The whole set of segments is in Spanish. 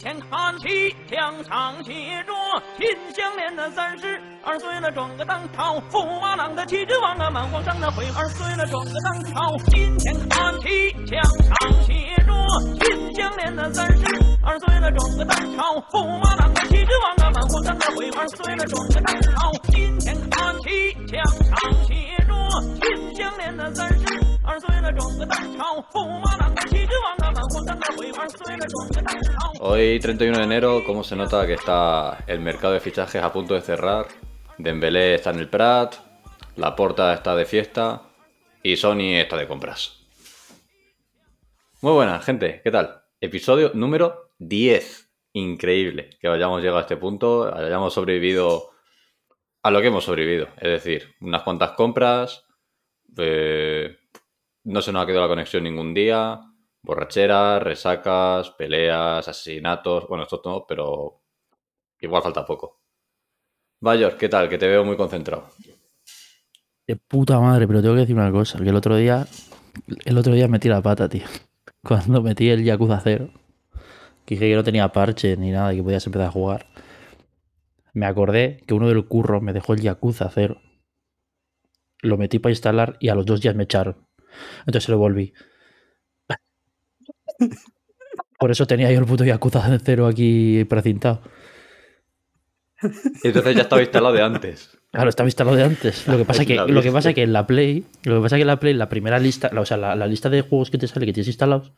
前看齐，墙上写着“秦香莲的三十二岁了，装个当朝；驸马郎的旗帜王啊，满皇上的徽二岁了，装个当朝。金前看齐，墙上写着“秦香莲的三十二岁了，装个当朝；驸马郎的旗帜王啊，满皇上的徽二岁了，装个当朝。金前看齐，墙上写着“秦香莲的三十 Hoy 31 de enero, como se nota que está el mercado de fichajes a punto de cerrar. Dembélé está en el Prat, La Laporta está de fiesta y Sony está de compras. Muy buenas, gente, ¿qué tal? Episodio número 10. Increíble que hayamos llegado a este punto, hayamos sobrevivido a lo que hemos sobrevivido. Es decir, unas cuantas compras, eh, no se nos ha quedado la conexión ningún día, borracheras, resacas, peleas, asesinatos. Bueno, esto no, pero igual falta poco. Bayor, ¿qué tal? Que te veo muy concentrado. De puta madre, pero tengo que decir una cosa, que el otro día, el otro día metí la pata, tío. Cuando metí el Yakuza 0, que dije que no tenía parche ni nada y que podías empezar a jugar. Me acordé que uno del curro me dejó el Yakuza 0. Lo metí para instalar y a los dos días me echaron. Entonces se lo volví. Por eso tenía yo el puto Yakuza 0 aquí precintado. Entonces ya estaba instalado de antes. Claro, estaba instalado de antes. Lo que pasa Es que, lo que pasa que en la Play, lo que pasa que en la Play, la primera lista, o sea, la, la lista de juegos que te sale, que tienes instalados,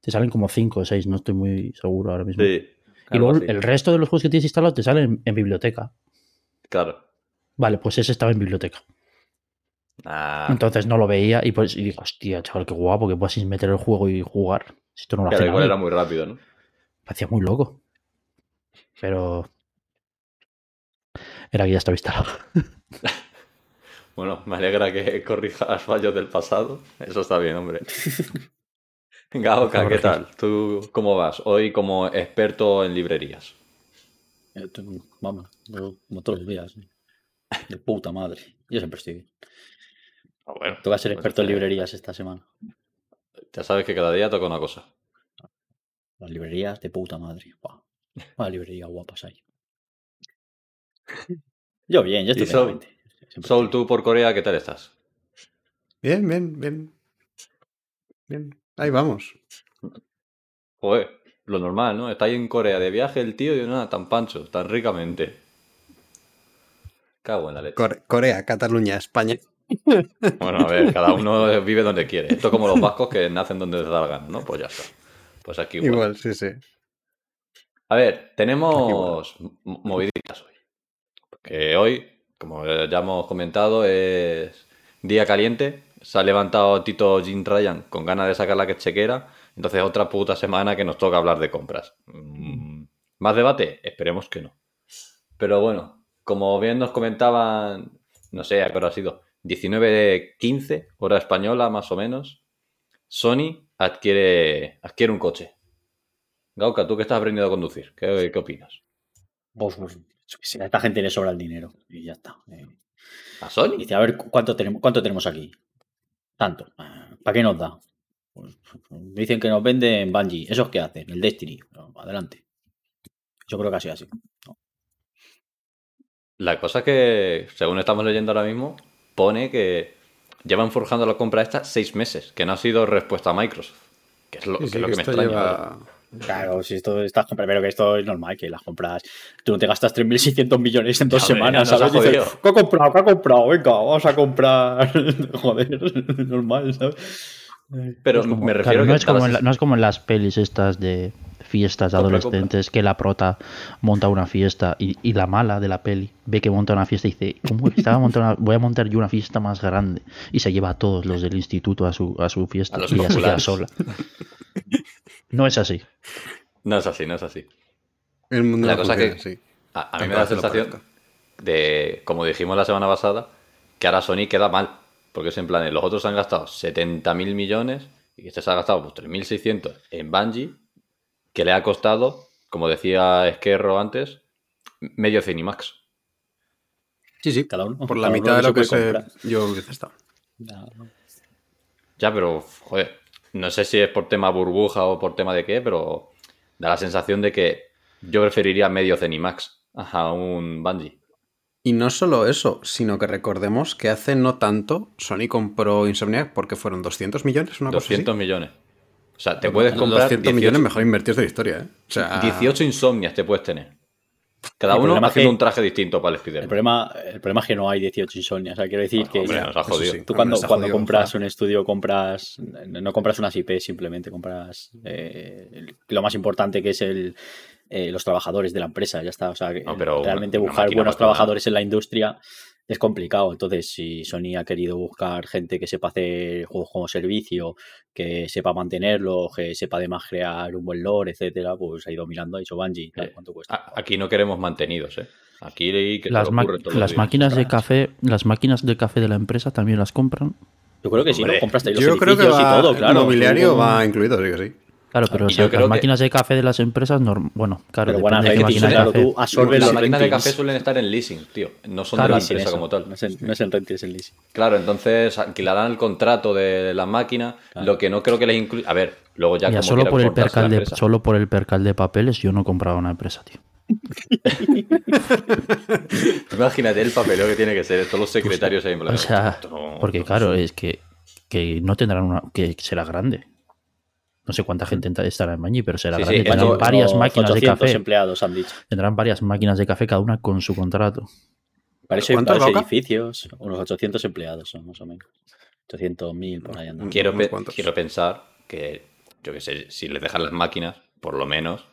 te salen como 5 o 6, no estoy muy seguro ahora mismo. Sí. y luego el resto de los juegos que tienes instalados te salen en, biblioteca. Claro. Vale, pues ese estaba en biblioteca. Ah, Entonces no lo veía y pues y dije, hostia, chaval, qué guapo que puedas meter el juego y jugar. Si esto no lo claro, igual era muy rápido, ¿no? Parecía muy loco. Pero. Era que ya estaba instalado. Bueno, me alegra que corrijas fallos del pasado. Eso está bien, hombre. Gaoka, ¿qué tal? ¿Tú cómo vas? Hoy como experto en librerías. Yo tengo- Vamos, yo como todos los días. ¿eh? De puta madre. Yo siempre estoy bien. Ah, bueno, Tengo que ser pues experto en este- librerías esta semana. Ya sabes que cada día toca una cosa. Las librerías de puta madre. Guau. Una librería guapas hay. Yo bien, yo estoy Soul- Soul, estoy tú por Corea, ¿qué tal estás? Bien, bien, bien. Bien. Ahí vamos. Joder, lo normal, ¿no? Está ahí en Corea de viaje el tío y nada, tan pancho, tan ricamente. Cago en la leche. Core- Corea, Cataluña, España. Bueno, a ver, cada uno vive donde quiere. Esto como los vascos que nacen donde les gana, ¿no? Pues ya está. Pues aquí igual. Igual, sí, sí. A ver, tenemos mo- moviditas hoy. Porque hoy, como ya hemos comentado, es día caliente. Se ha levantado Tito Jim Ryan con ganas de sacar la que chequera. Entonces, otra puta semana que nos toca hablar de compras. Mm, ¿Más debate? Esperemos que no. Pero bueno, como bien nos comentaban, no sé a qué hora ha sido, 19.15, hora española más o menos, Sony adquiere, adquiere un coche. Gauca, tú que estás aprendiendo a conducir, ¿qué, qué opinas? Pues, pues, sé, a esta gente le sobra el dinero. Y ya está. Eh, ¿A Sony? Dice, a ver, ¿cu- ¿cuánto tenemos, cuánto tenemos aquí? Tanto. Ah, ¿Para qué nos da? Pues, dicen que nos venden Bungie. ¿Esos qué hacen? El Destiny. Bueno, Adelante. Yo creo que ha sido así. La cosa es que, según estamos leyendo ahora mismo, pone que llevan forjando la compra esta seis meses, que no ha sido respuesta a Microsoft. Que es lo, Sí, que, sí, es lo que que me extraña. lleva- Claro, si esto estás comprando, pero que esto es normal, que las compras. Tú no te gastas 3.600 millones en dos Ya, semanas, ¿sabes? Dices. ¿qué ha comprado? ¿Qué ha comprado? Venga, vamos a comprar. Joder, normal, ¿sabes? Pero como- me claro, refiero no, que es como en la- no es como en las pelis estas de fiestas de adolescentes que la prota monta una fiesta y, y la mala de la peli ve que monta una fiesta y dice ¿Cómo que estaba montando una- voy a montar yo una fiesta más grande y se lleva a todos los del instituto a su, a su fiesta A y ella se queda sola no es así No es así, no es así. El mundo La no cosa que- así. A, a mí me da la sensación de, como dijimos la semana pasada, que ahora Sony queda mal. Porque es en plan, los otros han gastado 70.000 millones y este se ha gastado pues, 3.600 en Bungie, que le ha costado, como decía Esquerro antes, medio Cinimax. Sí, sí. Cada uno. Por la cada mitad de lo que se yo hubiese estado. Ya, no. Ya, pero, joder, no sé si es por tema burbuja o por tema de qué, pero Da la sensación de que yo preferiría medio Zenimax a un Bungie. Y no solo eso, sino que recordemos que hace no tanto Sony compró Insomniac porque fueron 200 millones, una 200 cosa así. millones. O sea, te puedes comprar 200 18, millones mejor invertidos de la historia, ¿eh? O sea, 18 insomnias te puedes tener. Cada El uno haciendo que- un traje distinto para el El Spider-Man. problema, el problema es que no hay 18 insomnias. O sea, quiero decir que Hombre, nos ha jodido. sí. tú Hombre, cuando, cuando jodido, compras un estudio compras no compras unas IP simplemente compras eh, el- lo más importante que es el eh, los trabajadores de la empresa ya está o sea que No, pero realmente buscar buenos trabajadores en la industria es complicado entonces si Sony ha querido buscar gente que sepa hacer juegos como servicio que sepa mantenerlo que sepa además crear un buen lore etcétera pues ha ido mirando ha dicho Bungie Eh, cuánto cuesta Aquí no queremos mantenidos, ¿eh? Aquí que Las, las máquinas de café, las máquinas de café de la empresa también las compran. yo creo que sí Hombre, lo compras los yo creo que va, y todo claro el mobiliario va incluido, sí que sí. Claro, pero o sea, las que- máquinas de café de las empresas, norm- bueno, claro, pero de ratings, máquina de café. tú absorbes Las máquinas de café suelen estar en leasing, tío. No son Claro, de la empresa eso. como tal. No es, en, no es en rent, es en leasing. Claro, entonces alquilarán el contrato de la máquina, Claro. lo que no creo que les incluya... A ver, luego ya Mira, como solo por, el percal de, solo por el percal de papeles yo no compraba una empresa, tío. Imagínate el papeleo que tiene que ser, todos los secretarios ahí en plan, O sea, no- porque claro, no- es que, que no tendrán una... que será grande. No sé cuánta gente estará en Mañi, pero será Sí, grande. Tendrán varias máquinas de 800 café. empleados han dicho. Tendrán varias máquinas de café, cada una con su contrato. Para eso hay ¿Cuántos, varios Roca? edificios, unos 800 empleados son más o menos. 800.000 por ahí andan. Quiero, pe- quiero pensar que, yo qué sé, si les dejan las máquinas, por lo menos,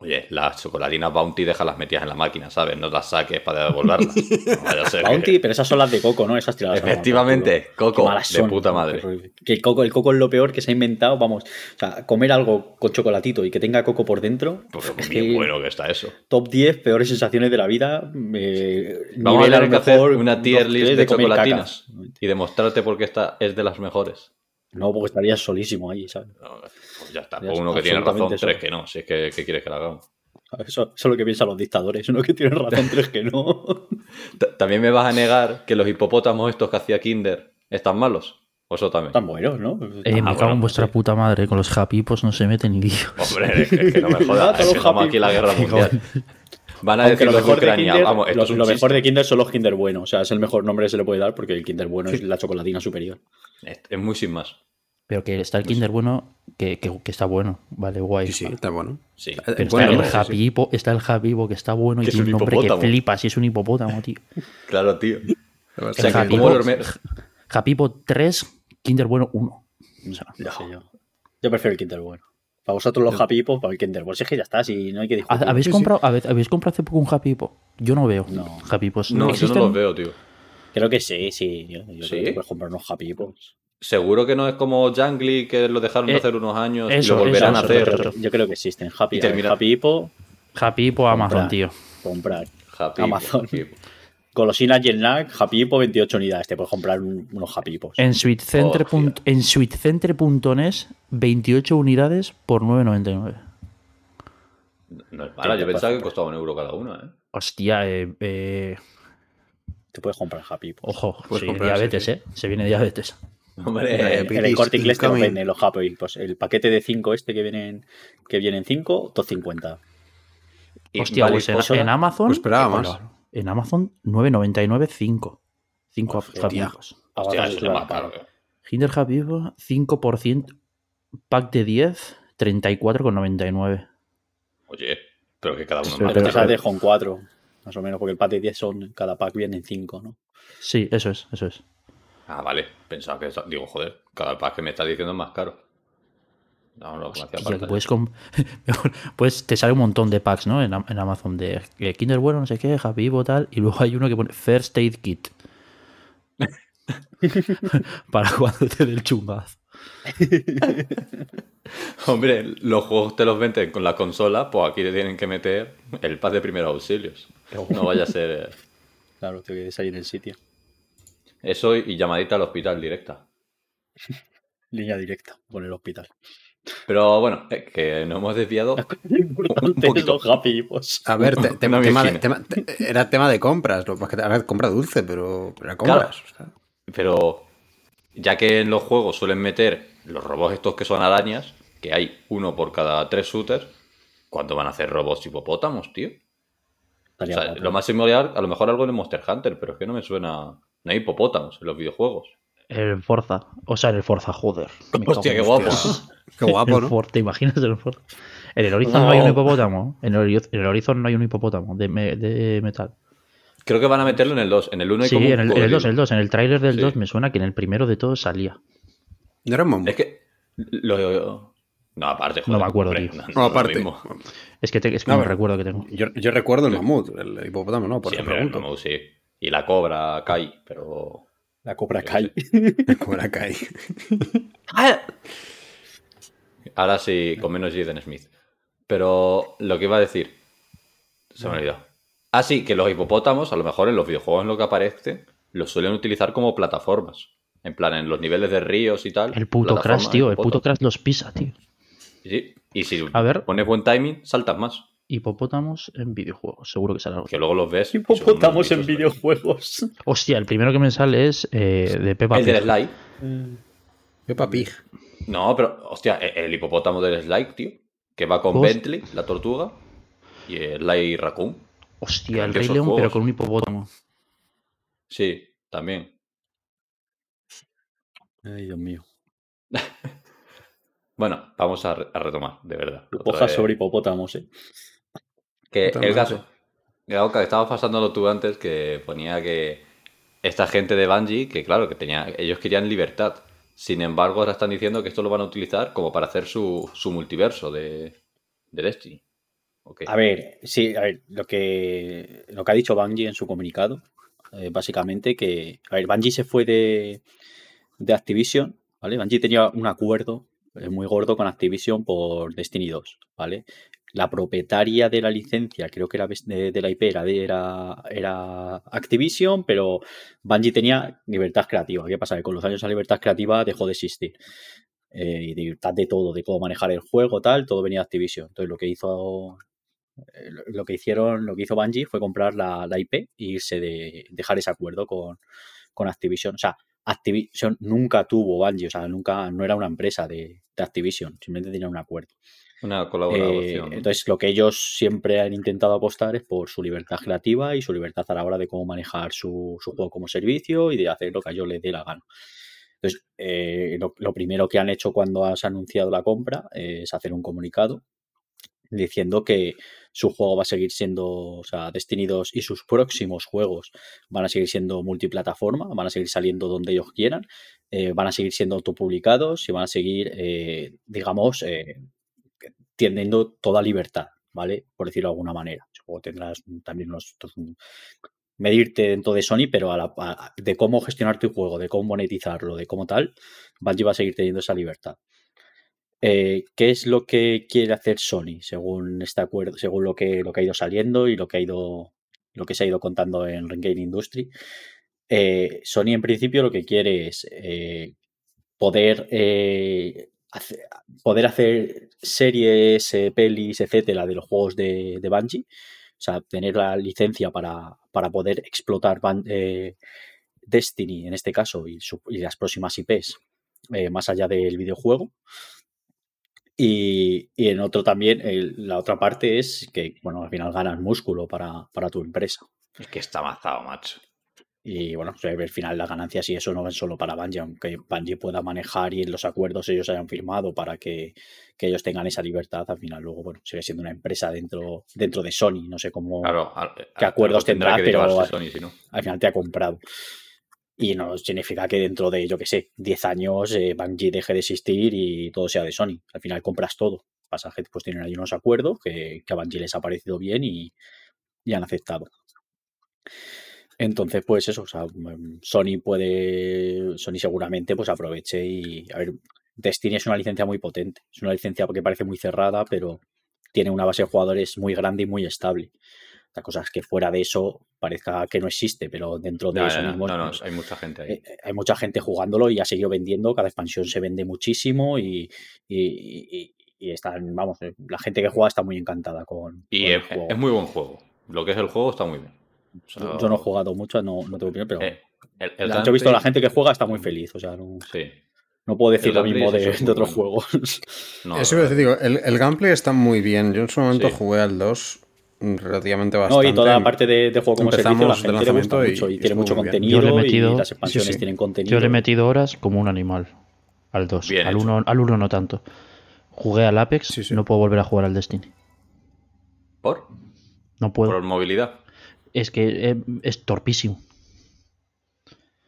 oye, las chocolatinas Bounty déjalas metidas en la máquina, ¿sabes? No las saques para devolverlas. No que- Bounty, pero esas son las de Coco, ¿no? Esas tiradas. Efectivamente, Coco, de son, puta madre. Que el coco, el coco es lo peor que se ha inventado, vamos. O sea, comer algo con chocolatito y que tenga coco por dentro. Porque es bien que bueno que está eso. Top 10 peores sensaciones de la vida. eh, Vamos nivel a tener que hacer una tier list de chocolatinas y demostrarte por qué esta es de las mejores. No, porque estarías solísimo ahí, ¿sabes? No, pues ya está. Ya Pues es uno que tiene razón, tres que no. Si es que, ¿qué quieres que le hagamos? Eso, eso es lo que piensan los dictadores. Uno que tiene razón, tres que no. Ta- ¿También me vas a negar que los hipopótamos estos que hacía Kinder están malos? ¿O eso también? Están buenos, ¿no? Eh, me Ah, cago en vuestra sí. puta madre, con los japipos no se meten ni Dios. Hombre, es que, es que no me jodas. Es que happy- aquí la guerra mundial. Van a Aunque decir lo los de mejor, de Ucrania, Kinder, vamos, esto lo, es un lo mejor chiste. de Kinder son los Kinder buenos. O sea, es el mejor nombre que se le puede dar porque el Kinder bueno es la chocolatina superior. Es, es muy sin más. Pero que está el Kinder bueno, que, que- que está bueno, vale, guay. Sí, sí, está bueno. Sí. Eh, Pero bueno, está, el hombre, sí, sí. Happy está el Happy Hippo que está bueno y tiene un nombre que flipas y es un hipopótamo, tío. Claro, tío. O sea, Happy me- Happy Hippo 3, Kinder bueno 1. O sea, No sé yo. Yo prefiero el Kinder bueno. Para vosotros los Happy Hippo, para el Kinder bueno. Si es que ya está, si no hay que discutir. ¿Habéis sí. comprado, habéis, habéis comprado hace poco un Happy Hippo? Yo no veo. No. Happy Hippos. No, yo no los veo, tío. Creo que sí, sí. Yo, yo ¿Sí? creo que puedes comprar unos Happy Hippos. Seguro que no es como Jangly, que lo dejaron de Eh, hacer unos años y lo volverán eso, a hacer. eso, Yo creo que existen. Happy, Y termina- Happy Hippo, Happy Hippo Amazon, Comprar. tío. comprar. Happy, Amazon. Happy. Genlac, Happy Hippo, 28 unidades. Te puedes comprar un- unos Happy Hippos. En sweetcenter. Hostia. punt- en sweetcenter.nes, 28 unidades por 9,99. No es mala, yo pensaba que costaba un euro cada uno, ¿eh? Hostia, eh, eh, Te puedes comprar Happy Hippo. ojo, sí, comprar, diabetes, sí, sí. ¿eh? Se viene diabetes. Hombre, Eh, En el corte inglés te lo venden los Happy Hippos. El paquete de 5 este que vienen que vienen 5, 250. y Hostia, vale, pues en, eso- en Amazon. Pues esperaba eh, más. En Amazon, 9,99, 5. 5 Hostia. Happy Hippos. hostia, Ahora eso sí es más caro. tío. Kinder Happy Hippo, 5%. Pack de 10, 34,99. Oye, pero que cada uno Pero- más. Pero te sales con 4, más o menos, porque el pack de 10 son, cada pack vienen 5, ¿no? Sí, eso es, eso es. Ah, vale. Pensaba que. eso- Digo, joder, cada pack que me estás diciendo es más caro. No, no, Hostia, puedes pues te sale un montón de packs, ¿no? En, Am- en Amazon de eh, Kinder bueno, no sé qué, Happy Hippo, tal. Y luego hay uno que pone First Aid Kit. Para cuando te dé el chungazo. Hombre, los juegos te los venden con la consola, pues aquí le tienen que meter el pack de primeros auxilios. No vaya a ser eh, Claro, te quedes ahí en el sitio. Eso y llamadita al hospital directa. Línea directa con el hospital. Pero bueno, eh, que nos hemos desviado. Importante poquito. los Happy Hippos. A ver, te- te- Una tema de- tema- te- era tema de compras. Lo es que ahora compra dulce, pero, pero era compras. o sea. Pero ya que en los juegos suelen meter los robots estos que son arañas, que hay uno por cada tres shooters, ¿Cuándo van a hacer robots hipopótamos, tío? O sea, lo más similar, a lo mejor algo de Monster Hunter, pero es que no me suena. No hay hipopótamos en los videojuegos. El Forza. O sea, en el Forza, joder. Hostia, qué guapo. Qué guapo, ¿no? Forza, ¿te imaginas el Forza? En el Horizon no, hay un hipopótamo. En el, en el Horizon no hay un hipopótamo de, me- de metal. Creo que van a meterlo en el 2. En el 1 hay Sí, como en el, en el cocodrilo. 2, en el 2. En el tráiler del Sí. 2 me suena que en el primero de todos salía. ¿No era un mamut? Es que. Lo... No, aparte, joder. No me acuerdo, hombre, tío. no- aparte. Es que, te- es que No, recuerdo que tengo. Yo, yo recuerdo el mamut, el hipopótamo no, por el mamut, sí. Y la cobra Kai, pero. La Cobra Yo Kai. Cobra Kai. Ahora sí, con menos Jaden Smith. Pero lo que iba a decir. Se me ha olvidado. Ah, sí, que los hipopótamos, a lo mejor en los videojuegos en lo que aparece, los suelen utilizar como plataformas. En plan, en los niveles de ríos y tal. El puto Crash, tío. El puto Crash los pisa, tío. Sí, Y si A ver. pones buen timing, saltas más. Hipopótamos en videojuegos. Seguro que sale algo. Que luego los ves. Hipopótamos en videojuegos. Hostia, el primero que me sale es eh, de Peppa El del Pig. slide. Peppa Pig. No, pero, hostia, e- el hipopótamo del slide, tío. Que va con. Bentley, la tortuga. Y el Slide Raccoon. Hostia, el Rey León, pero con un hipopótamo. Sí, también. Ay, Dios mío. Bueno, vamos a, re- a retomar, de verdad. Hojas sobre hipopótamos, eh. Que el Totalmente. caso. Algo que estabas pasándolo tú antes, que ponía que esta gente de Bungie, que claro, que tenía, ellos querían libertad. Sin embargo, ahora están diciendo que esto lo van a utilizar como para hacer su, su multiverso de, de Destiny. A ver, sí, a ver, lo que, lo que ha dicho Bungie en su comunicado, eh, básicamente que, a ver, Bungie se fue de, de Activision, ¿vale? Bungie tenía un acuerdo eh, muy gordo con Activision por Destiny 2, ¿vale? La propietaria de la licencia, creo que era de, la IP, era, era, Activision, pero Bungie tenía libertad creativa. ¿Qué pasa? Que con los años la libertad creativa dejó de existir. Eh, y libertad de todo, de cómo manejar el juego, tal, todo venía de Activision. Entonces lo que hizo eh, lo que hicieron, lo que hizo Bungie fue comprar la, la IP e irse de dejar ese acuerdo con, con Activision. O sea, Activision nunca tuvo Bungie, o sea, nunca, no era una empresa de, de Activision, simplemente tenía un acuerdo. Una Eh, colaboración. entonces, lo que ellos siempre han intentado apostar es por su libertad creativa y su libertad a la hora de cómo manejar su, su juego como servicio y de hacer lo que a ellos les dé la gana. Entonces, eh, lo, lo primero que han hecho cuando has anunciado la compra es hacer un comunicado diciendo que su juego va a seguir siendo, o sea, Destiny 2 y sus próximos juegos van a seguir siendo multiplataforma, van a seguir saliendo donde ellos quieran, eh, van a seguir siendo autopublicados y van a seguir, eh, digamos, eh, teniendo toda libertad, ¿vale? Por decirlo de alguna manera. Luego tendrás también unos medirte dentro de Sony, pero de cómo gestionar tu juego, de cómo monetizarlo, de cómo tal, Bungie va a seguir teniendo esa libertad. Eh, ¿Qué es lo que quiere hacer Sony según este acuerdo, según lo que, lo que ha ido saliendo y lo que ha ido, lo que se ha ido contando en Game Industry? Eh, Sony en principio lo que quiere es eh, poder, eh, hace- poder hacer series, eh, pelis, etcétera, de los juegos de, de Bungie. O sea, tener la licencia para, para poder explotar eh, Destiny en este caso y, las próximas IPs eh, más allá del videojuego. Y, y en otro también, la otra parte es que, bueno, al final ganas músculo para, para tu empresa. Es que está mazado, macho. Y bueno, sea, al final las ganancias y eso no van solo para Bungie, aunque Bungie pueda manejar y en los acuerdos ellos hayan firmado para que, que ellos tengan esa libertad, al final luego, bueno, sigue siendo una empresa dentro, dentro de Sony, no sé cómo Claro, ¿Qué acuerdos tendrá que Pero- llevarse Sony, si no. al final te ha comprado. Y no significa que dentro de, yo que sé, 10 años eh, Bungie deje de existir y todo sea de Sony. Al final compras todo. Pasa que pues tienen ahí unos acuerdos que, que a Bungie les ha parecido bien y, y han aceptado. Entonces, pues eso, o sea, mm, Sony puede, Sony seguramente pues aproveche y, a ver, Destiny es una licencia muy potente, es una licencia que parece muy cerrada, pero tiene una base de jugadores muy grande y muy estable. La cosa es que fuera de eso parezca que no existe, pero dentro de No, eso no, mismo no, no, hay mucha gente ahí. eh, eh, hay mucha gente jugándolo y ha seguido vendiendo, cada expansión se vende muchísimo y, y- y- y están, vamos, eh, la gente que juega está muy encantada con, Y con el es, juego. es muy buen juego. Lo que es el juego está muy bien. Yo, no he jugado mucho, no, no tengo opinión, pero eh, el- el la- yo he visto a la gameplay- gente que juega está muy feliz, o sea, no... Sí. No puedo decir El lo mismo es de, otros juegos. No, Eso decir, digo, el, el gameplay está muy bien. Yo en su momento Sí. jugué al 2 relativamente No, bastante. y toda la parte de, de juego como servicio, la Empezamos de gente le gusta lanzamiento y mucho y, tiene mucho contenido Yo le he metido- y las expansiones sí, sí. tienen contenido. Yo le he metido horas como un animal al 2. Bien Al hecho. 1 al uno no tanto. Jugué al Apex, Sí, sí. no puedo volver a jugar al Destiny. ¿Por? No puedo. Por movilidad. Es que eh, es torpísimo.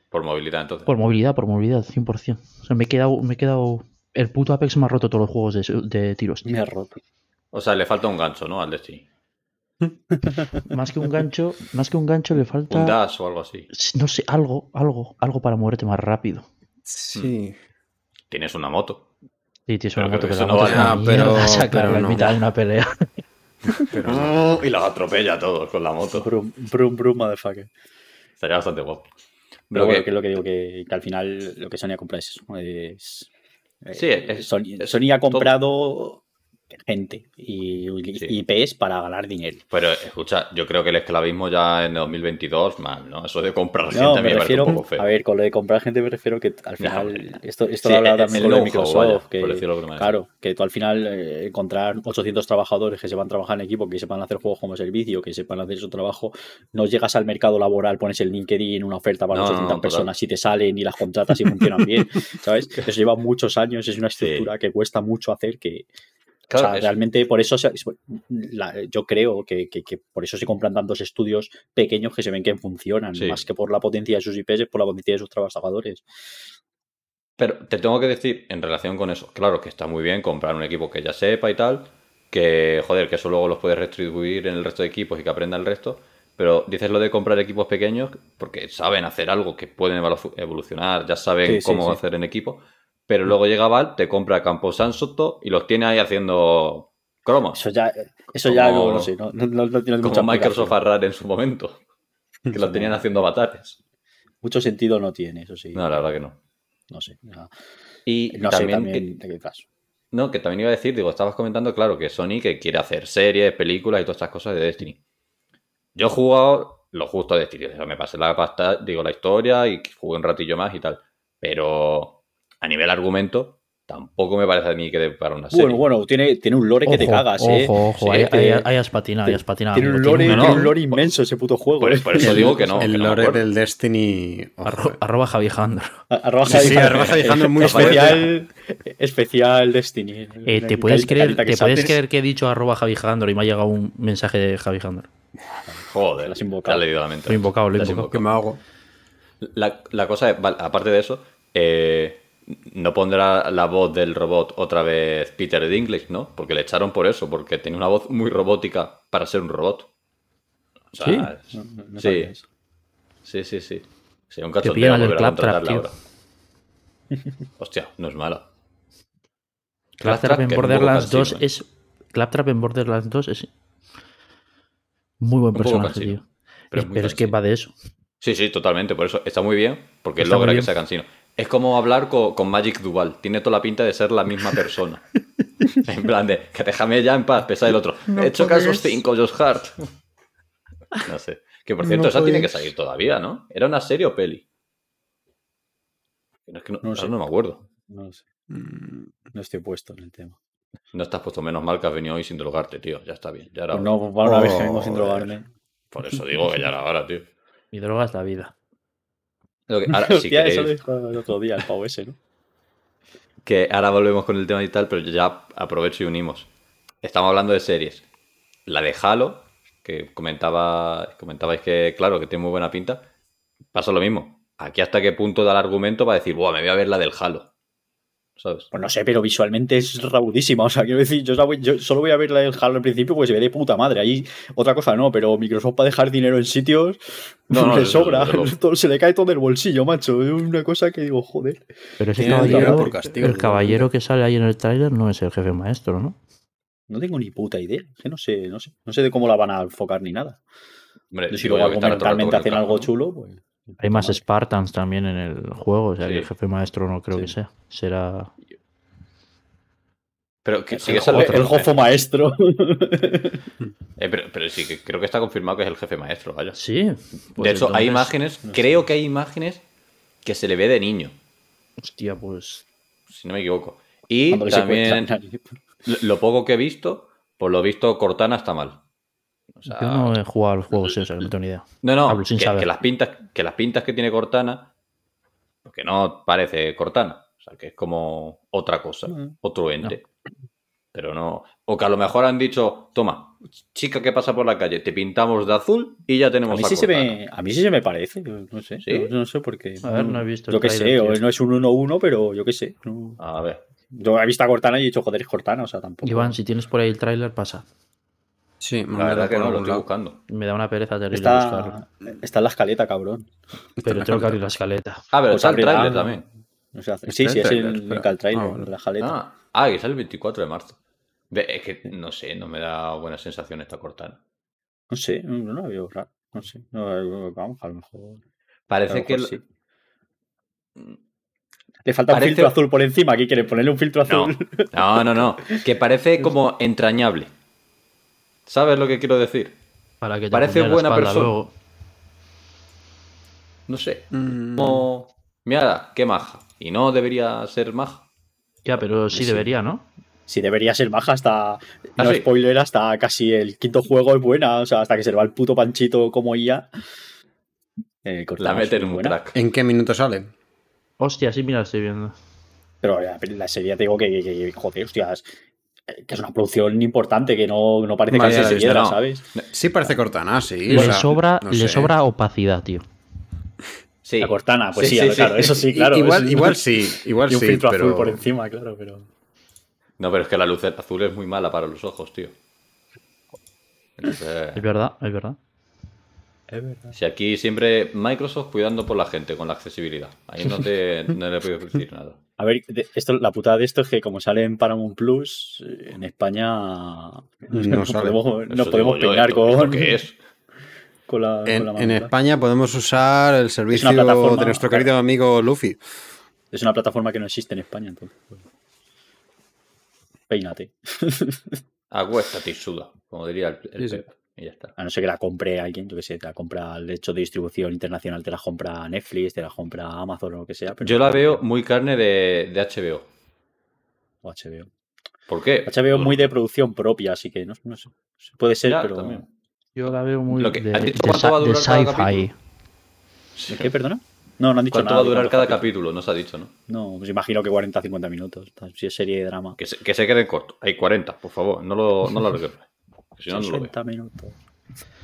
Por movilidad, entonces. Por movilidad, por movilidad, 100%. O sea, me he quedado, me he quedado... El puto Apex me ha roto todos los juegos de, de tiros. tío. Me ha roto. O sea, le falta un gancho, ¿no? Al Destiny. Más que un gancho, más que un gancho le falta... Un dash o algo así. No sé, algo, algo, algo para moverte más rápido. Sí. Tienes una moto. Sí, tienes Pero una moto que eso la no moto es vale. una Ah, pero- mierda, pero en no. mitad de una pelea. Pero Y los atropella a todos con la moto. Brum, brum, brum, motherfucker. Sería bastante guapo. Pero Pero bueno, que- que es lo que digo, que, que al final lo que Sony ha comprado es. Es, eh, Sí, es- Sony, es Sony ha comprado gente y, Sí. IPs para ganar dinero. Pero escucha, yo creo que el esclavismo ya en 2022, mal, ¿no? Eso de comprar gente No, a me me parece refiero, un poco feo. a ver, con lo de comprar gente me refiero que al final, esto, esto Sí, lo hablaba el- también con lo de Microsoft, vaya, que, claro, que tú al final eh, encontrar 800 trabajadores que sepan trabajar en equipo, que sepan hacer juegos como servicio, que sepan hacer su trabajo, no llegas al mercado laboral, pones el LinkedIn, una oferta para No, no, 800 no, personas y te salen y las contratas y funcionan bien, ¿sabes? Eso lleva muchos años, es una Sí. estructura que cuesta mucho hacer, que, Claro, o sea, realmente por eso se- la- yo creo que, que- que por eso se compran tantos estudios pequeños que se ven que funcionan, Sí. más que por la potencia de sus IPs, por la potencia de sus trabajadores. Pero te tengo que decir, en relación con eso, claro que está muy bien comprar un equipo que ya sepa y tal, que, joder, que eso luego los puedes retribuir en el resto de equipos y que aprenda el resto, pero dices lo de comprar equipos pequeños porque saben hacer algo, que pueden evolu- evolucionar, ya saben sí, cómo sí. hacer en equipo, pero luego llega Val, te compra Campo Sansoto y los tiene ahí haciendo cromos, Eso ya, eso ya no, no sé, no, no, no- tiene como Microsoft. Arrar en su momento, que lo tenían haciendo avatares. Mucho sentido no tiene, eso sí. No, la verdad que no. No sé. No, Y no también, sé que- también de qué caso. No, que también iba a decir, digo, estabas comentando, claro, que Sony que quiere hacer series, películas y todas estas cosas de Destiny. Yo he jugado lo justo a Destiny, o sea, me pasé la pasta, digo, la historia y jugué un ratillo más y tal. Pero a nivel argumento, tampoco me parece a mí que dé para una serie. Bueno, bueno, tiene, tiene un lore que te Ojo, cagas, ¿eh? Ojo, ojo, Sí, ahí, que- ahí- ahí has patinado, ahí has patinado. Tiene un lore, tiene un lore inmenso ese puto juego. Por, ¿eh? por eso digo que no. el que lore del Destiny. ojo, Arro- eh. arroba Javi Jandro. Arroba Sí, sí, Javi arroba Javi Jandro es muy especial, especial Destiny. Eh, ¿Te puedes creer, que te puedes creer que he dicho arroba Javi Jandro y me ha llegado un mensaje de Javi Jandro? Joder, Lo has te invocado. has leído la mente. Lo he invocado, lo he Te invocado. ¿Qué me hago? La, la cosa es, vale, aparte de eso, eh, no pondrá la voz del robot otra vez Peter Dinklage, ¿no? Porque le echaron por eso, porque tenía una voz muy robótica para ser un robot. O sea, ¿Sí? No, no- sí, sí, sí, sí. Sería un cachondeo volver a Claptrap, contratarla ahora. Hostia, no es mala. Claptrap en un poco Borderlands 2 cansino, ¿eh? es. Claptrap en Borderlands 2 es. Muy buen personaje, tío. pero Es- muy Pero es que va de eso. Sí, sí, totalmente. Por eso está muy bien, porque Está logra que sea cansino. Es como hablar co- con, Magic Duval. Tiene toda la pinta de ser la misma persona. en plan de, que déjame ya en paz, pesa el otro. He hecho casos puedes. 5, Josh Hart. no sé. Que por cierto, No esa tiene que salir todavía, ¿no? ¿Era una serie o peli? No, es que no, No sé. no me acuerdo. No lo sé. Mm, No estoy puesto en el tema. No estás puesto menos mal que has venido hoy sin drogarte, tío. Ya está bien. Ya era Pues no, para una vez que vengo sin Joder. drogarme. Por eso digo que ya era hora, tío. Mi droga es la vida. Lo que- ahora, si Hostia, eso lo queréis- dijo el otro día el pavo ese, ¿no? que ahora volvemos con el tema y tal, pero ya aprovecho y unimos. Estamos hablando de series. La de Halo, que comentaba, comentabais que, claro, que tiene muy buena pinta, pasa lo mismo. Aquí hasta qué punto da el argumento para decir, Buah, me voy a ver la del Halo. ¿Sabes? Pues no sé, pero visualmente es raudísima. O sea, quiero decir, yo, solo voy a ver la del Halo al principio porque se ve de puta madre. Ahí otra cosa no, pero Microsoft para dejar dinero en sitios No, no, le sobra. se le cae todo del bolsillo, macho. Es una cosa que digo, joder. Pero ese el caballero. por castigo, el caballero que sale ahí en el tráiler no es el jefe maestro, ¿no? No tengo ni puta idea. Es que no sé, no sé. No sé de cómo la van a enfocar ni nada. Hombre, si luego el rato hacen el algo chulo, pues. Hay más madre. Spartans también en el juego, o sea que Sí. el jefe maestro no creo Sí. que sea. Será. Pero que El, siendo jo- el jofo maestro. Eh, pero, pero sí, que creo que está confirmado que es el jefe maestro, vaya. Sí. de pues hecho, hay imágenes, no sé. creo que hay imágenes que se le ve de niño. Hostia, pues. si no me equivoco. Y también, lo poco que he visto, por lo visto, Cortana está mal. O sea, Yo no he jugado al juego, sí, o sea, que no tengo ni idea. No, no, Hablo sin que, saber. que las pintas, que las pintas que tiene Cortana, que no parece Cortana, o sea, que es como otra cosa, otro ente. Pero no. O que a lo mejor han dicho, toma, chica que pasa por la calle, te pintamos de azul y ya A tenemos mí, a sí se me, a mí sí se me parece, yo no sé. ¿Sí? No, no sé por qué. A ver, no he visto Yo qué sé, o no es un 1-1, pero yo qué sé. no- A ver. Yo he visto a Cortana y he dicho, joder, es Cortana, o sea, tampoco. Iván, si tienes por ahí el tráiler, pasa. Sí, La verdad que no lo estoy buscando. Me da una pereza terrible buscarlo. está, está en la escaleta, cabrón. Pero tengo que abrir la escaleta. Ah, pero Pues está el trailer también. O sea, Está sí, sí, es el link al trailer, Ah, vale. la jaleta. Ah, ah, es el 24 de marzo. Es que no sé, no me da buena sensación esta Cortana. No sé, no, la veo raro. No sé. No, vamos, a lo mejor. Parece lo que. mejor el- sí. Le falta Parece- un filtro azul por encima. Aquí quieren ponerle un filtro No, azul. no, no, no. Que parece como entrañable. ¿Sabes lo que quiero decir? Para que te Parece buena persona. luego. No sé. Mm, Como. Mira, qué maja. Y no debería ser maja. Ya, pero sí, Sí. debería, ¿no? Sí, debería ser baja hasta. ¿Ah, no sí? spoiler, hasta casi el quinto juego es buena. O sea, hasta que se le va el puto panchito como IA. Eh, La Cortana es mete en muy un buena. track. ¿En qué minuto sale? Hostia, sí, mira, estoy viendo. Pero la, la serie, te digo que, que- que, joder, hostias. Que es una producción importante, que no, no parece que se piedra, no. ¿sabes? Sí parece Cortana, sí. Le, o sea, sobra, no le sé. sobra opacidad, tío. Sí. La Cortana, pues Sí, sí, sí, sí. claro, eso sí, claro. igual, es- igual sí, igual y un sí, filtro pero... azul por encima, claro, pero. No, pero es que la luz azul es muy mala para los ojos, tío. Entonces, Es verdad, es verdad. Es verdad. si aquí siempre Microsoft cuidando por la gente con la accesibilidad. Ahí no, te, no le puedo decir nada. A ver, esto, la putada de esto es que como sale en Paramount Plus, eh, en España no sale. podemos, nos podemos digo yo, peinar ¿esto- con, esto qué es? con la, En, con la en. España podemos usar el servicio de nuestro querido amigo Luffy. Es una plataforma que no existe en España, entonces. pues, Peínate. Acuéstate y suda, como diría el, el Sí, sí. Pep. Y ya está. A no ser que la compre alguien, yo que sé, te la compra el hecho de distribución internacional, te la compra Netflix, te la compra Amazon o lo que sea. Pero Yo la veo muy carne de, de HBO. O HBO. ¿Por qué? HBO muy de producción propia, así que no, no sé. Puede ser, Ya, pero. también. Yo la veo muy Lo que- de, ¿has dicho de cuánto va a de cada. ¿De qué, perdona? No, no han dicho ¿Cuánto nada. va a durar cada capítulo? No se ha dicho, ¿no? No, pues imagino que 40-50 minutos. Si es serie de drama. Que se, que se queden cortos. Hay 40, por favor. No lo, no lo. Si no, no lo veo. 60 minutos.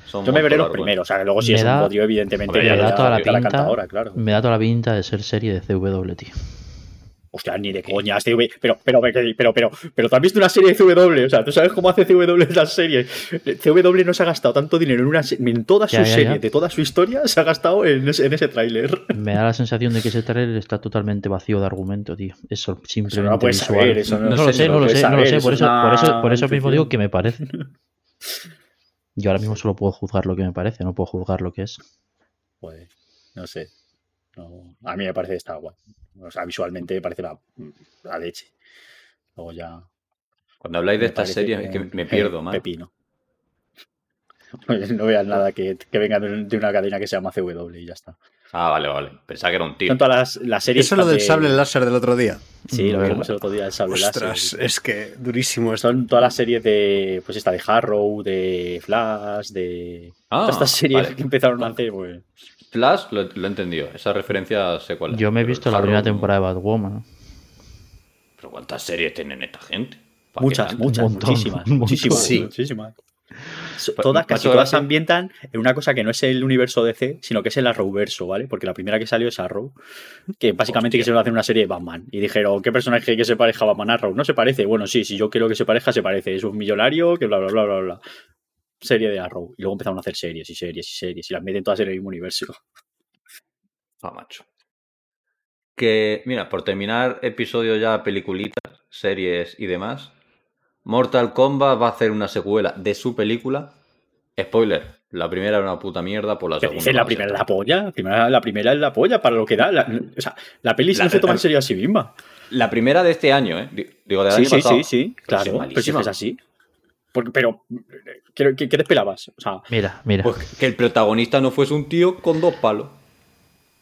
Son Yo me veré los primeros. O sea, que luego si Me es da- un podio, evidentemente, Me ya, da toda la pinta. cantadora, claro. Me da toda la pinta de ser serie de CW, tío. Hostia, ni de coña. V- pero, pero, pero, pero, pero, ¿tú has visto una serie de CW? O sea, ¿tú sabes cómo hace CW las series? CW no se ha gastado tanto dinero en una en toda su Ya, ya, serie, ya. de toda su historia, se ha gastado en ese, en ese tráiler. Me da la sensación de que ese trailer está totalmente vacío de argumento, tío. Eso Eso simplemente no lo puedes visual. saber, eso no, No No lo sé, no lo sé, no lo sé. Por es eso, por eso, por eso mismo digo que me parece. Yo ahora mismo solo puedo juzgar lo que me parece, no puedo juzgar lo que es. Joder, no sé. No, a mí me parece que está guay. O sea, visualmente me parece la, la leche. Luego ya. Cuando habláis de estas series es que me pierdo, man. Pepino. No veas nada que, que venga de una cadena que se llama CW y ya está. Ah, vale, vale. Pensaba que era un tío. Son todas las, las series. Eso es lo del de- sable láser del otro día. Sí, lo vimos el otro día, el sable Ostras, láser. es que durísimo. Son todas las series de. Pues esta de Harrow, de Flash, de. Ah, todas estas series vale. que empezaron a hacer, pues. Flash lo, lo he entendido. Esa referencia sé cuál es. Yo me he visto la primera Harrow- temporada de Batwoman. Pero ¿cuántas series tienen esta gente? ¿Para qué Muchas, tanto? muchas, muchísimas. Muchísimas, Sí. muchísimas. Pa- Todas, casi todas se ambientan en una cosa que no es el universo DC, sino que es el Arrowverso, ¿vale? Porque la primera que salió es Arrow, que básicamente quisieron hacer una serie de Batman. Y dijeron, ¿qué personaje que se pareja a Batman Arrow? No se parece. Bueno, sí, si yo quiero que se parezca, se parece. Es un millonario, que bla, bla, bla, bla, bla. Serie de Arrow. Y luego empezaron a hacer series y series y series y las meten todas en el mismo universo. Ah, macho. Que, mira, por terminar episodio ya, peliculitas, series y demás, Mortal Kombat va a hacer una secuela de su película. Spoiler, la primera era una puta mierda, por la Pero segunda. la primera es la polla. La primera, la primera es la polla para lo que da. La- o sea, la peli La- no se toma la- en serio a sí misma. La primera de este año, ¿eh? Di- Digo, del Sí, año sí, pasado. sí, sí, Pero claro. sí, Pero si es así. Porque- pero, ¿qué, qué, qué te esperabas? O sea, Mira, mira. Pues que el protagonista no fuese un tío con dos palos.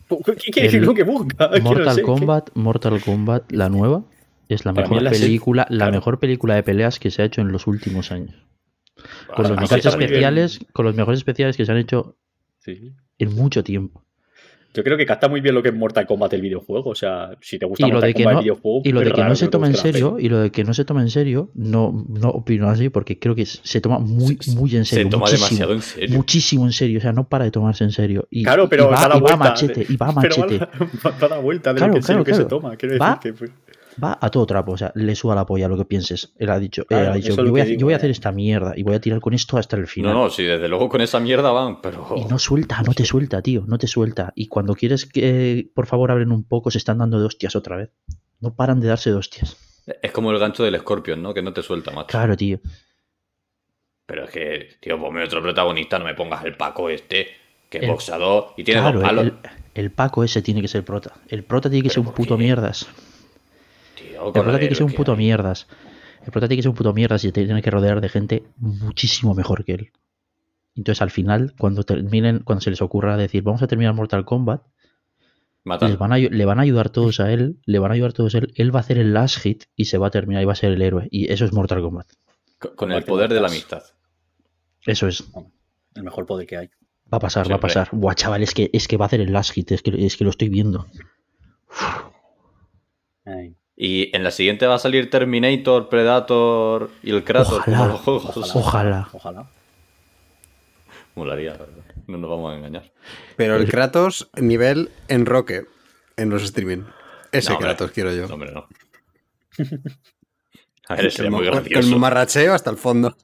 ¿qué, qué, qué es lo que busca? No Mortal sé, Kombat, Mortal Kombat, la nueva, es la Para mejor la se- película, la claro. mejor película de peleas que se ha hecho en los últimos años. Con los mejores bien. especiales, con los mejores especiales que se han hecho en mucho tiempo. Yo creo que capta muy bien lo que es Mortal Kombat el videojuego. O sea, si te gusta Y lo Mortal de que Kombat no, el videojuego, y lo de que raro no se toma en la serio, y lo de que no se toma en serio, no, no opino así porque creo que se toma muy, muy en serio. Se toma muchísimo, demasiado en serio. Muchísimo en serio, o sea, no para de tomarse en serio. Y, Claro, pero y va, da la y va machete, y va a Pero machete. va, va a dar vuelta de Claro, lo que, claro, se toma. Quiero Va- decir que. pues, Va a todo trapo, o sea, le suda la polla lo que pienses. Él ha dicho, él ha dicho yo, voy a, que yo digo, voy a eh. hacer esta mierda y voy a tirar con esto hasta el final. No, no, sí, desde luego con esa mierda van, pero. Y no suelta, no te suelta, tío, no te suelta. Y cuando quieres que, por favor, abren un poco, se están dando de hostias otra vez. No paran de darse de hostias. Es como el gancho del Scorpion, ¿no? Que no te suelta, macho. Claro, tío. Pero es que, tío, ponme otro protagonista, no me pongas el Paco este, que es El- boxeador y tiene Claro, dos palos. el, el Paco ese tiene que ser prota. El prota tiene que ¿Pero ser un puto qué? mierdas. El prota tiene que ser un puto hay. mierdas. El prota tiene que ser un puto mierdas y te tiene que rodear de gente muchísimo mejor que él. Entonces, al final, cuando terminen, cuando se les ocurra decir, vamos a terminar Mortal Kombat, les van a le van a ayudar todos a él, le van a ayudar todos a él, él va a hacer el last hit y se va a terminar y va a ser el héroe. Y eso es Mortal Kombat. Con- Con el poder de la amistad. Eso es. el mejor poder que hay. Va a pasar, va a pasar. Buah, chaval, es que, es que va a hacer el last hit, es que, es que lo estoy viendo. Ay, Y en la siguiente va a salir Terminator, Predator y el Kratos Ojalá. como los juegos. Ojalá. Ojalá. Ojalá. Molaría, la verdad. No nos vamos a engañar. Pero el Kratos, nivel en Roque, en los streaming. Ese No, hombre. Kratos quiero yo. No, hombre, no. A ver, el, sería muy gracioso. el mamarracheo hasta el fondo.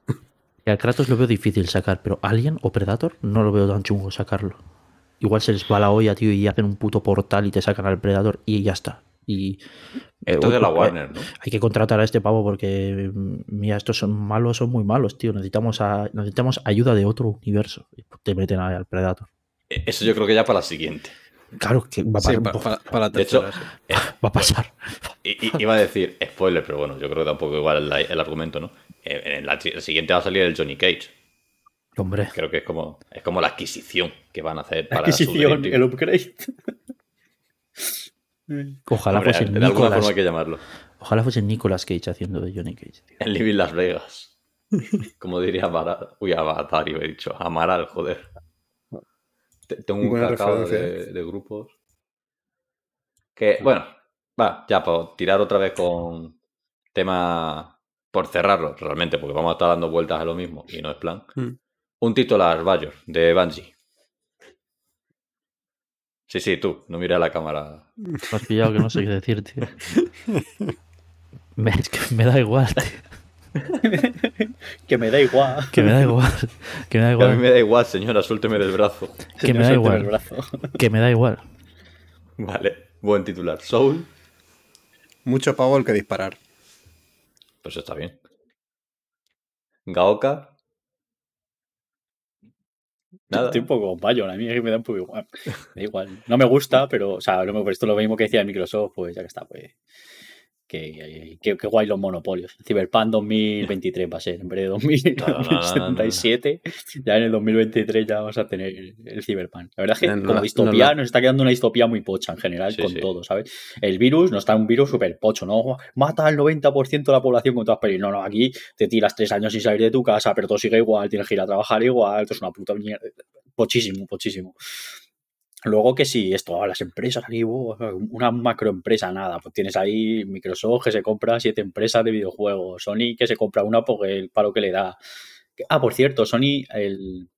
Y al Kratos lo veo difícil sacar, pero Alien o Predator no lo veo tan chungo sacarlo. Igual se les va la olla, tío, y hacen un puto portal y te sacan al Predator y ya está. Y eh, Esto es de la eh, Warner, ¿no? Hay que contratar a este pavo porque, mm, mira, estos son malos, son muy malos, tío. Necesitamos, a- necesitamos ayuda de otro universo. Y Te meten al Predator. E- Eso yo creo que ya para la siguiente. Claro que va a pasar. para la De hecho, sí. eh, va a pasar. iba a decir spoiler, pero bueno, yo creo que tampoco igual el, el argumento, ¿no? Eh, En la, la siguiente va a salir el Johnny Cage. Hombre, Creo que es como, es como la adquisición que van a hacer para su Adquisición, Dream el upgrade. ojalá Hombre, fuese de alguna Nicolas. forma hay que llamarlo. Ojalá fuese Nicolas Cage haciendo de Johnny Cage, tío. En Living Las Vegas. Como diría Amaral. Uy, Avatar, he dicho. Amaral, joder. Te- Tengo un cacao de, grupos. Que, bueno, va, ya por tirar otra vez con tema. Por cerrarlo, realmente, porque vamos a estar dando vueltas a lo mismo y no es plan. Mm. Un titular, Bayor, de Bungie. Sí, sí, tú, no mires a la cámara. Me has pillado que no sé qué decir, tío. Me, es que me da igual, tío. que me da igual. Que me da igual. Que me da Que a mí igual. me da igual, señora, suélteme del brazo. Que me da igual. el brazo. Que me da igual. Vale, buen titular. Soul, Mucho pavo el que disparar. pues está bien. Gaoka. Nada. Estoy un poco Bayon, a mí me da un poco igual. Da igual. No me gusta, pero, o sea, no me, esto es lo mismo que decía Microsoft, pues ya que está, pues. Que, que, que guay los monopolios. Cyberpunk 2023 va a ser, en vez de No, no, no, no, no. 2077, ya en el 2023 ya vamos a tener el Cyberpunk. La verdad es que como distopía no. nos está quedando una distopía muy pocha en general Sí, con sí. todo, ¿sabes? El virus no está un virus súper pocho, ¿no? Mata al 90% de la población con todas las pelis. No, no, aquí te tiras tres años sin salir de tu casa, pero todo sigue igual, tienes que ir a trabajar igual, esto es una puta mierda. Pochísimo, pochísimo. Luego que sí, esto, las empresas aquí, wow, una macroempresa, nada, pues tienes ahí Microsoft que se compra siete empresas de videojuegos, Sony que se compra una porque el paro que le da. Ah, por cierto, Sony, el,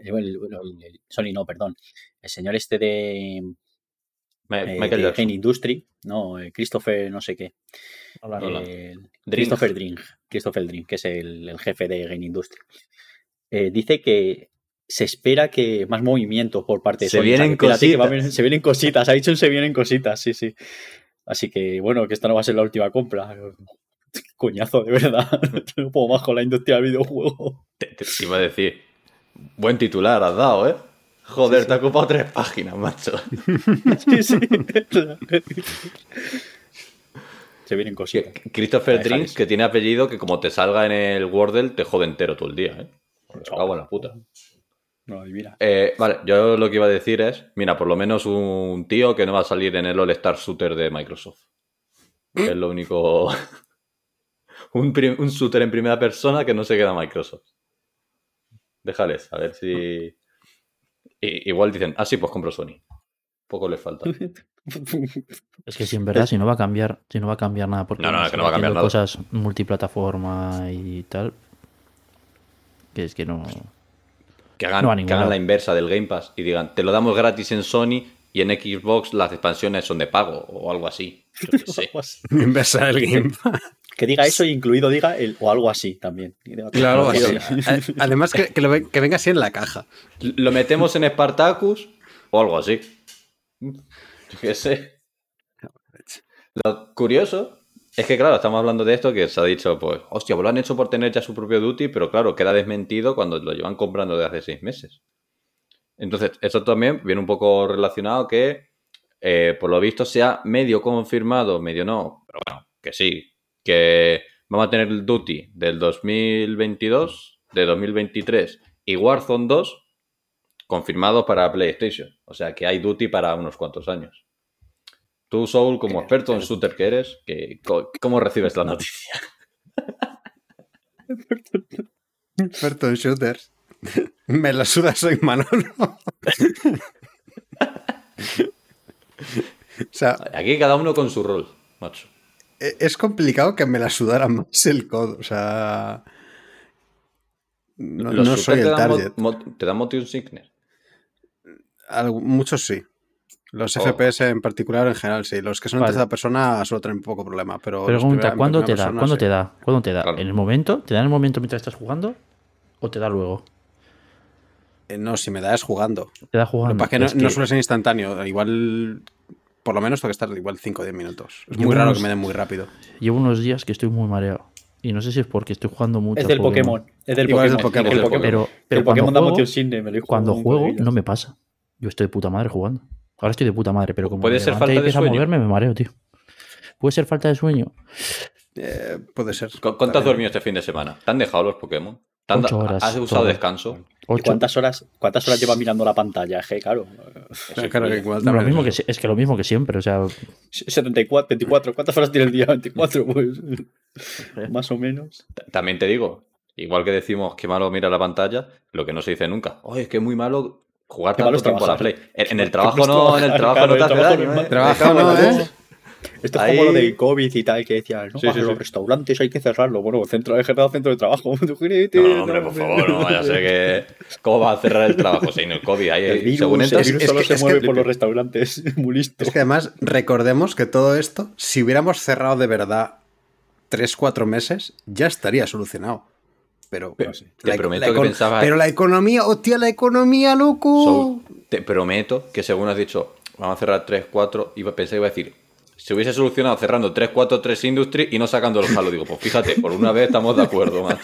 el- el- el- Sony no, perdón, el señor este de, eh, Michael de Industry, no, eh, Christopher no sé qué, Hola. eh, Drink. Christopher Drink, Christopher Drink, que es el, el jefe de Game Industry. Eh, dice que se espera que más movimiento por parte de Se Sony. O sea, vienen que espérate que va a cositas. se vienen cositas, ha dicho se vienen cositas, sí, sí. Así que bueno, que esta no va a ser la última compra. Coñazo, de verdad. No puedo más con la industria del videojuego. Te, te- te iba a decir. Buen titular has dado, ¿eh? Joder, te ha ocupado tres páginas, macho. Sí, sí. Se vienen cositas. Christopher Deja Drink, eso. que tiene apellido que como te salga en el Wordle, te jode entero todo el día, ¿eh? Me cago en la puta. No, adivina. Eh, vale, yo lo que iba a decir es, mira, por lo menos un tío que no va a salir en el All Star Shooter de Microsoft. que es lo único. un, un shooter en primera persona que no se queda Microsoft. Déjales, a ver si. I- igual dicen, ah, sí, pues compro Sony. Poco les falta. Es que si en verdad, si no va a cambiar, si no va a cambiar nada, porque No, no, que no va a cambiar nada. cosas multiplataforma y tal. Que es que no. Que hagan, No que la inversa del Game Pass y digan, te lo damos gratis en Sony y en Xbox las expansiones son de pago o algo así. Yo qué sé. Inversa el Game Pass. Que diga eso y incluido diga el o algo así también. Claro, "Tío, así. A- Además, que, que lo que venga así en la caja. Lo metemos en Spartacus o algo así. Yo qué sé. Lo curioso es que, claro, estamos hablando de esto que se ha dicho, pues, hostia, pues lo han hecho por tener ya su propio Duty, pero claro, queda desmentido cuando lo llevan comprando desde hace seis meses. Entonces, eso también viene un poco relacionado que, eh, por lo visto, sea medio confirmado, medio no, pero bueno, que sí, que vamos a tener el Duty del 2022, de 2023 y Warzone 2 confirmados para PlayStation. O sea que hay Duty para unos cuantos años. Tú, Soul, como experto en shooter que eres, que, ¿cómo recibes la noticia? Experto en shooters. Me la suda, soy Manolo. o sea, Aquí cada uno con su rol, macho. e- es complicado que me la sudara más el codo. O sea. No, no soy te el dan target. mo- ¿Te dan motion sickness? Algu- muchos sí. Los Oh. FPS en particular, en general, sí. Los que son Vale. en tercera persona suelen tener un poco problema. Pero Pregunta, primera- ¿cuándo te da? ¿Cuándo sí. te da? ¿Cuándo te da? Claro. ¿En el momento? ¿Te da en el momento mientras estás jugando? ¿O te da luego? Eh, no, si me da es jugando. Te da Lo jugando. que pasa es que no, Es no que suele ser instantáneo. Igual, por lo menos, tengo que estar igual 5 o 10 minutos. Es muy raro unos- que me den muy rápido. Llevo unos días que estoy muy mareado. Y no sé si es porque estoy jugando mucho. Es del Pokémon. Es del Igual es Pokémon. del. Pero, pero el cuando Pokémon da juego, motion sickness, me lo cuando juego no me pasa. Yo estoy de puta madre jugando. Ahora estoy de puta madre, pero como Puede me ser falta y de empiezo a sueño. moverme, me mareo, tío. Puede ser falta de sueño. Eh, puede ser. ¿Cu- ¿Cuánto has dormido este fin de semana? ¿Te han dejado los Pokémon? ¿Te han da- Ocho horas, ¿Has usado todo. descanso? ¿Y cuántas horas, cuántas horas llevas mirando la pantalla? Que, claro. Eso Claro, que influye. igual No, lo también mismo es que, es lo mismo que siempre, o sea, 74, 24. ¿Cuántas horas tiene el día? 24, pues. Más o menos. También te digo, igual que decimos que malo mira la pantalla, lo que no se dice nunca. Oye, es que es muy malo jugar tanto tiempo a la. Play. En, en el trabajo no, en el trabajar, trabajo no te hace daño, ¿eh? Trabajo no, ¿eh? Esto es como lo del COVID y tal, que decían, no, Sí, los sí. restaurantes hay que cerrarlo. Bueno, centro de general, centro de trabajo. No, hombre, por favor, no vaya a ser que. ¿Cómo va a cerrar el trabajo? Si no el COVID, ahí, El virus, según el entras, virus es solo que- se es mueve que- por los restaurantes. Muy listo. Es que además, recordemos que todo esto, si hubiéramos cerrado de verdad 3-4 meses, ya estaría solucionado. Pero, no te La- prometo la que econ- pensaba- Pero la economía, hostia, la economía, loco. Te prometo que según has dicho, vamos a cerrar 3, 4, iba, pensé que iba a decir, se hubiese solucionado cerrando 3, 4, 3 Industry y no sacando el Halo. Digo, pues fíjate, por una vez estamos de acuerdo, macho.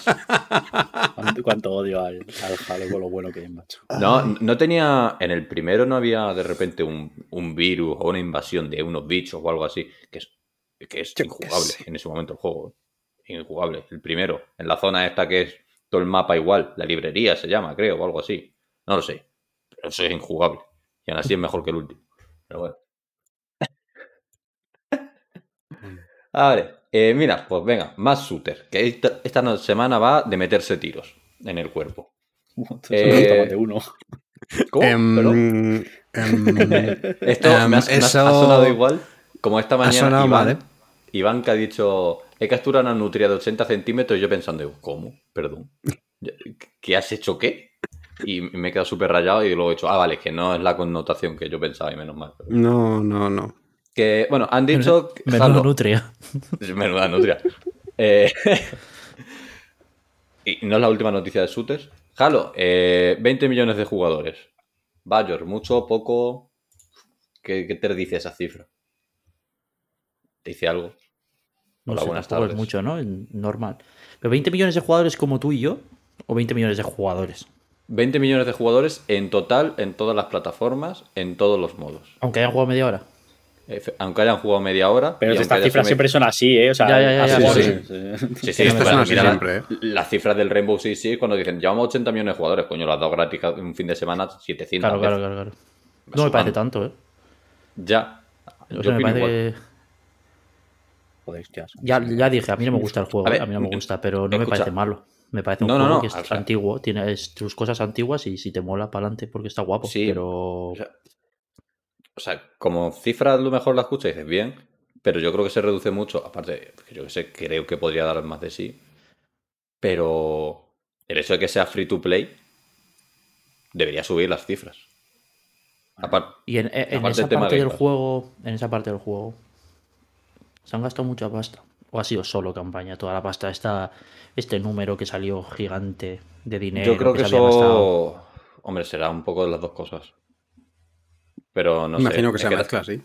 ¿Cuánto, cuánto odio al, al Halo con lo bueno que es, macho. No, no tenía. En el primero no había de repente un, un virus o una invasión de unos bichos o algo así. Que es, que es Yo injugable sé. en ese momento el juego. Injugable. El primero. En la zona esta que es todo el mapa igual. La librería se llama, creo, o algo así. No lo sé. Pero eso es injugable. Y aún así es mejor que el último. Pero bueno. A ver, eh, mira, pues venga, más shooter. Que esta, semana va de meterse tiros en el cuerpo. Eh... Más de uno. ¿Cómo? Esto me, ha, me ha- ha sonado igual. Como esta mañana sonado Iván, mal, ¿eh? Iván que ha dicho, he capturado una nutria de 80 centímetros y yo pensando, digo, ¿cómo? Perdón. ¿Qué has hecho qué? Y me he quedado súper rayado y luego he dicho, ah, vale, que no es la connotación que yo pensaba y menos mal. no, no, no. Que, bueno, han dicho... menuda Halo- nutria. Menuda nutria. Eh, y no es la última noticia de shooters. Halo, eh, 20 millones de jugadores. Bayor, mucho, poco. ¿Qué, qué te dice esa cifra? ¿Te dice algo? No Hola, sé, buenas tardes. es mucho, ¿no? Normal. Pero 20 millones de jugadores como tú y yo, o 20 millones de jugadores. 20 millones de jugadores en total, en todas las plataformas, en todos los modos. Aunque hayan jugado media hora. Aunque hayan jugado media hora. Pero estas cifras siempre son así, ¿eh? O sea, Ya, ya, ya, sí, sí. sí. Sí, sí, Estas son así mira, siempre, ¿eh? Las cifras del Rainbow Six Siege cuando dicen llevamos 80 millones de jugadores, coño, las has dado gratis un fin de semana 700 Claro, claro, veces. claro, claro. No me parece tanto, ¿eh? Ya. O Yo me parece. Joder, hostias. Ya, ya dije, a mí no me gusta el juego, A ver, a mí no me gusta, pero no me parece malo. Me parece un No, juego no, que es o sea- antiguo, tiene tus cosas antiguas y si te mola para adelante porque está guapo. Sí, pero O sea, o sea, como cifra a lo mejor la escuchas y dices bien, pero yo creo que se reduce mucho. Aparte, yo que sé, creo que podría dar más de sí. Pero el hecho de que sea free to play debería subir las cifras. Aparte, Y en, en Aparte esa parte del juego, en esa parte del juego, se han gastado mucha pasta. O ha sido solo campaña, toda la pasta, esta, este número que salió gigante de dinero. yo creo que se había gastado. eso. Hombre, será un poco de las dos cosas. Pero no sé. Imagino que es sea que- mezcla, sí.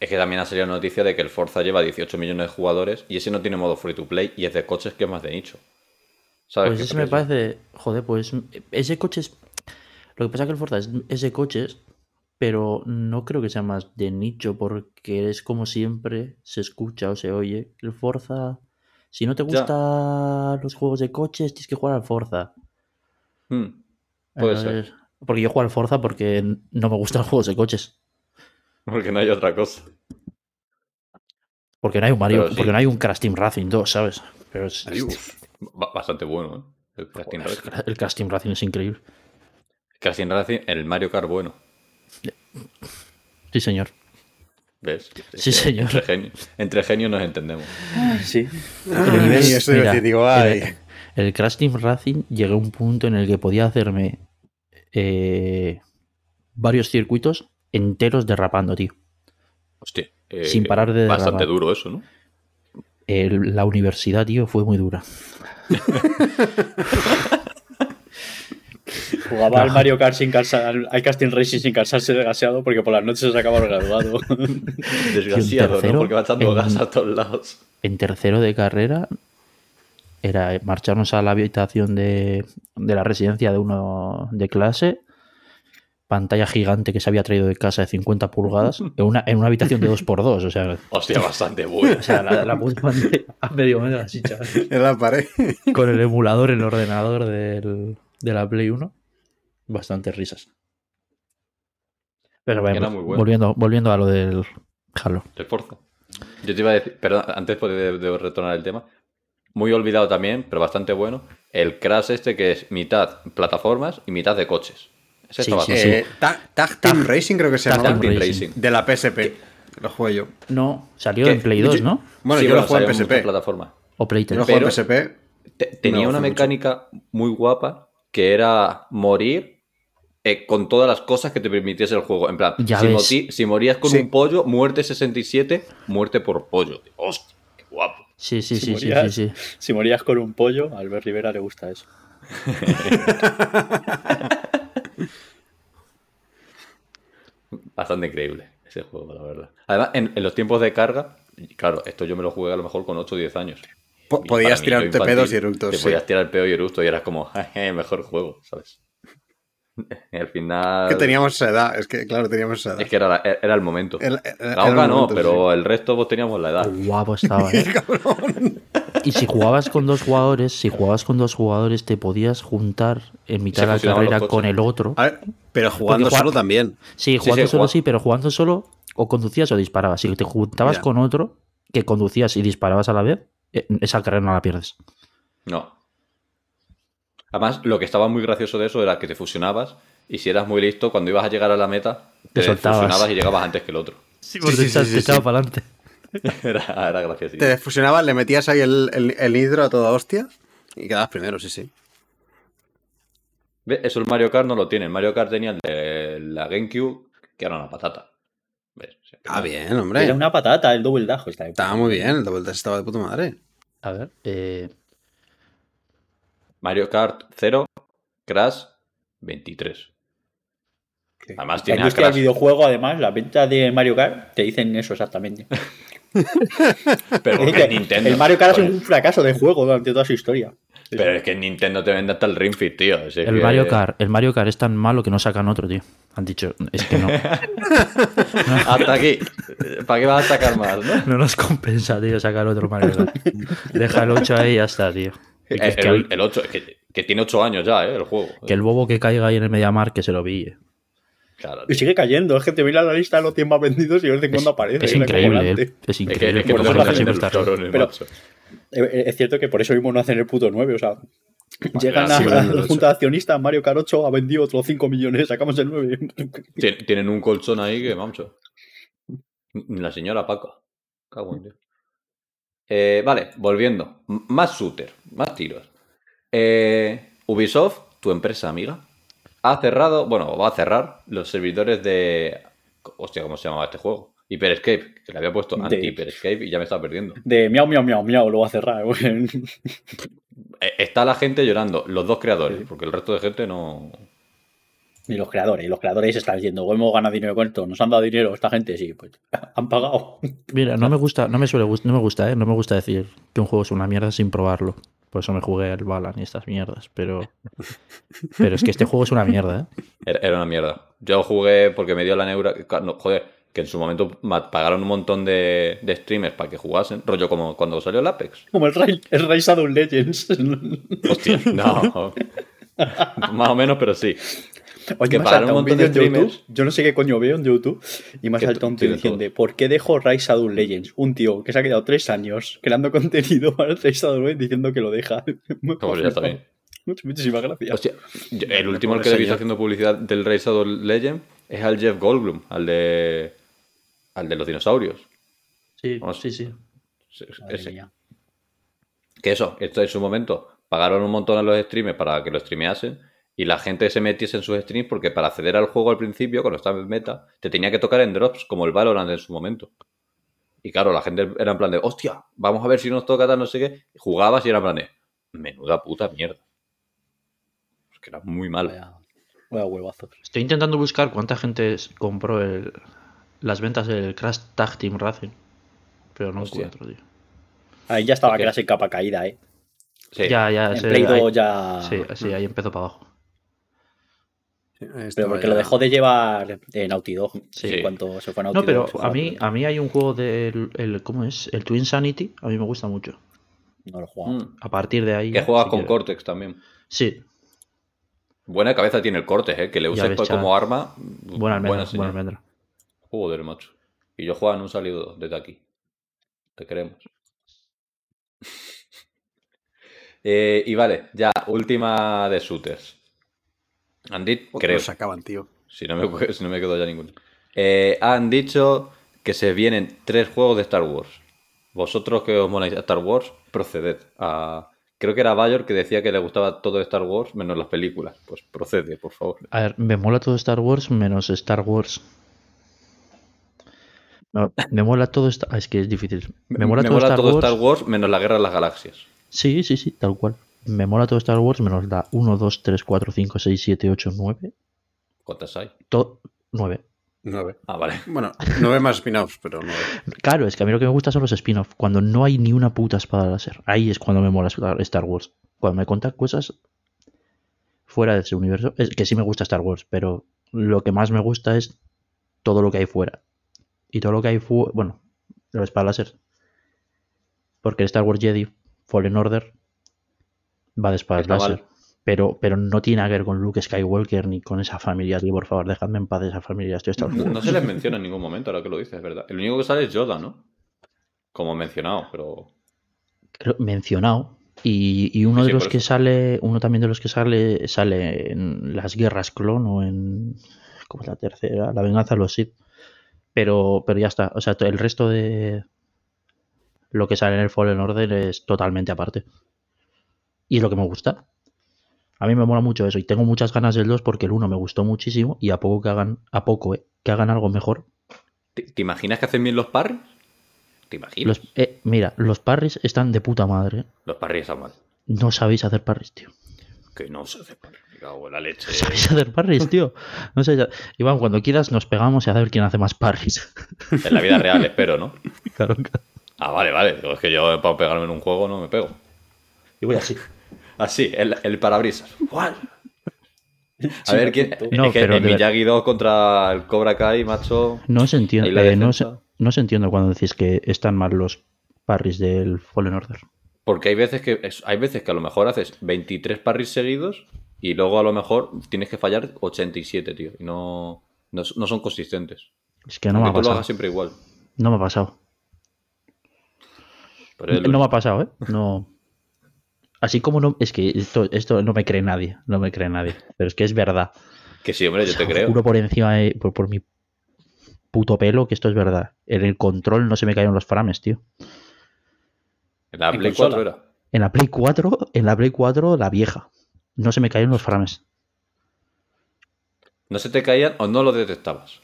Es que también ha salido noticia de que el Forza lleva 18 millones de jugadores y ese no tiene modo free to play y es de coches que es más de nicho. ¿Sabes Pues ese me parece. Joder, pues ese coche es. Lo que pasa es que el Forza es, es de coches, pero no creo que sea más de nicho, porque es como siempre se escucha o se oye. El Forza. Si no te gustan los juegos de coches, tienes que jugar al Forza. Hmm, Puede ser. Porque yo juego al Forza porque no me gustan los juegos de coches. Porque no hay otra cosa. Porque no hay un Mario, sí. porque no hay un Crash Team Racing 2, ¿sabes? Pero es- Ba- Bastante bueno, ¿eh? El Crash Team Racing. el Crash Team Racing es increíble. Crash Team Racing, el Mario Kart bueno. Sí, señor. ¿Ves? Sí, Es que señor. Entre genios, entre genios nos entendemos. Sí. Ay, eso mira, decir, digo, ay. El, el Crash Team Racing llegué a un punto en el que podía hacerme eh, varios circuitos enteros derrapando, tío. Hostia. eh, Sin parar de Bastante derramar. duro eso, ¿no? El- la universidad, tío, fue muy dura. Jugaba al Mario Kart sin cansar, al al Casting Racing sin cansarse de gaseado porque por las noches se acaba el graduado. Desgraciado, tercero, ¿no? Porque va echando en- gas a todos lados. En tercero de carrera era marcharnos a la habitación de, de la residencia de uno de clase, pantalla gigante que se había traído de casa de 50 pulgadas, en una, en una habitación de 2x2, o sea, Hostia, bastante bueno. o sea la, la puta a medio metro así, chaval. En la pared. con el emulador en el ordenador del- de la Play 1. Bastante risas. Pero bueno, Era muy bueno. volviendo, volviendo a lo del Halo. El Forza. Yo te iba a decir, perdón, antes de, de retornar el tema, muy olvidado también, pero bastante bueno, el Crash este que es mitad plataformas y mitad de coches. Ese Sí, sí, bastante sí. Eh, Ta- Tag Team Racing creo que se llama. Tag Team Racing. De la PSP. Lo juego yo. No, salió ¿Qué? en Play 2, ¿no? Bueno, Sí, yo lo juego en PSP. plataformas. O Play Yo 3. lo juego en Pero- PSP. Te- tenía No, una mucho. mecánica muy guapa que era morir eh, con todas las cosas que te permitiese el juego. En plan, Ya si, ves. moti- si morías con Sí. un pollo, muerte 67, muerte por pollo. Hostia, qué guapo. Sí, sí, Si sí, sí, sí. Si morías con un pollo, a Albert Rivera le gusta eso. Bastante increíble ese juego, la verdad. Además, en, en los tiempos de carga, claro, esto yo me lo jugué a lo mejor con 8 o 10 años. Po- podías tirarte infantil, pedos y eructos. Te sí. podías tirar el pedo y eructo y eras como, "Jeje, mejor juego, ¿sabes? Y al final. Que teníamos esa edad. Es que, claro, teníamos esa edad. Es que era, la- era el momento. El- el- la el no, pero el resto vos teníamos la edad. Guapo estaba, ¿eh? Y si jugabas con dos jugadores, si jugabas con dos jugadores, te podías juntar en mitad de la carrera con el otro. A ver, pero jugando solo también. Sí, jugando sí, solo sí, pero jugando solo o conducías o disparabas. Si te juntabas con otro que conducías y disparabas a la vez, esa carrera no la pierdes. No. Además, lo que estaba muy gracioso de eso era que te fusionabas y si eras muy listo, cuando ibas a llegar a la meta, te, Te fusionabas y llegabas antes que el otro. Sí, porque sí, sí, te sí, echaba sí. para adelante. Era, era gracioso. Te fusionabas, le metías ahí el, el, el hidro a toda hostia y quedabas primero, sí, sí. ¿Ves? Eso el Mario Kart no lo tiene. El Mario Kart tenía el de la GameCube, que era una patata. Sea, Ah, bien, hombre. Era una patata el Double Dash. Está Estaba muy bien, el Double Dash estaba de puta madre. A ver, eh, Mario Kart 0, Crash 23. Además La tiene a industria del videojuego, además, la venta de Mario Kart te dicen eso exactamente. Pero porque Nintendo. el Mario Kart es un fracaso de juego durante toda su historia. Pero es que en Nintendo te vende hasta el Ring Fit, tío. Es el que- Mario Kart, el Mario Kart es tan malo que no sacan otro, tío. Han dicho, es que no, Hasta aquí. ¿Para qué vas a sacar más, no? no nos compensa, tío, sacar otro Mario Kart. Deja el 8 ahí y ya está, tío. Que, El, que el, el 8, que, que tiene 8 años ya, ¿eh? El juego. que el bobo que caiga ahí en el Mediamar que se lo pille. Claro, Y sigue cayendo. Es que te mira la lista de los 100 más vendidos y de vez en cuando aparece. Es era increíble. ¿eh? Es Es que, increíble. es que cabrones, Pero-. Eh, Es cierto que por eso mismo no hacen el puto 9. O sea, llegan a, la junta de accionistas. Mario Carocho ha vendido otros 5 millones. Sacamos el 9. Tien- Tienen un colchón ahí que, vamos. La señora Paca. Cago en Dios. Eh, vale, volviendo. M- Más shooter, más tiros. Eh, Ubisoft, tu empresa amiga, ha cerrado, bueno, va a cerrar los servidores de. Hostia, ¿cómo se llamaba este juego? Hyper Escape, que le había puesto De- anti-Hyper Escape y ya me está perdiendo. De miau, miau, miau, miau. Lo va a cerrar. güey. Eh, Está la gente llorando, los dos creadores, porque el resto de gente no. Y los creadores. Los creadores están diciendo, hemos ganado dinero con esto. Nos han dado dinero. Esta gente sí. Pues han pagado. Mira, no me gusta, no me suele no me gusta, ¿eh? No me gusta decir que un juego es una mierda sin probarlo. Por eso me jugué el Balan y estas mierdas, pero. Pero es que este juego es una mierda, ¿eh? Era, era una mierda. Yo jugué porque me dio la neura. no, joder, que en su momento pagaron un montón de, de streamers para que jugasen. Rollo como cuando salió el Apex. Como el Ray, el Ray Shadow Legends. Hostia, no. Más o menos, pero sí. Oye, Que me pagaron un montón de streamers. YouTube. Yo no sé qué coño veo en YouTube. Y Que saltado un tío diciendo. ¿Por qué dejo Rise Shadow Legends? Un tío que se ha quedado tres años creando contenido para el Rise Shadow Legends diciendo que lo deja. Pues ya está bien. Muchísimas gracias. Hostia, el último al que le he visto haciendo publicidad del Rey Shadow Legend es al Jeff Goldblum, al de. Al de los dinosaurios. Sí, Vamos. sí, sí. Ese-. Que eso, esto en su momento pagaron un montón a los streamers para que lo streameasen y la gente se metiese en sus streams porque para acceder al juego al principio, cuando estaba en meta, te tenía que tocar en drops, como el Valorant en su momento. Y claro, la gente era en plan de, hostia, vamos a ver si nos toca tal, no sé qué. Y jugabas y era en plan de, menuda puta mierda. Es que era muy malo. Vaya, vaya huevazos. Estoy intentando buscar cuánta gente compró el, las ventas del Crash Tag Team Racing. Pero no Hostia. encuentro, tío. Ahí ya estaba Ok. Crash en capa caída, ¿eh? Sí. Ya, ya, En ese- Play 2 ahí- ya. Sí, sí, ahí empezó para abajo. Pero porque lo dejó de llevar en Naughty Dog. Sí. En cuanto se fue a Naughty No, pero Dog, a mí, a mí hay un juego del. El, ¿Cómo es? El Twin Sanity. A mí me gusta mucho. No lo jugaba. Mm. A partir de ahí. Que juegas si con. Cortex también. Sí, Buena cabeza tiene el Cortex, ¿eh? Que le uses como arma. buena almendra. Buena almendra. Joder, macho. Y yo juego en un salido desde aquí. Te queremos. Eh, y vale, ya, última de shooters. Han dicho, Otros creo, se acaban, tío. si no me, si no me quedo ya ninguno. Eh, han dicho que se vienen tres juegos de Star Wars. Vosotros que os moláis a Star Wars, proceded a... Creo que era Bayor que decía que le gustaba todo de Star Wars menos las películas. Pues procede, por favor. A ver, me mola todo Star Wars menos Star Wars. Me mola todo Star... ah, Es que es difícil. Me mola todo, Star, Wars... Star Wars menos la Guerra de las Galaxias. Sí, sí, sí, tal cual. Me mola todo Star Wars menos la 1, 2, 3, 4, 5, 6, 7, 8, 9. ¿Cuántas hay? Todo... 9. Nueve. Ah, vale. Bueno, nueve más spin-offs, pero nueve. Claro, es que a mí lo que me gusta son los spin-off. Cuando no hay ni una puta espada láser. Ahí es cuando me mola Star Star Wars. Cuando me cuentan cosas fuera de ese universo. Es que sí me gusta Star Wars, pero lo que más me gusta es todo lo que hay fuera. Y todo lo que hay fuera. Bueno, los espadas láser. Porque el Star Wars Jedi Fallen Order va de espadas mal. láser. Pero, pero no tiene que ver con Luke Skywalker ni con esa familia. Así, por favor, dejadme en paz de esa familia. Estoy hasta el No, se les menciona en ningún momento, ahora que lo dices, es verdad. El único que sale es Yoda, ¿no? Como mencionado, pero. creo, mencionado. Y, y uno Sí, de los que eso. sale, uno también de los que sale, sale en las guerras clon o en. ¿Cómo es la tercera? La venganza de los Sith. Pero, pero ya está. O sea, el resto de lo que sale en el Fallen Order es totalmente aparte. Y es lo que me gusta. A mí me mola mucho eso. Y tengo muchas ganas del 2 porque el 1 me gustó muchísimo. Y a poco que hagan, a poco, eh, que hagan algo mejor. ¿Te, te imaginas que hacen bien los parries? ¿Te imaginas? Los, eh, mira, los parries están de puta madre. eh. Los parries están mal. No sabéis hacer parries, tío. Que no se hace parries. Me cago en la leche. ¿Sabéis hacer parries, tío? No sé, Iván, cuando quieras nos pegamos y a ver quién hace más parries. En la vida real, espero, ¿no? claro, claro. Ah, vale, vale. Es que yo para pegarme en un juego no me pego. Y voy así. Así, el, el parabrisas. ¿Cuál? A ver, ¿quién? No, es que pero en Miyagi 2 contra el Cobra Kai, macho. No se entiende, eh, no, se, no se entiende cuando decís que están mal los parries del Fallen Order. Porque hay veces que hay veces que a lo mejor haces 23 parries seguidos y luego a lo mejor tienes que fallar 87, tío. Y no, No, no son consistentes. Es que no me ha tú lo pasado. hagas siempre igual. No me ha pasado. Pero No me ha pasado, ¿eh? No. Así como no. Es que esto, esto no me cree nadie. No me cree nadie. Pero es que es verdad. Que sí, hombre, yo te creo. Juro por encima de. Por, por mi puto pelo que esto es verdad. En el control no se me cayeron los frames, tío. En la En Play consola. 4 era. En la Play 4, en la Play 4, la vieja. No se me cayeron los frames. No se te caían o no lo detectabas.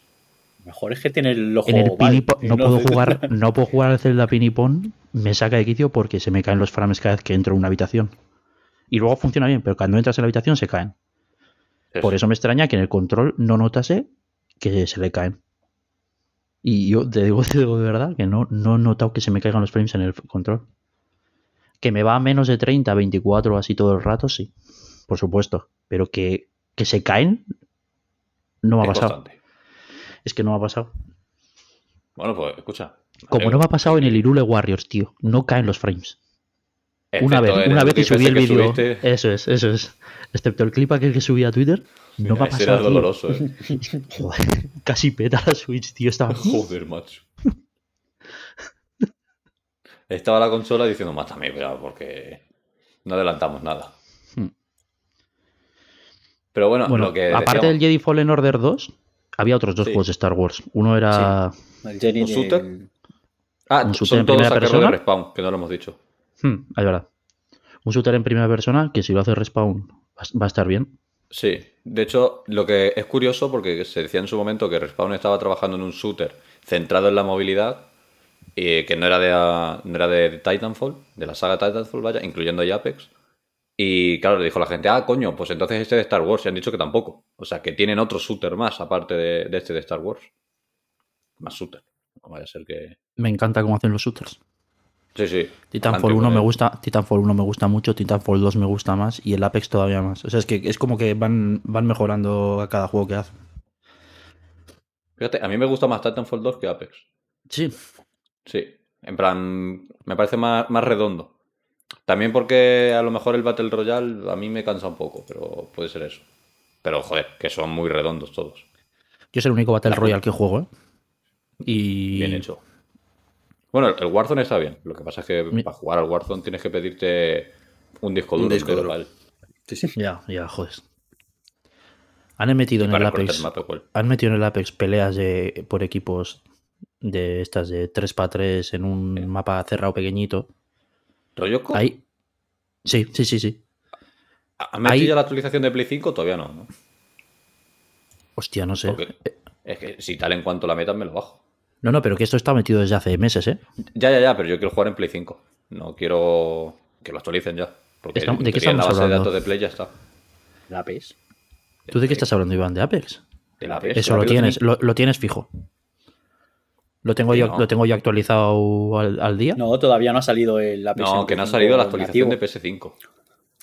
Mejor es que tiene el ojo En el y no puedo jugar, no puedo jugar al Zelda Pinipon, me saca de quicio porque se me caen los frames cada vez que entro en una habitación. Y luego funciona bien, pero cuando entras en la habitación se caen. Por eso me extraña que en el control no notase que se le caen. Y yo te digo, te digo de verdad que no, no he notado que se me caigan los frames en el control. Que me va a menos de 30, 24 o así todo el rato, sí. Por supuesto. Pero que, que se caen, no me ha Es pasado. constante. Es que no me ha pasado. Bueno, pues escucha. Como no me ha pasado en el Irule Warriors, tío. No caen los frames. Una vez, una vez que subí el vídeo. subiste, Eso es, eso es. Excepto el clip aquel que subí a Twitter. No me ha era pasado. tío. doloroso, eh. Joder, casi peta la Switch, tío. Estaba. Joder, macho. Estaba la consola diciendo, mátame, pero porque no adelantamos nada. Hmm. Pero bueno, Bueno, lo que aparte decíamos, del Jedi Fallen Order 2, había otros dos Sí. juegos de Star Wars. Uno era. El Jenny ¿Un shooter? ah, un shooter son en todos primera persona. de Respawn, que no lo hemos dicho. Hmm, es verdad. Un shooter en primera persona que si lo hace Respawn va va a estar bien. Sí, de hecho, lo que es curioso porque se decía en su momento que Respawn estaba trabajando en un shooter centrado en la movilidad y que no era de, no era de Titanfall, de la saga Titanfall, vaya, incluyendo ya Apex. Y claro, le dijo la gente, ah, coño, pues entonces este de Star Wars. Y han dicho que tampoco. O sea, que tienen otro shooter más, aparte de, de este de Star Wars. Más shooter. No vaya a ser que. Me encanta cómo hacen los shooters. Sí, sí. Titanfall adelante 1 con me él. gusta, Titanfall 1 me gusta mucho, Titanfall 2 me gusta más y el Apex todavía más. O sea, es que es como que van, van mejorando a cada juego que hacen. Fíjate, a mí me gusta más Titanfall 2 que Apex. Sí, Sí, en plan, me parece más, más redondo. También porque a lo mejor el Battle Royale a mí me cansa un poco, pero puede ser eso. Pero joder, que son muy redondos todos. yo es el único Battle Royale que juego, ¿eh? Y Bien hecho. Bueno, el Warzone está bien. Lo que pasa es que Mi- para jugar al Warzone tienes que pedirte un disco Un duro. disco entero duro. para él. Sí, sí. Ya, ya, joder. Han metido en el Apex. el mapa igual. Han metido en el Apex peleas de, por equipos de estas de 3 para 3 en un mapa cerrado pequeñito. ¿Rollo co- Ahí. Sí, sí, sí, sí. ¿Han metido ahí- ya la actualización de Play 5? Todavía no, ¿no? Hostia, no sé. Porque es que si tal en cuanto la metan me lo bajo. No, no, pero que esto está metido desde hace meses, ¿eh? Ya, ya, ya, pero yo quiero jugar en Play 5. No quiero que lo actualicen ya. Porque Estamos- ¿de qué en la estamos base de hablando? datos de Play ya está. La PES. ¿Tú de qué estás hablando, Iván? ¿De Apex? De la Eso lo tienes, 5. lo, lo tienes fijo. Lo tengo, yo, No. lo tengo yo actualizado al, al día. No, todavía no ha salido el la No, que no ha salido la actualización de PS5.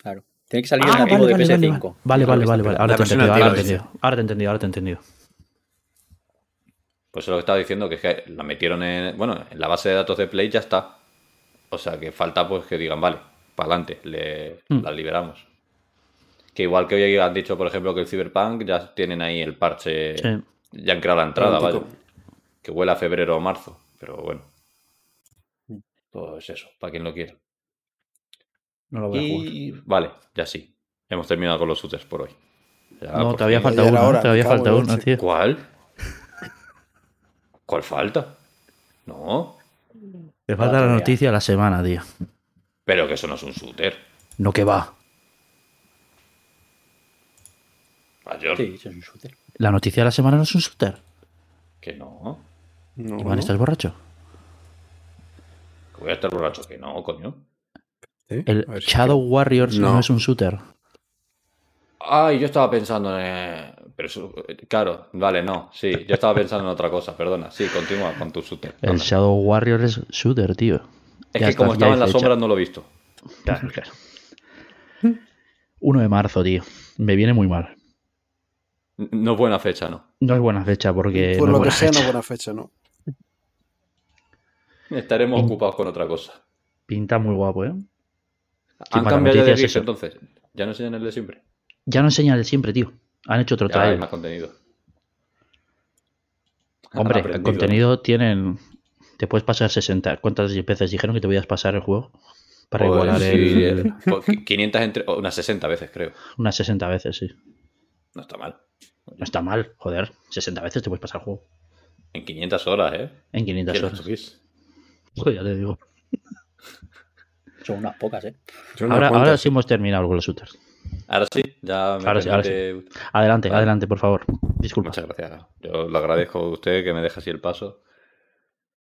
Claro. Tiene que salir Ah, el nativo vale, de vale, vale, PS5. vale, vale, vale, vale. Ahora te entendido, ahora te he nativa, entendido. Ahora te he entendido, ahora te he entendido. Pues eso es lo que estaba diciendo, que es que la metieron en. Bueno, en la base de datos de Play ya está. O sea que falta pues que digan, vale, para adelante, le, Hmm. la liberamos. Que igual que hoy han dicho, por ejemplo, que el Cyberpunk ya tienen ahí el parche. Sí. Ya han creado la entrada, vaya. Que huele a febrero o marzo. Pero bueno. Pues eso, para quien lo quiera. No lo voy a jugar. Y vale, ya sí. Hemos terminado con los shooters por hoy. Ya, No, por todavía fin. falta uno, hora, ¿eh? todavía cago falta uno, tío. ¿Cuál? ¿Cuál falta? No, Me falta la noticia de la semana, tío. pero que eso no es un shooter. No que va. Mayor, Sí, eso es un shooter. La noticia de la semana no es un shooter. que no. No, Iván, no. ¿estás borracho? Que voy a estar borracho, que no, coño. ¿Sí? El si- Shadow Warriors no. No. es un shooter. Ay, yo estaba pensando en. Pero claro, vale, no. Sí, yo estaba pensando en otra cosa, perdona. Sí, continúa con tu shooter. El Anda. Shadow Warrior es shooter, tío. Es Ya que como estaba en la fecha. sombra no lo he visto. Claro, claro. 1 de marzo, tío. Me viene muy mal. No es buena fecha, ¿no? No es buena fecha porque. Por no lo es que sea, no fecha. buena fecha, ¿no? Estaremos ocupados con otra cosa. Pinta muy guapo, ¿eh? ¿Han cambiado de eso. entonces? ¿Ya no enseñan el de siempre? Ya no enseñan el de siempre, tío. Han hecho otro Ya hay trailer. más contenido. Hombre, el contenido tienen. Te puedes pasar 60. ¿Cuántas veces dijeron que te podías pasar el juego? Para Joder, igualar sí, el. eh, pues, 500 entre. o unas 60 veces, creo. Unas 60 veces, sí. No está mal. No está mal, joder. 60 veces te puedes pasar el juego. En 500 horas, ¿eh? En 500 ¿Quién lo horas. Joder, ya te digo. Son unas pocas, ¿eh? Ahora, sí hemos terminado con los shooters. Ahora sí, ya me Ahora sí, ahora Adelante, Vale. adelante, por favor. Disculpa. Muchas gracias. Yo le agradezco a usted que me deje así el paso.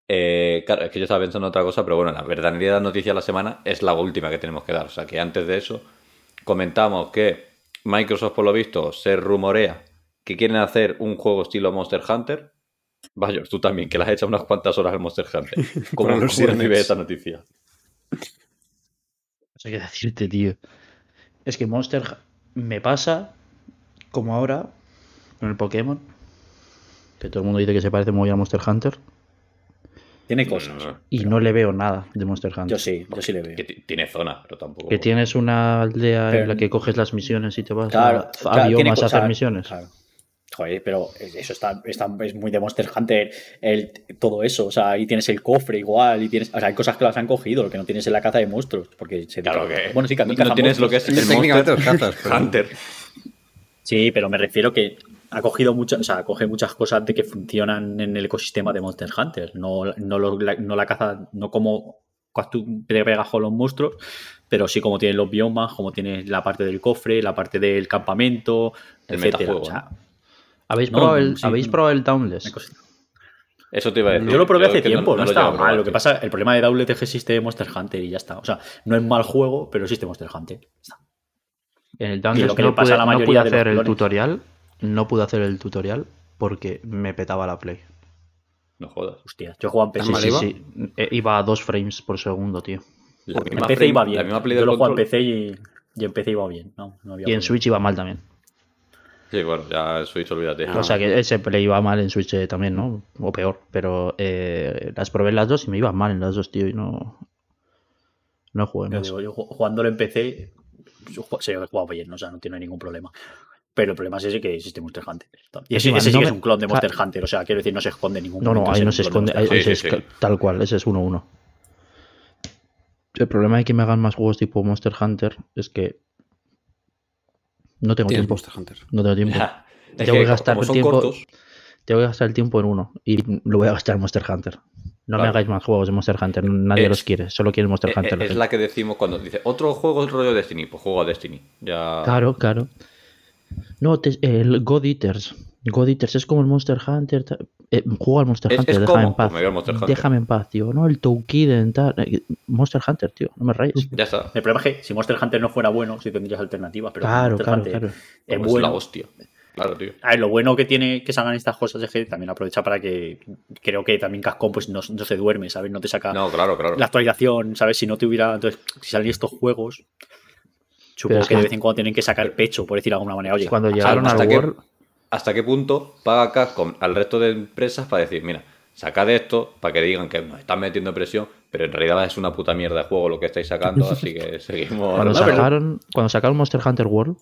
Eh, claro, es que yo estaba pensando en otra cosa, pero bueno, la verdadera noticia de la semana es la última que tenemos que dar. O sea, que antes de eso comentamos que Microsoft, por lo visto, se rumorea que quieren hacer un juego estilo Monster Hunter. Vaya, tú también, que le has echado unas cuantas horas al Monster Hunter. ¿Cómo, cómo recibes ciernes. esta noticia? No sé qué decirte, tío. Es que Monster me pasa como ahora con el Pokémon. Que todo el mundo dice que se parece muy a Monster Hunter. Tiene cosas. Y no le veo nada de Monster Hunter. Yo sí, yo sí le veo. Que ti- tiene zona, pero tampoco. Que tienes una aldea en la que coges las misiones y te vas Claro, a, a claro, tiene biomas a hacer misiones. claro. Joder, pero eso está, está- es muy de Monster Hunter, el, todo eso. O sea, ahí tienes el cofre igual, y tienes. O sea, hay cosas que las han cogido, lo que no tienes en la caza de monstruos. Porque se Claro que. Bueno, sí, que no, caza no tienes lo que es el Técnicamente Monster los cazas, pero- Hunter. Sí, pero me refiero que ha cogido muchas, o sea, coge muchas cosas de que funcionan en el ecosistema de Monster Hunter. No, no, lo- la, no la caza, no como cuando tú te pegas con los monstruos, pero sí como tienes los biomas, como tienes la parte del cofre, la parte del campamento, El etcétera. metajuego, O sea, ¿Habéis, No, probado, el, sí, ¿habéis no. probado el Downless? Eso te iba a decir. Yo lo probé hace que no- tiempo, no, lo estaba. Lo que pasa, el problema de Double es que existe Monster Hunter y ya está. O sea, no es mal juego, pero existe Monster Hunter. Está. En el Downless que no pasa pude, a la no mayoría pude de los hacer el tutorial. No pude hacer el tutorial porque me petaba la play. No jodas. Hostia, yo jugaba en PC. Sí, sí, iba? sí. Eh, Iba a dos frames por segundo, tío. La En PC frame- iba bien. La misma play yo lo jugaba en. PC y, y en PC iba bien. No, no había Y en problema. Switch iba mal también. Sí, bueno, ya el Switch, olvídate. O sea que ese play iba mal en Switch eh, también, ¿no? O peor. Pero eh, las probé en las dos y me iban mal en las dos, tío. Y no. No jugué Yo más. digo, yo ju- jugándolo en PC, yo ju- se jugaba bien, o sea, no tiene ningún problema. Pero el problema es ese que existe Monster Hunter. Y ese, Encima, ese sí no que es un clon de Monster. Hunter, o sea, quiero decir, no se esconde en ningún No, no, ahí no se esconde. Monster ahí- Hunter. ese Sí, es sí, ca- tal cual, ese es 1-1. El problema de que me hagan más juegos tipo Monster Hunter es que no tengo tiempo. Monster Hunter. No tengo tiempo. Ya. Tengo que gastar el tiempo- cortos, Tengo que gastar el tiempo en uno y lo voy a gastar en Monster Hunter. No me hagáis más juegos de Monster Hunter, nadie Es- los quiere, solo quiere Monster eh, Hunter. eh, la es la que decimos cuando dice otro juego es rollo Destiny, pues juego a Destiny. Ya. Claro, claro. No, te- el God Eaters. God Eaters es como el Monster Hunter. Eh, juega al Monster Es- Hunter, es déjame como- en paz. Monster Hunter. Déjame en paz, tío. No, el Toukiden, tal. Eh, Monster Hunter, tío, no me rayes. Ya está. El problema es que si Monster Hunter no fuera bueno, sí tendrías alternativas, pero Claro, Monster claro, Hunter claro. es Como es bueno. la hostia. Claro, tío. A ver, lo bueno que tiene que salgan estas cosas es que también aprovecha para que creo que también Cascom pues no, no se duerme, ¿sabes? No te saca No, claro, claro. la actualización, ¿sabes? Si no tuviera, entonces, si salen estos juegos, supongo que de vez en cuando tienen que sacar pecho, por decir de alguna manera. Oye, Cuando hasta- llegaron hasta al que- ¿Hasta qué punto paga Capcom al resto de empresas para decir, mira, sacad esto para que digan que nos están metiendo presión, pero en realidad es una puta mierda de juego lo que estáis sacando, así que seguimos. cuando sacaron, cuando sacaron Monster Hunter World,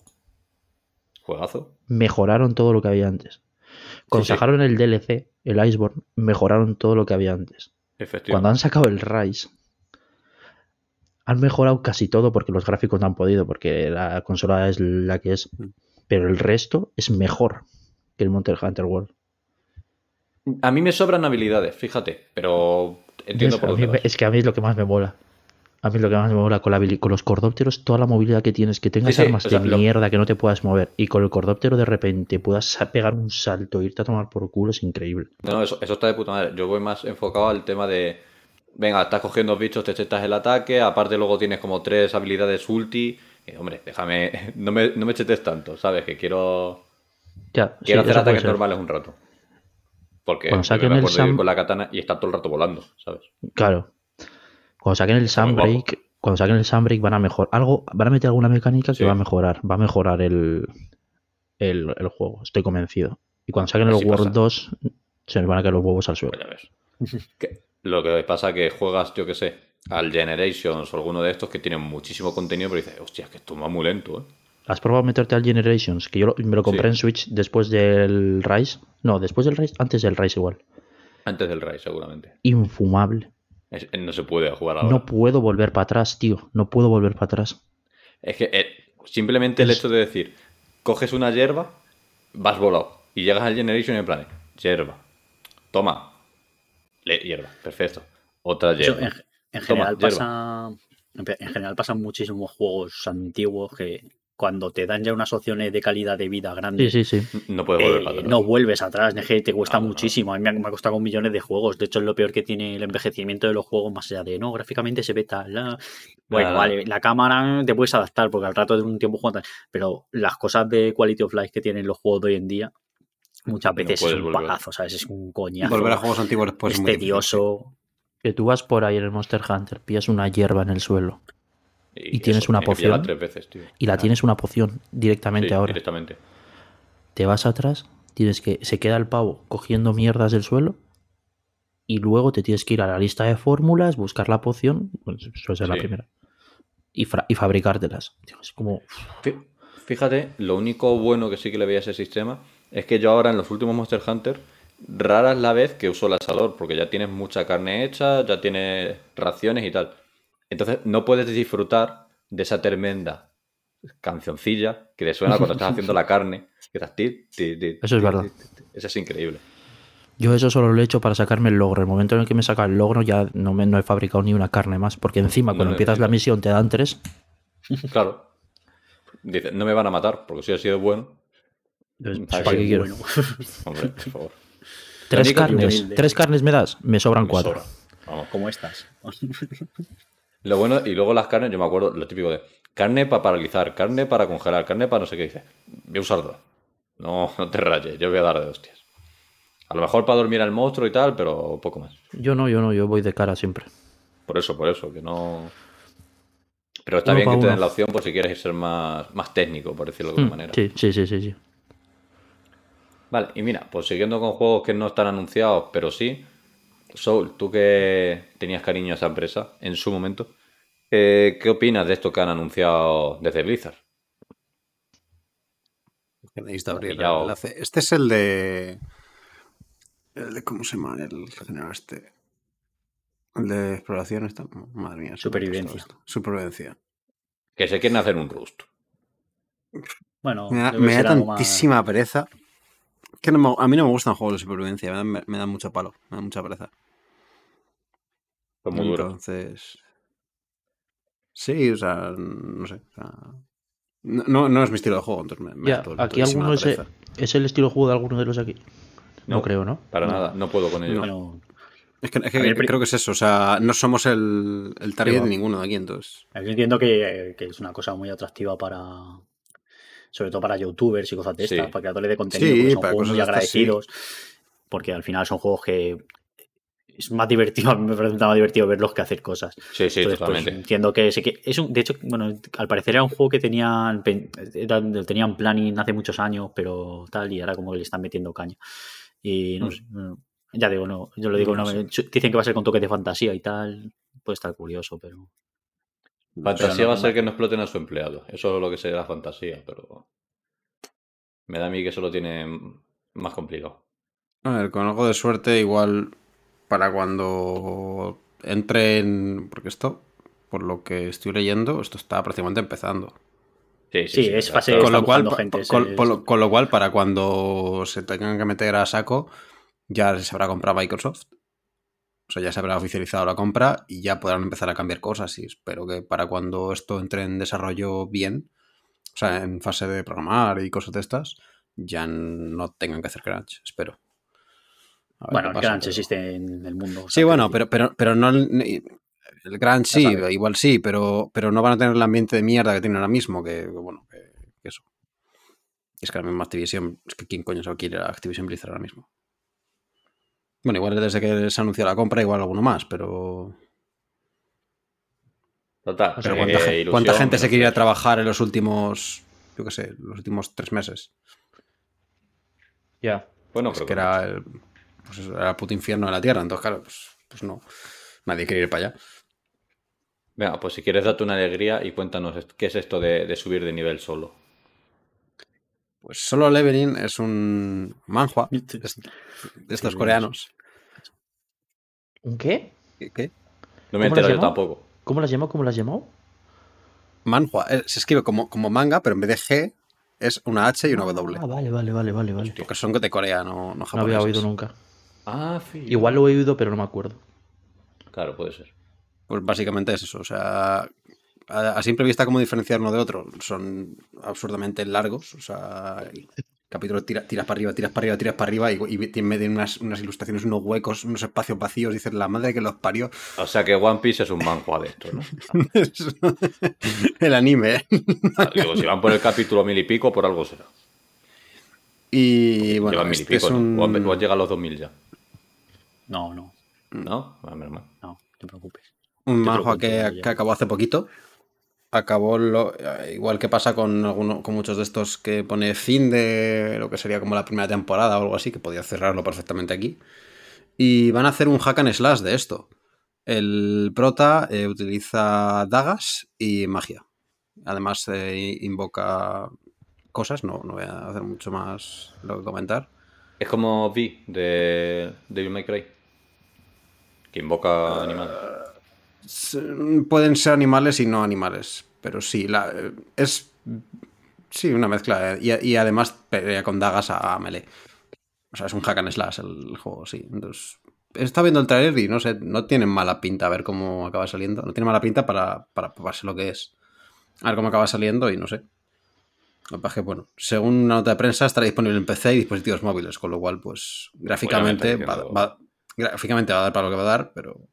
Juegazo. mejoraron todo lo que había antes. Cuando Sí, sí. sacaron el DLC, el Iceborne, mejoraron todo lo que había antes. Cuando han sacado el Rise, han mejorado casi todo porque los gráficos no han podido, porque la consola es la que es. Pero el resto es mejor que el Monster Hunter World. A mí me sobran habilidades, fíjate, pero entiendo por dónde es que a mí es lo que más me mola. A mí es lo que más me mola con, la habili- con los cordópteros, toda la movilidad que tienes, que tengas Sí, sí, armas o sea, de lo- mierda que no te puedas mover y con el cordóptero de repente puedas pegar un salto e irte a tomar por culo es increíble. No, eso, eso está de puta madre. Yo voy más enfocado al tema de. Venga, estás cogiendo bichos, te echas el ataque. Aparte, luego tienes como tres habilidades ulti. Y, hombre, déjame. No me, no me chetes tanto, ¿sabes? Que quiero. Ya, Quiero sí, hacer ataques normales un rato. Porque Cuando saquen me el ir con la katana y está todo el rato volando, ¿sabes? Claro. Cuando saquen el Sunbreak, cuando saquen el Sunbreak van a mejorar algo, van a meter alguna mecánica que Sí. va a mejorar, va a mejorar el, el, el juego, estoy convencido. Y cuando saquen el World pasa. 2 se les van a caer los huevos al suelo. Pues. Que- lo que pasa que juegas, yo que sé, al Generations o alguno de estos que tienen muchísimo contenido, pero dices, hostia, es que esto va muy lento, ¿eh? ¿Has probado meterte al Generations? Que yo lo- me lo compré Sí. en Switch después del Rise. No, después del Rise, antes del Rise igual. Antes del Rise, seguramente. infumable. Es- no se puede jugar ahora. No puedo volver para atrás, tío. No puedo volver para atrás. Es que eh, simplemente el hecho de decir, coges una hierba, vas volado y llegas al Generation y en plan, hierba, toma, Le- hierba, perfecto, otra Eso hierba. en, general hierba. pasa. En en general pasan muchísimos juegos antiguos que cuando te dan ya unas opciones de calidad de vida Sí, grandes, sí, sí. No puedes volver eh, para atrás. no vuelves atrás, es que te cuesta No, no. muchísimo. A mí me ha, costado con millones de juegos. De hecho, es lo peor que tiene el envejecimiento de los juegos, más allá de no, gráficamente se ve tal. la- Bueno, Nada. vale, la cámara te puedes adaptar porque al rato de un tiempo jugando, pero las cosas de quality of life que tienen los juegos de hoy en día, muchas No veces es un volver. pagazo, ¿sabes? Es un coñazo. Volver a juegos antiguos después es tedioso. Que tú vas por ahí en el Monster Hunter, pillas una hierba en el suelo y tienes eso, una poción. tres veces, tío. y la tienes una poción directamente Sí, ahora. Directamente. Te vas atrás, tienes que. Se queda el pavo cogiendo mierdas del suelo. Y luego te tienes que ir a la lista de fórmulas, buscar la poción. Pues suele ser la primera. Y, fra- y fabricártelas. Tío, Es como. Fí- Fíjate, lo único bueno que sí que le veía a ese sistema es que yo ahora en los últimos Monster Hunter, rara es la vez que uso el asador, porque ya tienes mucha carne hecha, ya tienes raciones y tal. Entonces no puedes disfrutar de esa tremenda cancioncilla que te suena cuando estás haciendo la carne. Que estás ti, ti, ti, Eso es verdad. Eso es increíble. Yo eso solo lo he hecho para sacarme el logro. El momento en el que me saca el logro ya no, me, no he fabricado ni una carne más. Porque encima No cuando empiezas la misión te dan tres. Claro. Dice, no me van a matar, porque si he sido bueno. ¿Para qué quiero? Bueno. Hombre, por favor. Tres carnes. Tres carnes me das. Me sobran Me cuatro. sobra. Vamos. ¿Cómo estás? Lo bueno, y luego las carnes, yo me acuerdo lo típico de carne para paralizar, carne para congelar, carne para no sé qué dice. Voy a usar dos. No, no te rayes, yo voy a dar de hostias. A lo mejor para dormir al monstruo y tal, pero poco más. Yo no, yo no, yo voy de cara siempre. Por eso, por eso, que no. Pero está Uno bien que te den la opción por si quieres ser más, más técnico, por decirlo de alguna Mm, manera. Sí, sí, sí, sí, sí. Vale, y mira, pues siguiendo con juegos que no están anunciados, pero sí. Soul, tú que tenías cariño a esa empresa en su momento, eh, ¿qué opinas de esto que han anunciado desde Blizzard? Que necesito abrir el enlace. Este es el de. El de. ¿Cómo se llama? El género este. El de exploración. Esta... Madre mía. Supervivencia. Supervivencia. Que se quieren hacer un Rust. Bueno, Me da, me da más- tantísima pereza. Que no me- a mí no me gustan juegos de supervivencia. Me dan, me, me dan mucho palo. Me dan mucha pereza. Muy duro. Entonces. Sí, o sea, no sé. o sea, no, no, no es mi estilo de juego, entonces me, me Ya, todo- aquí alguno es, pereza. es el estilo de juego de alguno de los aquí. No, No. creo, ¿no? Para nada, no puedo con ello. Bueno, Es que, es que A ver, pri- creo que es eso, o sea, no somos el, el target de ninguno de aquí, entonces. yo entiendo que, que es una cosa muy atractiva para. Sobre todo para youtubers y cosas de Sí. estas, para creadores de contenido, Sí, porque son para juegos muy de estas, sí. agradecidos. Porque al final son juegos que. Es más divertido, me parece más divertido verlos que hacer cosas. Sí, sí, Entonces, pues, totalmente. entiendo que, sí que es un, de hecho, bueno, al parecer era un juego que tenían, tenían planning hace muchos años, pero tal, y ahora como que le están metiendo caña. Y no Mm. sé, ya digo, no, yo lo digo, No no, dicen que va a ser con toques de fantasía y tal, puede estar curioso, pero Fantasía pero no, va a ser que no exploten a su empleado. Eso es lo que sería la fantasía, pero. Me da a mí que eso lo tiene más complicado. A ver, con algo de suerte, igual para cuando entre en. Porque esto, por lo que estoy leyendo, esto está prácticamente empezando. Sí, sí, Sí, es está. Con lo, cual, gente, es- con, con lo cual, para cuando se tengan que meter a saco, ya se habrá comprado Microsoft. O sea, ya se habrá oficializado la compra y ya podrán empezar a cambiar cosas. Y espero que para cuando esto entre en desarrollo bien, o sea, en fase de programar y cosas de estas, ya no tengan que hacer crunch. Espero. A ver bueno, el pero- existe en el mundo. o Sí, bueno, pero, pero, pero no. El el sí, igual sí, pero, pero no van a tener el ambiente de mierda que tienen ahora mismo, que, bueno, que, que eso. Es que ahora mismo Activision, es que quién coño se va a Activision Blizzard ahora mismo. Bueno, igual desde que se anunció la compra, igual alguno más, pero. Total. pero ¿cuánta, ilusión, cuánta gente se quería trabajar en los últimos. Yo qué sé, los últimos tres meses? Ya. Bueno, Es pero que era el, pues eso, era el puto infierno de la tierra, entonces, claro, pues, pues no. Nadie quiere ir para allá. Venga, pues si quieres date una alegría y cuéntanos qué es esto de, de subir de nivel solo. Pues solo Leveling es un manhua de est- de estos coreanos ¿Un qué? ¿Qué? qué? No me he ¿Cómo lo enterado yo tampoco. ¿Cómo las llamó? ¿Cómo las llamó? Manhua. Eh, Se escribe como, como manga, pero en vez de G es una H y una W. Ah, vale, vale, vale, vale, vale. Porque son de Corea, no, no No japoneses. había oído nunca. Ah, sí. Igual lo he oído, pero no me acuerdo. Claro, puede ser. Pues básicamente es eso. O sea, a, simple vista, ¿cómo diferenciar uno de otro? Son absurdamente largos. O sea, el capítulo tira- tiras para arriba, tiras para arriba, tiras para arriba y, y tiene medio unas, unas ilustraciones, unos huecos, unos espacios vacíos. Dices, la madre que los parió. O sea que One Piece es un manhua de esto, ¿no? el anime. Ah, Digo, si van por el capítulo mil y pico, por algo será. Y bueno, Llevan mil y este pico, es ¿no? un... O han- o han llegado a los dos mil ya. No, no, ¿No? Ah, menos mal. no, no te preocupes. Un cuento que, que acabó hace poquito. Acabó lo, eh, igual que pasa con, alguno- con muchos de estos que pone fin de lo que sería como la primera temporada o algo así, que podía cerrarlo perfectamente aquí. Y van a hacer un hack and slash de esto. El prota eh, utiliza dagas y magia. Además eh, invoca cosas, no, no voy a hacer mucho más lo que comentar. Es como V de Devil May Cry. Que invoca animales. Pueden ser animales y no animales, pero sí, la, es sí una mezcla eh, y, y además pelea con dagas a, melee. O sea, es un hack and slash el juego, sí. Entonces, estado viendo el trailer y no sé, no tiene mala pinta a ver cómo acaba saliendo. No tiene mala pinta para, para, para ser lo que es. A ver cómo acaba saliendo y no sé. Lo que pasa es que, bueno, según una nota de prensa estará disponible en PC y dispositivos móviles, con lo cual, pues, gráficamente, va- gráficamente va a dar para lo que va a dar, pero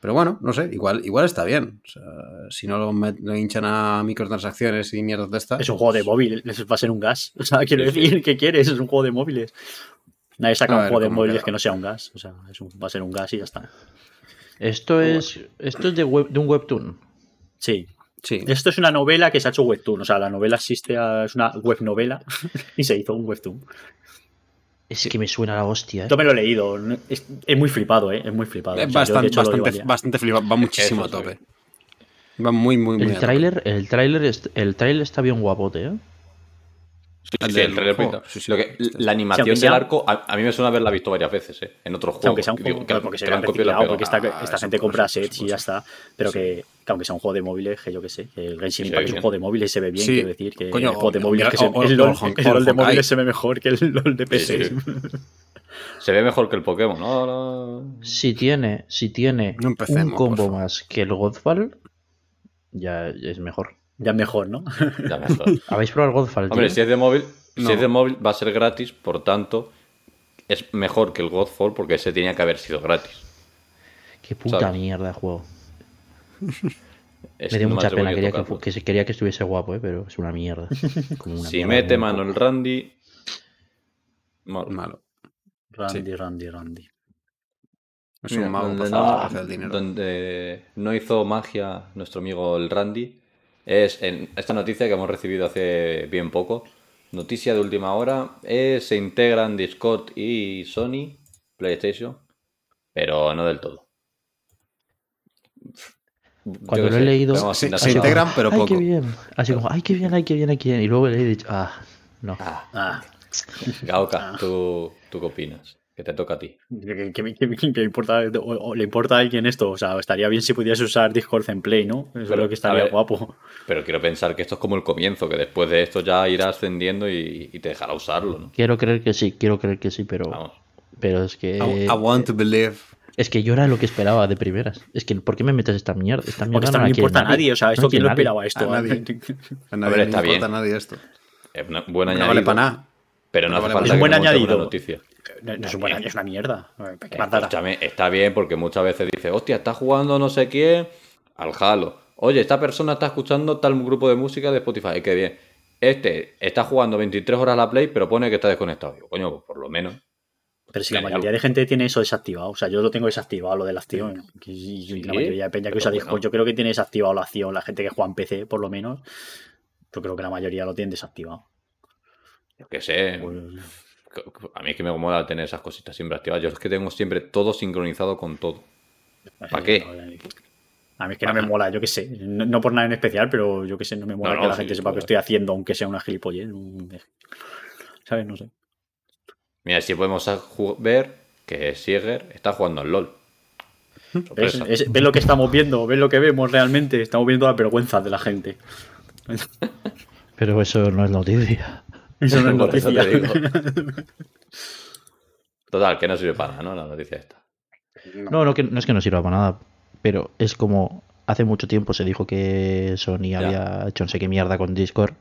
pero bueno, no sé, igual, igual está bien. O sea, si no lo, met- lo hinchan a microtransacciones y mierdas de estas. Es un juego de pues- móviles, va a ser un gas. O sea, quiero Sí, sí. decir, ¿qué quieres? Es un juego de móviles. Nadie saca un juego de móviles queda. que no sea un gas. O sea, es un- va a ser un gas y ya está. Esto es, esto es de, web, de un webtoon. Sí. Sí. Esto es una novela que se ha hecho webtoon. O sea, la novela existe, a- es una web novela y se hizo un webtoon. Es que me suena la hostia, ¿eh? Yo me lo he leído. Es, es muy flipado, ¿eh? Es muy flipado. Es O sea, bastante, hecho, bastante, bastante flipado, va muchísimo Eso a tope. Va muy, muy, muy a El tope. tráiler, el tráiler, el tráiler está bien guapote, ¿eh? Sí, El sí, el del trailer juego. pinta. Sí, sí. Lo que- Sí, la animación sea- del arco, a, a mí me suena haberla visto varias veces, ¿eh? En otros juegos. aunque sea un juego, que- claro, porque que se han reciclado, porque esta, Ah, esta gente compra eso sets y ya está. Pero que, que aunque sea un juego de móviles, que yo que sé, que el Genshin Impact es un juego de móviles y se ve bien, Sí. quiero decir, que Coño, el juego de móviles, que se- el LOL, de móviles se ve mejor que el LOL de PC. Se ve mejor que el Pokémon, ¿no? Si tiene, si tiene un combo más que el Godfall, ya es mejor. Ya es mejor, ¿no? Ya mejor. ¿Habéis probado el Godfall? Hombre, si es de móvil, No. si es de móvil va a ser gratis, por tanto, es mejor que el Godfall porque ese tenía que haber sido gratis. Qué puta ¿sabes? mierda de juego. Es- Me dio no mucha pena, quería que, que se- quería que estuviese guapo, ¿eh? pero es una mierda. Como una Si mierda mete mano el Randy. mal. Malo. Randy, Randy, Randy. Es Mira, un mago donde, no, el dinero. donde no hizo magia nuestro amigo el Randy es en esta noticia que hemos recibido hace bien poco. Noticia de última hora. es se integran Discord y Sony, PlayStation, pero no del todo. Cuando lo he sé, leído, se- integran, pero ay, poco. qué bien. Así como, ay, qué bien, ay, qué bien, ay, qué bien. Y luego le he dicho, ah, no. Ah, Ah, Gaoka, ¿tú, ¿tú qué opinas? Que te toca a ti. ¿qué, qué- qué- qué- qué importa, o- o le importa a alguien esto? O sea, estaría bien si pudiese usar Discord en Play, ¿no? Eso es Pero, lo que a estaría ver, guapo. Pero quiero pensar que esto es como el comienzo, que después de esto ya irá ascendiendo y, y te dejará usarlo, ¿no? Quiero creer que sí, quiero creer que sí, pero, Vamos. pero es que I, I want to believe. es que yo era lo que esperaba de primeras. Es que ¿por qué me metes esta mierda? Esta mierda no quiere importa a nadie. O sea, No esto la quién lo nadie. esperaba esto. A nadie. A nadie Hombre, le está importa bien. a nadie esto. Es un buen No añadido. vale para nada. Pero no No hace vale falta para nada. Es un buen añadido. una noticia. No, no es, una mierda. ¿Qué Eh, escúchame, está bien porque muchas veces dice, hostia, está jugando no sé quién al Halo. Oye, esta persona está escuchando tal grupo de música de Spotify. Ay, qué bien. Este está jugando 23 horas a la Play, pero pone que está desconectado. Digo, coño, pues por lo menos. Pero si la mayoría de gente tiene eso desactivado. O sea, yo lo tengo desactivado, lo de la acción. Y, y la mayoría de peña que usa bueno. Discord, yo creo que tiene desactivado la acción. La gente que juega en PC, por lo menos. Yo creo que la mayoría lo tiene desactivado. Yo qué sé. Pues, A mí es que me mola tener esas cositas siempre activadas. Yo es que tengo siempre todo sincronizado con todo. ¿Para qué? A mí es que no me mola, yo qué sé. No, no por nada en especial, pero yo qué sé, no me mola No, que la sí, gente sepa claro. que estoy haciendo, aunque sea una gilipollez. ¿Sabes? No sé. Mira, si podemos ver que Sieger está jugando al LOL. Es- Sorpresa. es- ¿Ves lo que estamos viendo? ¿Ves lo que vemos realmente? Estamos viendo las vergüenzas de la gente. Pero eso no es noticia. Eso no es Por eso noticia. te digo. Total, que no sirve para nada, ¿no? La noticia esta. No, no, que, no es que no sirva para nada, pero es como hace mucho tiempo se dijo que Sony había hecho no sé qué mierda con Discord.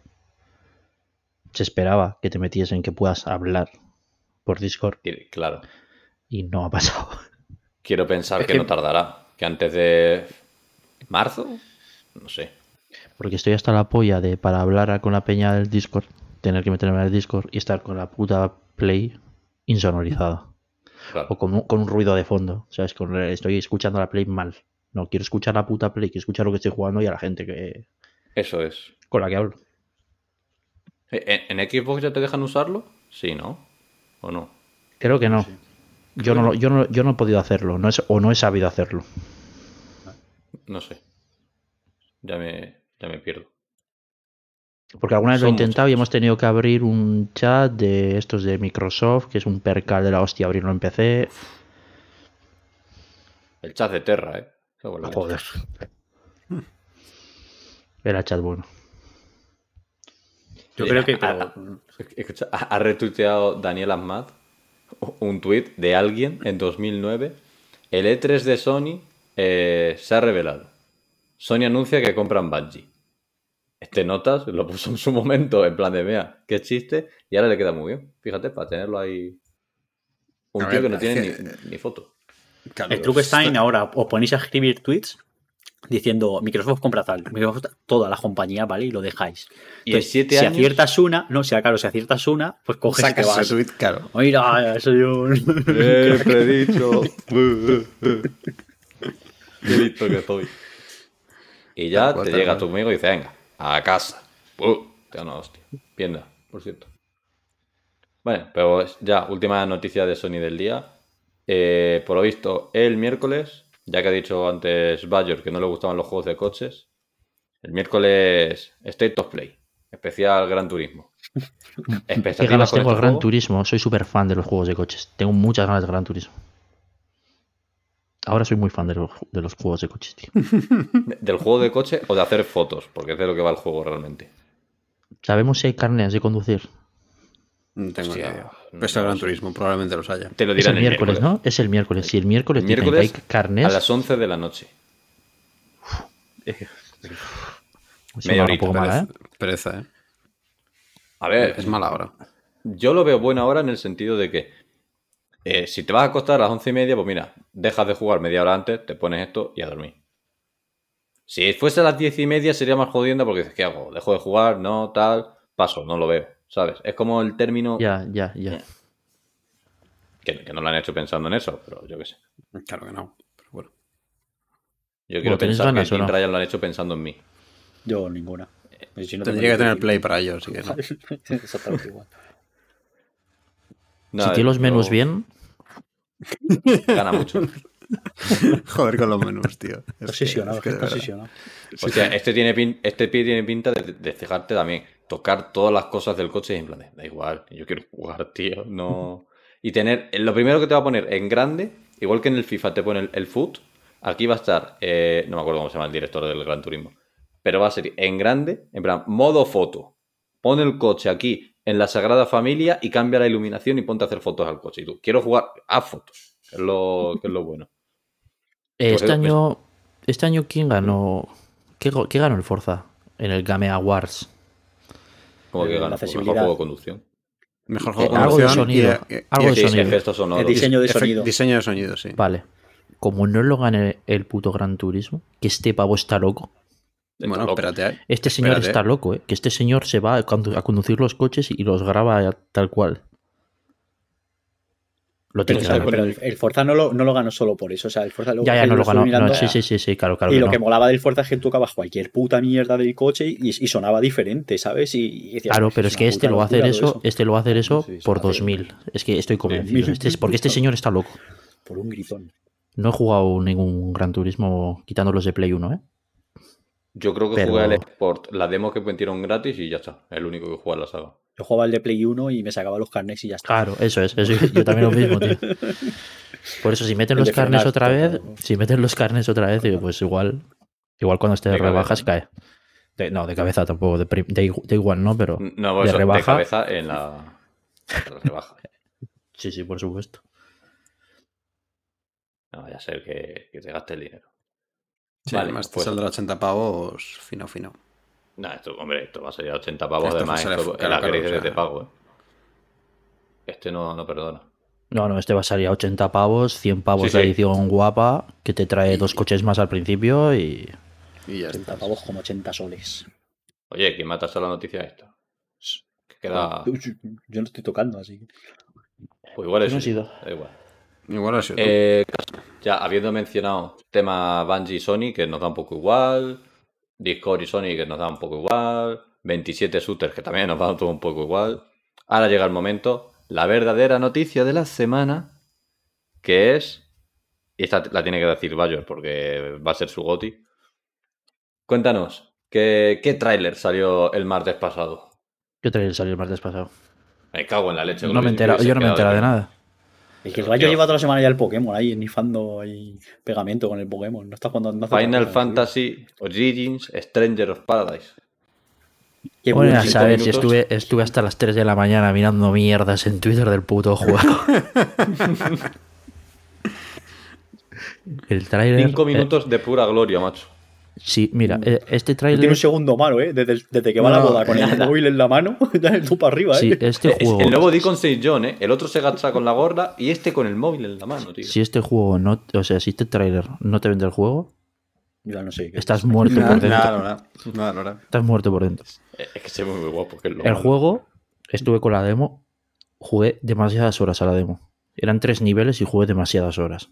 Se esperaba que te metiesen que puedas hablar por Discord Y, Claro. y no ha pasado. Quiero pensar Es que, que- no tardará. Que antes de marzo, no sé. Porque estoy hasta la polla de para hablar con la peña del Discord, tener que meterme en el Discord y estar con la puta Play insonorizada. Claro. O con un, con un ruido de fondo. ¿Sabes? Con, estoy escuchando la Play mal. No, quiero escuchar la puta Play, quiero escuchar lo que estoy jugando y a la gente que Eso es. con la que hablo. ¿En, en Xbox ya te dejan usarlo? Sí, ¿no? ¿O no? Creo que no. Yo no, yo, no, yo no he podido hacerlo, no es, o no he sabido hacerlo. No sé. Ya me, ya me pierdo. Porque alguna vez lo he intentado y hemos tenido que abrir un chat de estos de Microsoft, que es un percal de la hostia abrirlo en PC. El chat de Terra, ¿eh? Joder. Era chat bueno. Yo creo que. Ha ha retuiteado Daniel Ahmad un tuit de alguien en 2009. El E3 de Sony eh, se ha revelado. Sony anuncia que compran Bungie. Este notas lo puso en su momento en plan de mea, qué chiste, y ahora le queda muy bien. Fíjate, para tenerlo ahí. Un A tío ver, que no tiene que- ni, ni foto. Claro, El truco está en ahora, os ponéis a escribir tweets diciendo Microsoft compra tal, Microsoft toda la compañía, ¿vale? Y lo dejáis. Y en Entonces, siete si años- aciertas una, no, sea claro, si aciertas una, pues coges y te Sacas vas. ese tweet, claro. Mira, soy un. Eh, predicho. Qué listo que soy. Y ya te llega tu amigo y dice, venga, a casa. Uh, te da una hostia. Pierda, por cierto. Bueno, pero ya, última noticia de Sony del día. Eh, por lo visto, el miércoles, ya que ha dicho antes Bayor que no le gustaban los juegos de coches, el miércoles State of Play, especial Gran Turismo. Qué ganas con tengo este al Gran juego? Turismo. Soy súper fan de los juegos de coches. Tengo muchas ganas de Gran Turismo. Ahora soy muy fan de los, de los juegos de coches, tío. ¿Del juego de coche o de hacer fotos? Porque es de lo que va el juego realmente. ¿Sabemos si hay carnes de conducir? No tengo Hostia, ni idea. no Pese al lo Gran. Turismo, probablemente los haya. Te lo Es dirán el miércoles, ¿no? Es el miércoles. Si el miércoles, El dicen que miércoles hay carnes, a las 11 de la noche. eso media horita, poco mala, ¿eh? Pereza, ¿eh? A ver, Es mala hora. yo lo veo buena hora en el sentido de que eh, si te vas a acostar a las once y media, pues mira, dejas de jugar media hora antes, te pones esto y a dormir. Si fuese a las diez y media sería más jodienda porque dices, ¿qué hago? ¿Dejo de jugar? No, tal, paso, no lo veo, ¿sabes? Es como el término Ya, ya, ya. que, que no lo han hecho pensando en eso, pero yo qué sé. Claro que no. Pero bueno. Yo quiero ¿tenéis pensar que ganas Team no? Ryan lo han hecho pensando en mí. Yo ninguna. Pues si no Tendría que tener play para ello, así que no. Exactamente igual. No, si tiene los menús bien, Gana mucho. Joder con los menús, tío. Es que- Obsesionado, es que obsesionado. O sea, este, tiene pin- este pie tiene pinta de, de fijarte también. Tocar todas las cosas del coche y en plan, de, da igual, yo quiero jugar, tío. No. Y tener. Lo primero que te va a poner en grande, igual que en el FIFA te pone el, el foot, aquí va a estar. eh, no me acuerdo cómo se llama el director del Gran Turismo. Pero va a ser en grande, en plan, modo foto. Pon el coche aquí en la Sagrada Familia y cambia la iluminación y ponte a hacer fotos al coche. Y tú, quiero jugar a fotos, que es lo, que es lo bueno. eh, Pues este año, este año ¿quién ganó? ¿Qué, ganó el Forza? En el Game Awards. Como que La gana, pues, mejor accesibilidad. juego de conducción. Mejor Eh, juego de algo de conducción sonido, y- y- algo de y- sonido. El diseño de Efe- sonido. Diseño de sonido, sí. Vale. Como no lo gane el puto Gran Turismo, que este pavo está loco. Bueno, loco. espérate. ¿eh? Este señor Espérate. está loco, ¿eh? Que este señor se va a, condu- a conducir los coches y los graba tal cual. Lo Pero, tiene que o sea, ganar. pero el, el Forza no lo, no lo ganó solo por eso. O sea, el Forza luego Ya, ya, no lo ganó. mirando, No, sí, sí, sí, sí, claro, claro y que lo no. que molaba del Forza es que tocabas cualquier puta mierda del coche y, y sonaba diferente, ¿sabes? Y, y decías, Claro, "Pues pero es que este lo va a hacer eso, este lo va a hacer eso Sí, sí, por sí. 2000. Es que estoy convencido. Sí. Este es- porque este señor está loco. Por un gritón. No he jugado ningún Gran Turismo quitando los de Play 1, ¿eh? Yo creo que Pero- jugué al Sport, la demo que metieron gratis y ya está. El único que juega en la saga. Yo jugaba el de Play 1 y me sacaba los carnets y ya está. Claro, eso es. Eso, yo también lo mismo, tío. Por eso, si meten El los de carnes frenar, otra vez, si meten los carnes otra vez, digo, pues igual, igual cuando esté de De cabeza, rebajas cae. De- no, de cabeza tampoco, de, de de igual no, pero No, de eso, de rebaja. cabeza en la, en la rebaja. Sí, sí, por supuesto. No vaya a ser que, que te gaste el dinero. Sí, Vale, además te pues- saldrá 80 pavos fino, fino. No, esto, hombre, esto va a salir a 80 pavos. Esto además, esto, la caro, crisis o sea. de pago, ¿eh? Este no, no perdona. No, no, este va a salir a 80 pavos, 100 pavos Sí, la sí. edición guapa, que te trae dos coches más al principio y... Y ya 80 está. pavos como 80 soles. Oye, ¿quién mataste la noticia? Que queda. Yo no estoy tocando, así que. Pues igual ¿Quién es. ha sido? Da igual. Igual ha sido. Eh, ya habiendo mencionado tema Bungie y Sony, que nos da un poco igual. Discord y Sony, que nos da un poco igual. 27 shooters, que también nos da todo un poco igual. Ahora llega el momento, la verdadera noticia de la semana, que es. Y esta la tiene que decir Bayor, porque va a ser su goti. Cuéntanos, ¿qué, qué tráiler salió el martes pasado? ¿Qué trailer salió el martes pasado? Me cago en la leche. No me hubiese yo no me he enterado de nada. Es que el Rayo tío. lleva toda la semana ya el Pokémon ahí, nifando ahí pegamento con el Pokémon. No está jugando. No hace Final Fantasy Origins Stranger of Paradise. Qué Bueno, a saber si estuve, estuve hasta las 3 de la mañana mirando mierdas en Twitter del puto juego. el trailer... Cinco minutos de pura gloria, macho. Sí, mira, eh, este No Tiene trailer... un segundo malo, ¿eh? Desde, desde que va a la boda con el móvil en la mano, ya tú para arriba, ¿eh? Sí, este Es juego... el nuevo Deacon St. John, ¿eh? El otro se gacha con la gorda y este con el móvil en la mano, tío. Si este juego no... O sea, si este trailer no te vende el juego, Ya no sé. qué- estás muerto Nada, por dentro. nada, nada. Estás muerto por dentro. Es que se ve muy guapo. Que es lo El malo. juego, estuve con la demo, jugué demasiadas horas a la demo. Eran tres niveles y jugué demasiadas horas.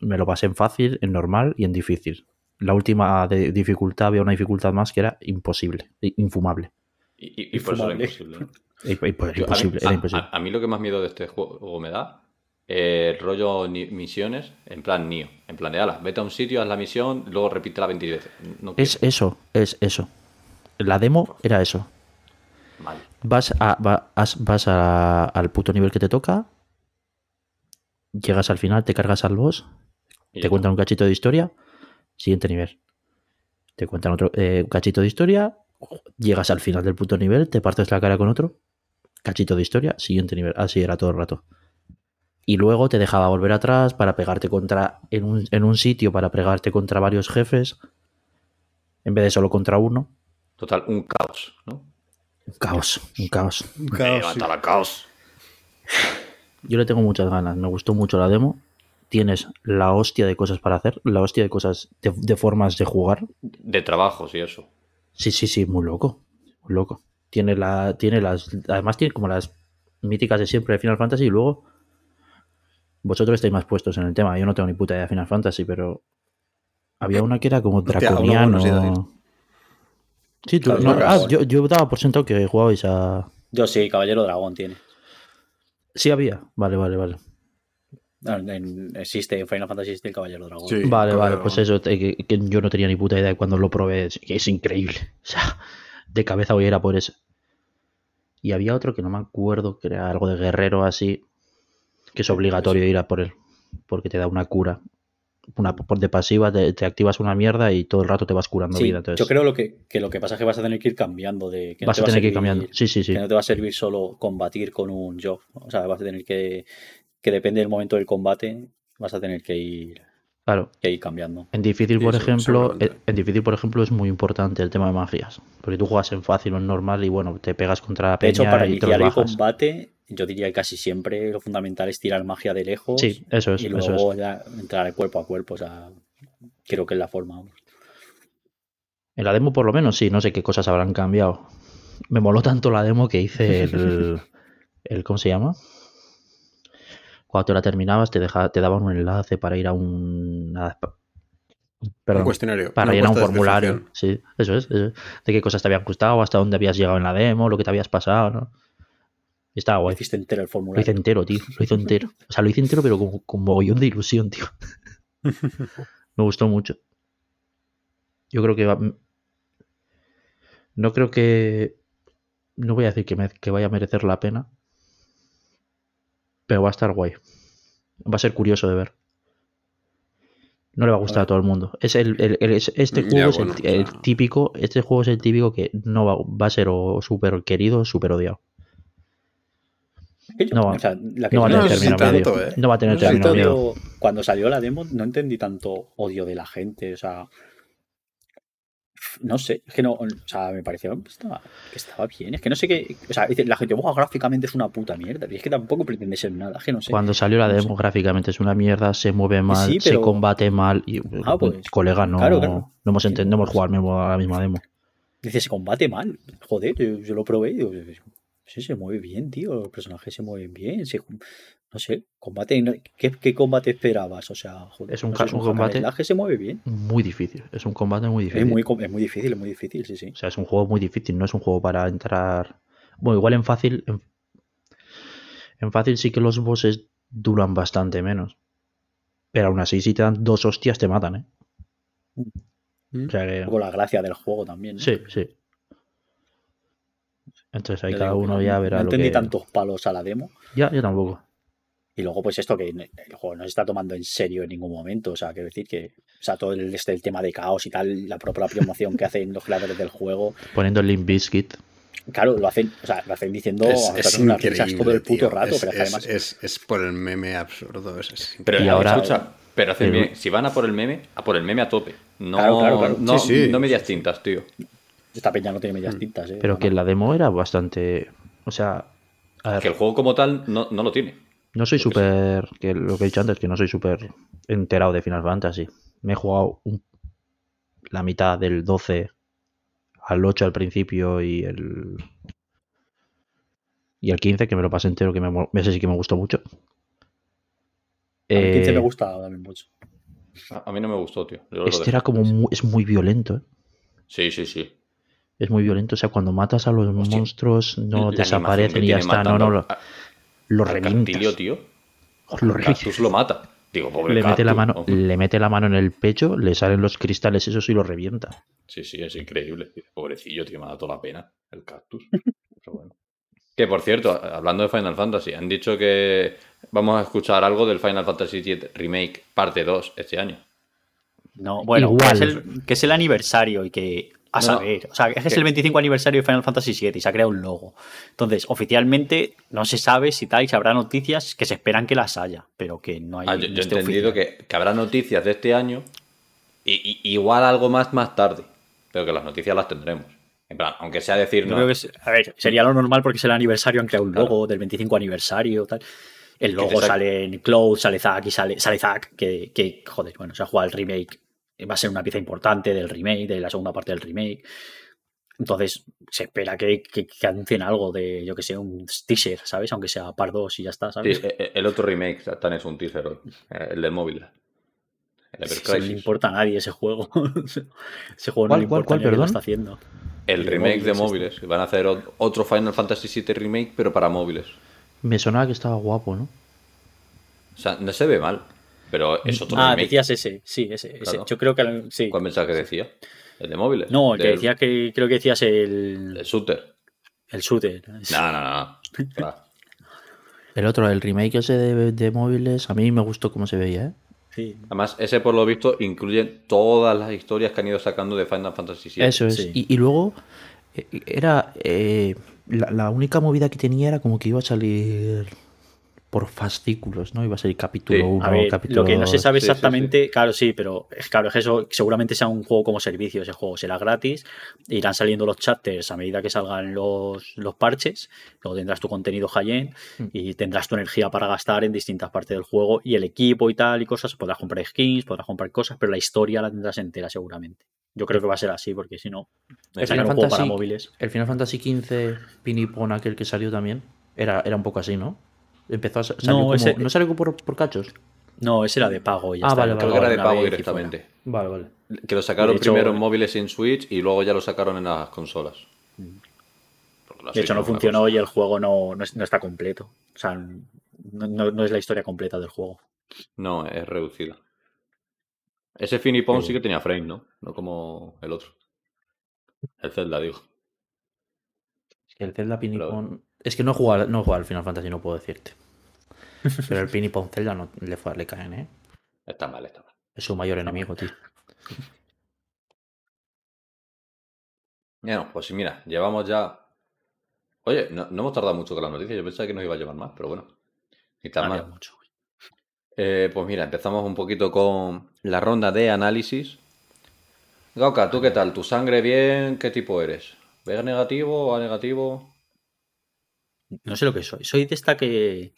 Me lo pasé en fácil, en normal y en difícil. La última de dificultad había una dificultad más que era imposible, infumable. Y, y- y por eso era imposible. ¿no? Y- pues, Yo- a, mí, imposible, era imposible. a- a mí lo que más miedo de este juego me da, eh, el rollo ni- misiones, en plan Nio. En plan de, ala, vete a un sitio, haz la misión, luego repite la 20 veces. No Es eso, es eso. La demo era eso. Mal. Vas, a, va- as- vas a- al puto nivel que te toca, llegas al final, te cargas al boss, te cuentan un cachito de historia, siguiente nivel. Te cuentan otro eh, cachito de historia, llegas al final del puto nivel, te partes la cara con otro, cachito de historia, siguiente nivel. Así era todo el rato. Y luego te dejaba volver atrás para pegarte contra. En un, en un sitio para pegarte contra varios jefes. En vez de solo contra uno. Total, un caos, ¿no? Un caos, un caos. Un caos, sí. caos. Yo le tengo muchas ganas. Me gustó mucho la demo. Tienes la hostia de cosas para hacer, la hostia de cosas, de, de formas de jugar. De trabajos y eso. Sí, sí, sí, muy loco. Muy loco. Tiene la. Tiene las. Además tiene como las míticas de siempre de Final Fantasy y luego. Vosotros estáis más puestos en el tema. Yo no tengo ni puta idea de Final Fantasy, pero. Había una que era como draconiano. Sí, tú, no, ah, yo, yo daba por sentado que jugabais a. Yo sí, Caballero Dragón tiene. Sí, había. Vale, vale, vale. No, en- existe en Final Fantasy existe el Caballero Dragón. Sí. Vale, vale, pues eso, te- que, que yo no tenía ni puta idea de cuando lo probé, es, que es increíble. O sea, de cabeza voy a ir a por ese. Y había otro que no me acuerdo, que era algo de guerrero así, que es obligatorio ir a por él, porque te da una cura. Una, por de pasiva te, te activas una mierda y todo el rato te vas curando Sí, vida. Entonces yo creo lo que, que lo que pasa es que vas a tener que ir cambiando de que no vas te a va tener que ir cambiando. Sí, sí, sí. Que no te va a servir solo combatir con un job. O sea, vas a tener que que depende del momento del combate, vas a tener que ir Claro. que ir cambiando. En difícil, por sí, ejemplo, seguramente. en difícil, por ejemplo, es muy importante el tema de magias. Porque tú juegas en fácil o en normal y bueno, te pegas contra la De hecho, peña para y iniciar el combate, yo diría que casi siempre lo fundamental es tirar magia de lejos Sí, eso es, y eso luego es. ya entrar cuerpo a cuerpo. O sea, creo que es la forma. En la demo, por lo menos, sí, no sé qué cosas habrán cambiado. Me moló tanto la demo que hice el. el ¿Cómo se llama? Cuando te la terminabas, te, deja, te daban un enlace para ir a un. a- perdón, Un cuestionario. para una llenar un formulario. Sí, eso es, eso es. De qué cosas te habían gustado, hasta dónde habías llegado en la demo, lo que te habías pasado, ¿no? Y estaba guay. Hiciste entero el Lo hice formulario. entero, tío. Lo hice entero. O sea, lo hice entero, pero con, con mogollón de ilusión, tío. Me gustó mucho. Yo creo que va- no creo que no voy a decir que, me- que vaya a merecer la pena, pero va a estar guay. Va a ser curioso de ver. No le va a gustar a todo el mundo. Es el, el- el- es- este Ya, juego es el- bueno, típico. Este juego es el típico que no va, va a ser o súper querido o súper odiado. No, o sea, la que No va a tener término medio. tanto, ¿eh? No va a tener No término tanto. medio. odio- cuando salió la demo no entendí tanto odio de la gente, o sea, no sé, es que no, o sea, me pareció que estaba, que estaba bien, es que no sé qué, o sea, la gente, "Buah, gráficamente es una puta mierda, y es que tampoco pretende ser nada, es que no sé. Cuando salió la no demo, sé. gráficamente es una mierda, se mueve mal, Sí, se combate mal. Y, Ah, pues, colega, no, claro, claro. no hemos entendido, no hemos pues. jugado mismo- a la misma demo. Dice, se combate mal, joder, yo, yo lo probé, y digo, sí, se mueve bien, tío, los personajes se mueven bien, se- no sé, combate, no- ¿qué, qué combate esperabas? O sea, joder, Es un no sé, un combate- slash se mueve bien, Muy difícil, es un combate muy difícil. es muy, es muy difícil, es muy difícil, sí, sí. O sea, es un juego muy difícil, no es un juego para entrar. Bueno, igual en fácil. En, en fácil sí que los bosses duran bastante menos. Pero aún así, si te dan dos hostias, te matan, ¿eh? O sea que. poco la gracia del juego también, ¿no? Sí, sí. Entonces ahí cada digo que uno no- ya no verá lo entendí que. tantos palos a la demo. Ya, yo tampoco. Y luego, pues esto que el juego no se está tomando en serio en ningún momento. O sea, quiero decir que. O sea, todo el, este, el tema de caos y tal, la propia promoción que hacen los creadores del juego. Poniendo el Limp Bizkit. Claro, lo hacen, o sea, lo hacen diciendo Es, a es unas risas todo el puto tío. rato, es, pero es que es- además. es- es por el meme absurdo. Es, es Pero Y y ahora- ahora, escucha, pero hacen bien. Si van a por el meme, a por el meme a tope. No, Claro, claro, claro. no, Sí, sí. no medias tintas, tío. Esta peña no tiene medias tintas, ¿eh? Pero que la demo era bastante. O sea. A ver, Que el juego como tal no, no lo tiene. No soy súper. Que lo que he dicho antes, que no soy súper enterado de Final Fantasy. Me he jugado un- la mitad del 12 al 8 al principio y el. Y el 15, que me lo pasé entero, que me, ese sí que me gustó mucho. Mí 15 Eh, me gusta también mucho. A, a mí no me gustó, tío. Yo Este era como. mu- es muy violento, ¿eh? Sí, sí, sí. Es muy violento. O sea, cuando matas a los Hostia. monstruos, no La desaparecen y ya está. No, matando no, lo, lo. Castillo, tío. Lo Cactus lo mata. Digo, pobre le mete la mano, ¿no? le mete la mano en el pecho, le salen los cristales esos y lo revienta. Sí, sí, es increíble. Pobrecillo, tío, me ha dado toda la pena. El cactus. Pero bueno. Que por cierto, hablando de Final Fantasy, han dicho que vamos a escuchar algo del Final Fantasy VII Remake parte 2 este año. No, bueno, Igual. Que, es el, que es el aniversario y que. A No, saber, o sea, es que es el 25 aniversario de Final Fantasy VII y se ha creado un logo. Entonces, oficialmente no se sabe si tal, si habrá noticias que se esperan que las haya, pero que no hay. Ah, yo, yo he esté entendido que, que habrá noticias de este año y, y- igual algo más más tarde. Pero que las noticias las tendremos. En plan, aunque sea decir no. creo que es- a ver, sería lo normal porque es el aniversario, han creado un Claro. logo del 25 aniversario, tal. El logo sale en Cloud, sale Zack y sale, sale Zack, que, que, joder, bueno, se ha jugado el remake, va a ser una pieza importante del remake, de la segunda parte del remake. Entonces, se espera que, que, que anuncien algo de, yo que sé, un teaser, ¿sabes? Aunque sea par 2 y ya está, Sí, ¿sabes? e- e- el otro remake también es un teaser hoy. eh, El del móvil. El no le importa a nadie ese juego. ese juego no ¿Cuál, le importa cuál, a nadie lo está haciendo. El el de remake de móviles, este. Van a hacer ot- otro Final Fantasy VII Remake, pero para móviles. Me sonaba que estaba guapo, ¿no? O sea, no se ve mal. Pero es otro Ah, remake. decías ese, sí, ese. ese. Claro. Yo creo que sí. ¿Cuál mensaje decía? ¿El de móviles? No, el que Del- decía que creo que decías el, El shooter. el shooter. No, no, no. Fra. El otro, el remake ese de, de móviles, a mí me gustó cómo se veía, ¿eh? Sí. Además, ese por lo visto incluye todas las historias que han ido sacando de Final Fantasy VII. Eso es. sí. Y, y luego eh, era. eh, la, la única movida que tenía era como que iba a salir por fascículos, ¿no? Iba a salir capítulo Sí. 1, A ver, capítulo lo que no se sabe Sí, sí, exactamente, claro, sí, pero es claro, es que eso seguramente sea un juego como servicio, ese juego será gratis, irán saliendo los chapters a medida que salgan los, los parches, luego tendrás tu contenido high-end Mm. y tendrás tu energía para gastar en distintas partes del juego y el equipo y tal y cosas, podrás comprar skins, podrás comprar cosas, pero la historia la tendrás entera seguramente. Yo creo que va a ser así, porque si no, El sacar Final, un juego para Fantasy, móviles. el Final Fantasy XV Pinipon, aquel que salió también, era, era un poco así, ¿no? Empezó a sa- salió No, como- ese- ¿No salió por, por cachos? No, ese era de pago. Ya Ah, está, vale, lo Creo vale, que era de pago directamente. Vale, vale. Que lo sacaron hecho- primero en móviles y en Switch y luego ya lo sacaron en las consolas. La De hecho, no funcionó cosa. y el juego no, no es- no está completo. O sea, no, no- no es la historia completa del juego. No, es reducida. Ese Finipon Eh. sí que tenía frame, ¿no? No como el otro. El Zelda, digo. Es que el Zelda Pinipon. Es que no he jugado, no he jugado al Final Fantasy, no puedo decirte. Pero el Pinipon Zelda no le, fue- le caen, ¿eh? Está mal, está mal. Es su mayor enemigo, tío. Bueno, pues mira, llevamos ya. Oye, no, no hemos tardado mucho con las noticias. Yo pensaba que nos iba a llevar más, pero bueno. Ni tan mal. mucho. Eh, pues mira, empezamos un poquito con la ronda de análisis. Gauka, ¿tú qué tal? ¿Tu sangre bien? ¿Qué tipo eres? ¿B negativo o A negativo? No sé lo que soy. Soy de esta que,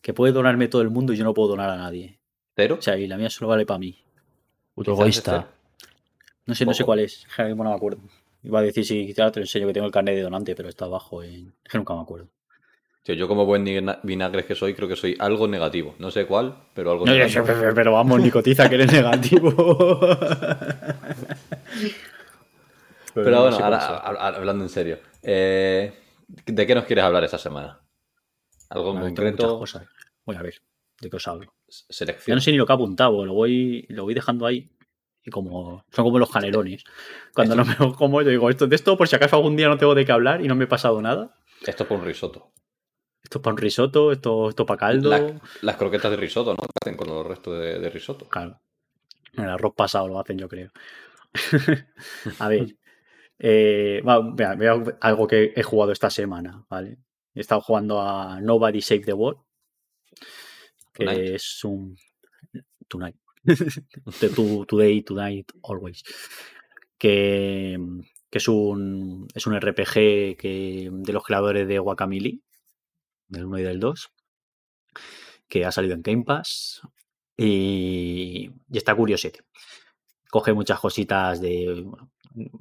que puede donarme todo el mundo y yo no puedo donar a nadie. ¿Cero? O sea, y la mía solo vale para mí. Puto egoísta. No sé, no sé cuál es. Ahora mismo no me acuerdo. Iba a decir si ahora te lo enseño que tengo el carnet de donante, pero está abajo en. Es que nunca me acuerdo. Tío, yo como buen vina- vinagre que soy, creo que soy algo negativo. No sé cuál, pero algo No, yo- negativo. pero, pero vamos, Nicotiza, que eres negativo. Pero no bueno, sé ahora cuál sea. a- a- hablando en serio. eh, ¿De qué nos quieres hablar esta semana? ¿Algo en muchas concreto? cosas. Voy a ver de qué os hablo. Yo Selección. no sé ni lo que he apuntado, lo voy, lo voy dejando ahí. Y como son como los canelones. Cuando no me como, yo digo, esto de esto, por si acaso algún día no tengo de qué hablar y no me he pasado nada. Esto es por un risotto. Esto es para un risotto, esto, esto para caldo. La- las croquetas de risotto, ¿no? ¿Qué hacen con los restos de, de risotto? Claro. El arroz pasado lo hacen, yo creo. a ver. Eh, mira, algo que he jugado esta semana, ¿vale? He estado jugando a Nobody Save the World. Que Tonight. es un. Tonight. Today, tonight, always. Que, que es un. Es un RPG que, de los creadores de Guacamole. Del 1 y del 2. Que ha salido en Game Pass. Y, y está curiosete. Coge muchas cositas de. bueno,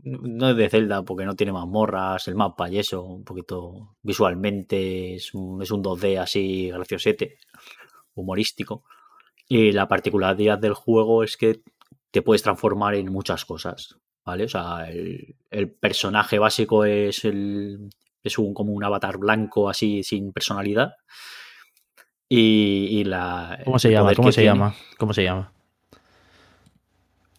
no de Zelda porque no tiene mazmorras, el mapa y eso, un poquito visualmente es un, es un 2D así graciosete, humorístico. Y la particularidad del juego es que te puedes transformar en muchas cosas, ¿vale? O sea, el, el personaje básico es el es un como un avatar blanco así sin personalidad. Y, y la ¿Cómo se llama? ¿Cómo se tiene- llama? ¿Cómo se llama?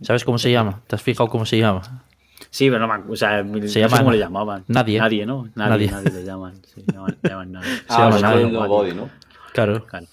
¿Sabes cómo se llama? ¿Te has fijado cómo se llama? Sí, pero no me o sea, no sé llama cómo le llamaban. nadie. Nadie, ¿no? Nadie. Nadie, nadie, le llaman. Sí, llaman, llaman nadie. Se llama Ah, nadie. Nobody, ¿no? Claro. Claro.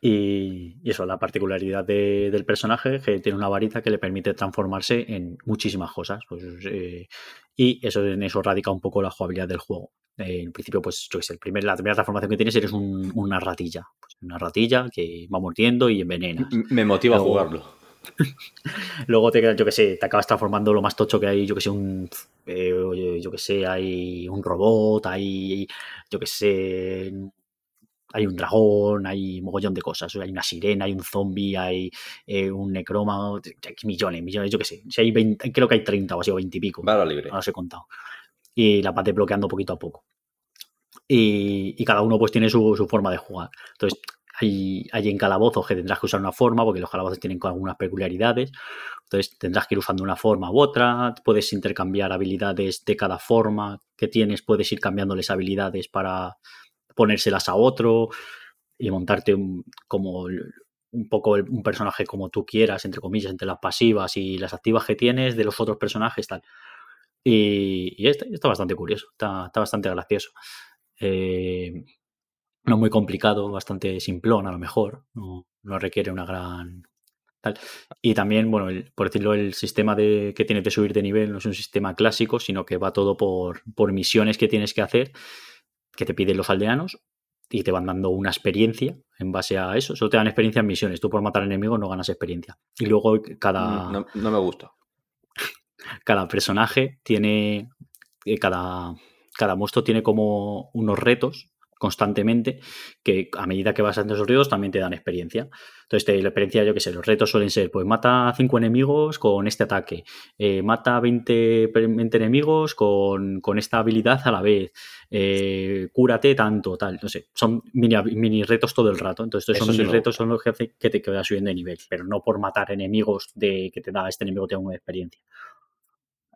Y, y eso, la particularidad de- del personaje es que tiene una varita que le permite transformarse en muchísimas cosas. Pues, eh, y eso en eso radica un poco la jugabilidad del juego. Eh, en principio, pues yo sé, el primer, la primera transformación que tienes eres un- una ratilla. Pues, una ratilla que va mordiendo y envenena. Me motiva a jugarlo. Luego te, yo que sé, te acabas transformando lo más tocho que hay, yo que sé, un eh, yo que sé, hay un robot, hay yo que sé, hay un dragón, hay mogollón de cosas, hay una sirena, hay un zombie, hay eh, un necroma, hay millones, millones, yo que sé, si hay 20, creo que hay 30 o así, o 20 y pico. Vara libre. No los he contado. Y la vas desbloqueando poquito a poco. Y, y cada uno pues tiene su, su forma de jugar. Entonces, hay, hay en calabozos que tendrás que usar una forma, porque los calabozos tienen algunas peculiaridades. Entonces, tendrás que ir usando una forma u otra. Puedes intercambiar habilidades de cada forma que tienes. Puedes ir cambiándoles habilidades para ponérselas a otro y montarte un, como un poco un personaje como tú quieras, entre comillas, entre las pasivas y las activas que tienes de los otros personajes, tal. Y, y está, está bastante curioso, está, está bastante gracioso. Eh, no muy complicado, bastante simplón a lo mejor, no, no requiere una gran... Tal. Y también, bueno, el- por decirlo, el sistema de, que tienes de subir de nivel no es un sistema clásico, sino que va todo por, por misiones que tienes que hacer, que te piden los aldeanos y te van dando una experiencia en base a eso. Solo te dan experiencia en misiones. Tú por matar enemigos no ganas experiencia. Y luego cada, No, no me gusta. cada personaje tiene, eh, cada, cada monstruo tiene como unos retos constantemente que a medida que vas haciendo esos retos también te dan experiencia. Entonces, te, la experiencia, yo qué sé, los retos suelen ser, pues mata 5 enemigos con este ataque, eh, mata 20, pe- 20 enemigos con, con esta habilidad a la vez, eh, cúrate tanto, tal, no sé, son mini, mini retos todo el rato. Entonces, sí mini retos son los que hacen que te que vayas subiendo de nivel, pero no por matar enemigos de que te da este enemigo te da una experiencia.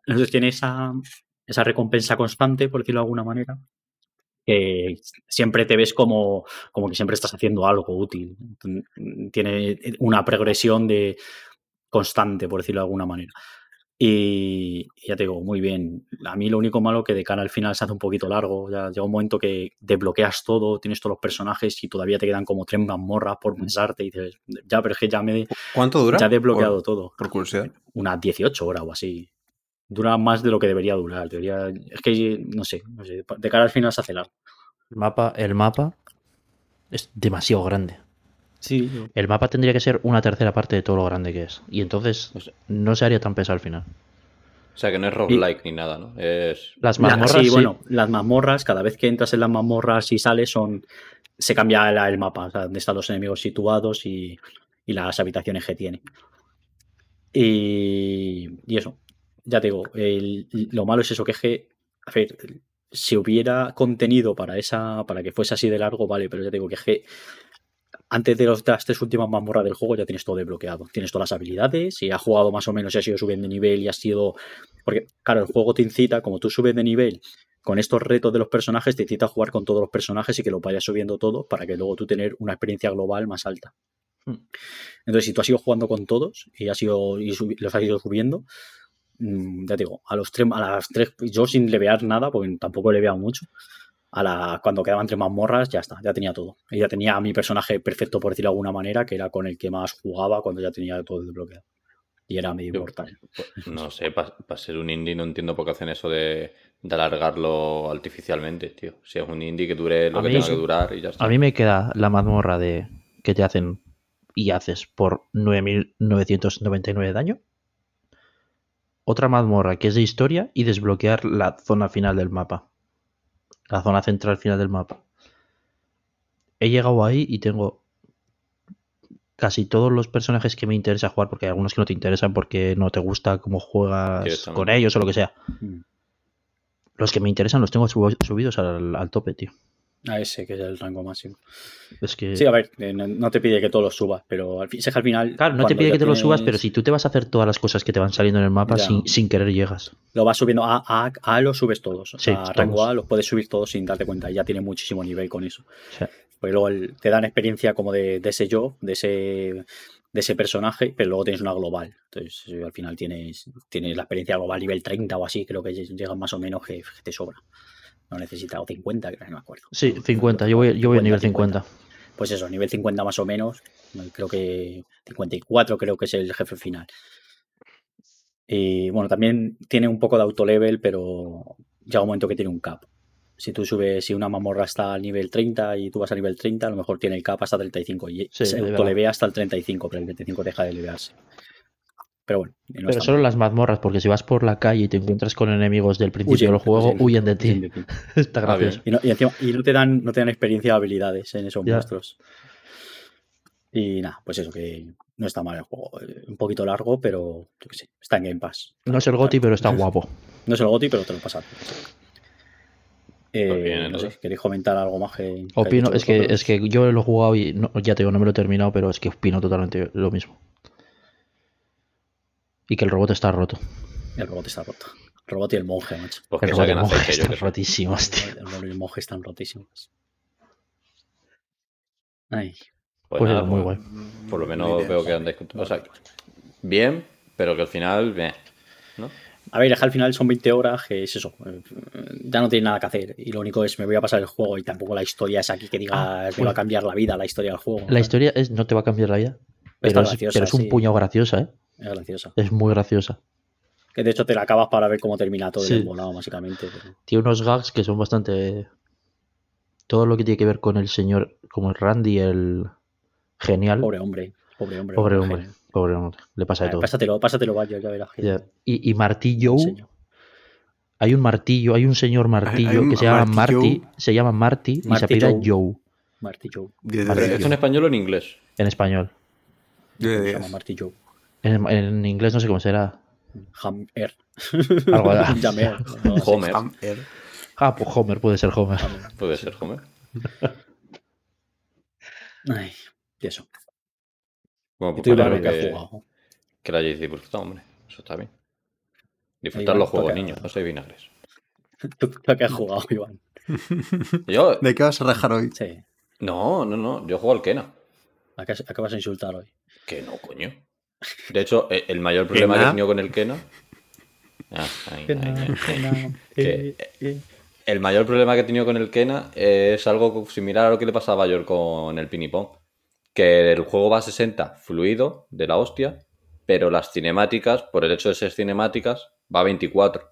Entonces tiene esa, esa recompensa constante, por decirlo de alguna manera, que siempre te ves como, como que siempre estás haciendo algo útil. Tiene una progresión de, constante, por decirlo de alguna manera. Y ya te digo, muy bien. A mí lo único malo que de cara al final se hace un poquito largo. Ya llega un momento que desbloqueas todo, tienes todos los personajes y todavía te quedan como tres mazmorras por pensarte y dices, ya, pero es que ya me ¿Cuánto dura? ya he desbloqueado Por, todo. por curiosidad. Unas 18 horas o así. Dura más de lo que debería durar. Debería, es que no sé, no sé, de cara al final se hace largo. El mapa, el mapa es demasiado grande. Sí, El mapa tendría que ser una tercera parte de todo lo grande que es. Y entonces O sea, no se haría tan pesado al final. o sea, que no es roguelike ni nada, ¿no? Es. Las La- mazmorras, sí, sí. bueno, las mazmorras, cada vez que entras en las mazmorras y sales, son se cambia la- el mapa, o sea, donde están los enemigos situados y, y las habitaciones que tiene. Y, y eso, ya te digo, el- lo malo es eso, que es que, a ver, si hubiera contenido para esa, para que fuese así de largo, vale, pero ya te digo que es que antes de, los, de las tres últimas mazmorras del juego ya tienes todo desbloqueado. Tienes todas las habilidades y has jugado más o menos y has ido subiendo de nivel y has sido... Porque, claro, el juego te incita, como tú subes de nivel con estos retos de los personajes, te incita a jugar con todos los personajes y que lo vayas subiendo todo para que luego tú tener una experiencia global más alta. Hmm. Entonces, si tú has ido jugando con todos y, has ido, y los has ido subiendo, ya te digo, a los tres, a las tres, yo sin levear nada, porque tampoco he leveado mucho, a la, cuando quedaban tres mazmorras, ya está, ya tenía todo. Y ya tenía a mi personaje perfecto, por decirlo de alguna manera, que era con el que más jugaba cuando ya tenía todo desbloqueado. Y era medio mortal. pues, No sé, para ser un indie no entiendo por qué hacen eso de, de alargarlo artificialmente, tío. Si es un indie que dure lo A que tenga sí. que durar y ya está. A mí me queda la mazmorra de que te hacen y haces por 9.999 de daño. Otra mazmorra que es de historia y desbloquear la zona final del mapa. La zona central final del mapa. He llegado ahí y tengo casi todos los personajes que me interesa jugar, porque hay algunos que no te interesan porque no te gusta cómo juegas con ellos o lo que sea. Mm. Los que me interesan los tengo subidos al, al tope, tío. A ese, que es el rango máximo. Es que... Sí, a ver, eh, no, no te pide que todos los subas, pero al, fin- final. Claro, no te pide que te lo subas, tienes- pero si tú te vas a hacer todas las cosas que te van saliendo en el mapa, sin, sin querer llegas. Lo vas subiendo a A, a los subes todos. O Sí, sea, a rango. A los puedes subir todos sin darte cuenta. y Ya tiene muchísimo nivel con eso. Sí. Porque luego el- te dan experiencia como de, de ese yo, de ese, de ese personaje, pero luego tienes una global. Entonces, al final tienes, tienes la experiencia global nivel 30 o así, creo que llegan más o menos que, que te sobra. No necesitas, o 50, creo que no me acuerdo. Sí, 50. Yo voy, yo voy a nivel 50. Pues eso, nivel 50 más o menos. Creo que 54 creo que es el jefe final. Y bueno, también tiene un poco de autolevel, pero llega un momento que tiene un cap. Si tú subes, si una mamorra está al nivel 30 y tú vas a nivel 30, a lo mejor tiene el cap hasta 35 y Sí, se autolevea hasta el 35, pero el 25 deja de levearse. Pero bueno, no Pero solo mal. las mazmorras, porque si vas por la calle y te encuentras con enemigos del principio Huyen, del juego, huyen, huyen de huyen ti. de ti. Está gracioso. Y no, y encima- y no te dan, no te dan experiencia o habilidades en esos Ya. monstruos. Y nada, pues eso, que no está mal el juego. Eh, Un poquito largo, pero yo qué sé, está en Game Pass. No es el GOTI, pero está guapo. No es el GOTY, pero te lo pasas. Eh, Pues bien, no sé. ¿queréis comentar algo más que, que Opino, hayáis es que, es que yo lo he jugado y no- ya te digo, no me lo he terminado, pero es que opino totalmente lo mismo. Y que el robot está roto. El robot está roto. El robot y el monje, macho. Pues El robot y el monje yo están que sé. rotísimos, tío. El robot y el monje están rotísimos. Ay, Pues, Pues nada, muy pues, guay. Por lo menos bien. veo que han discutido. O sea, bien, pero que al final, bien. ¿no? A ver, es que al final son 20 horas, que es eso. Ya no tiene nada que hacer. Y lo único es, me voy a pasar el juego y tampoco la historia es aquí que diga, Ah, me va a pues- cambiar la vida, la historia del juego. La historia es, no te va a cambiar la vida. Pero, es, graciosa, pero es un sí. puñado graciosa, ¿eh? Es graciosa. Es muy graciosa. Que de hecho te la acabas para ver cómo termina todo Sí. el volado, básicamente. pero- Tiene unos gags que son bastante. Todo lo que tiene que ver con el señor, como el Randy, el genial. Pobre hombre. Pobre hombre. Pobre hombre. hombre. Pobre hombre. Le pasa de todo. Pásatelo, pásatelo, vaya, ya verás. Ya. Y, y Martillo. Hay un martillo, hay un señor martillo hay un que se llama Marty Marty, Joe. se llama Marty y se Marty apellida Joe. Joe Marty Joe. 10 Pero de ¿Esto 10. en español o en inglés? en español. 10 de Se llama 10. Marty Joe. En, en inglés no sé cómo será. Hammer. Algo así. Homer. Hammer. Ah, pues Homer, puede ser Homer. Puede ser, Homer. Ay, y eso. Bueno, ¿Y pues has que, jugado? que la hayáis disfrutado, hombre. Eso está bien. Disfrutar Iván, los juegos, niños, no sois vinagres. ¿Tú tú qué has jugado, Iván? Yo, ¿De qué vas a rajar hoy? Sí. no, no, no, yo juego al Kena. ¿A qué, a qué vas a insultar hoy? Que no, coño. De hecho, e- el mayor problema que he tenido con el Kena. Ah. Eh, Que- eh. El mayor problema que he tenido con el Kena es algo similar a lo que le pasaba a Bayor con el Pinipón. Que el juego va a 60 fluido de la hostia, pero las cinemáticas, por el hecho de ser cinemáticas, va a 24.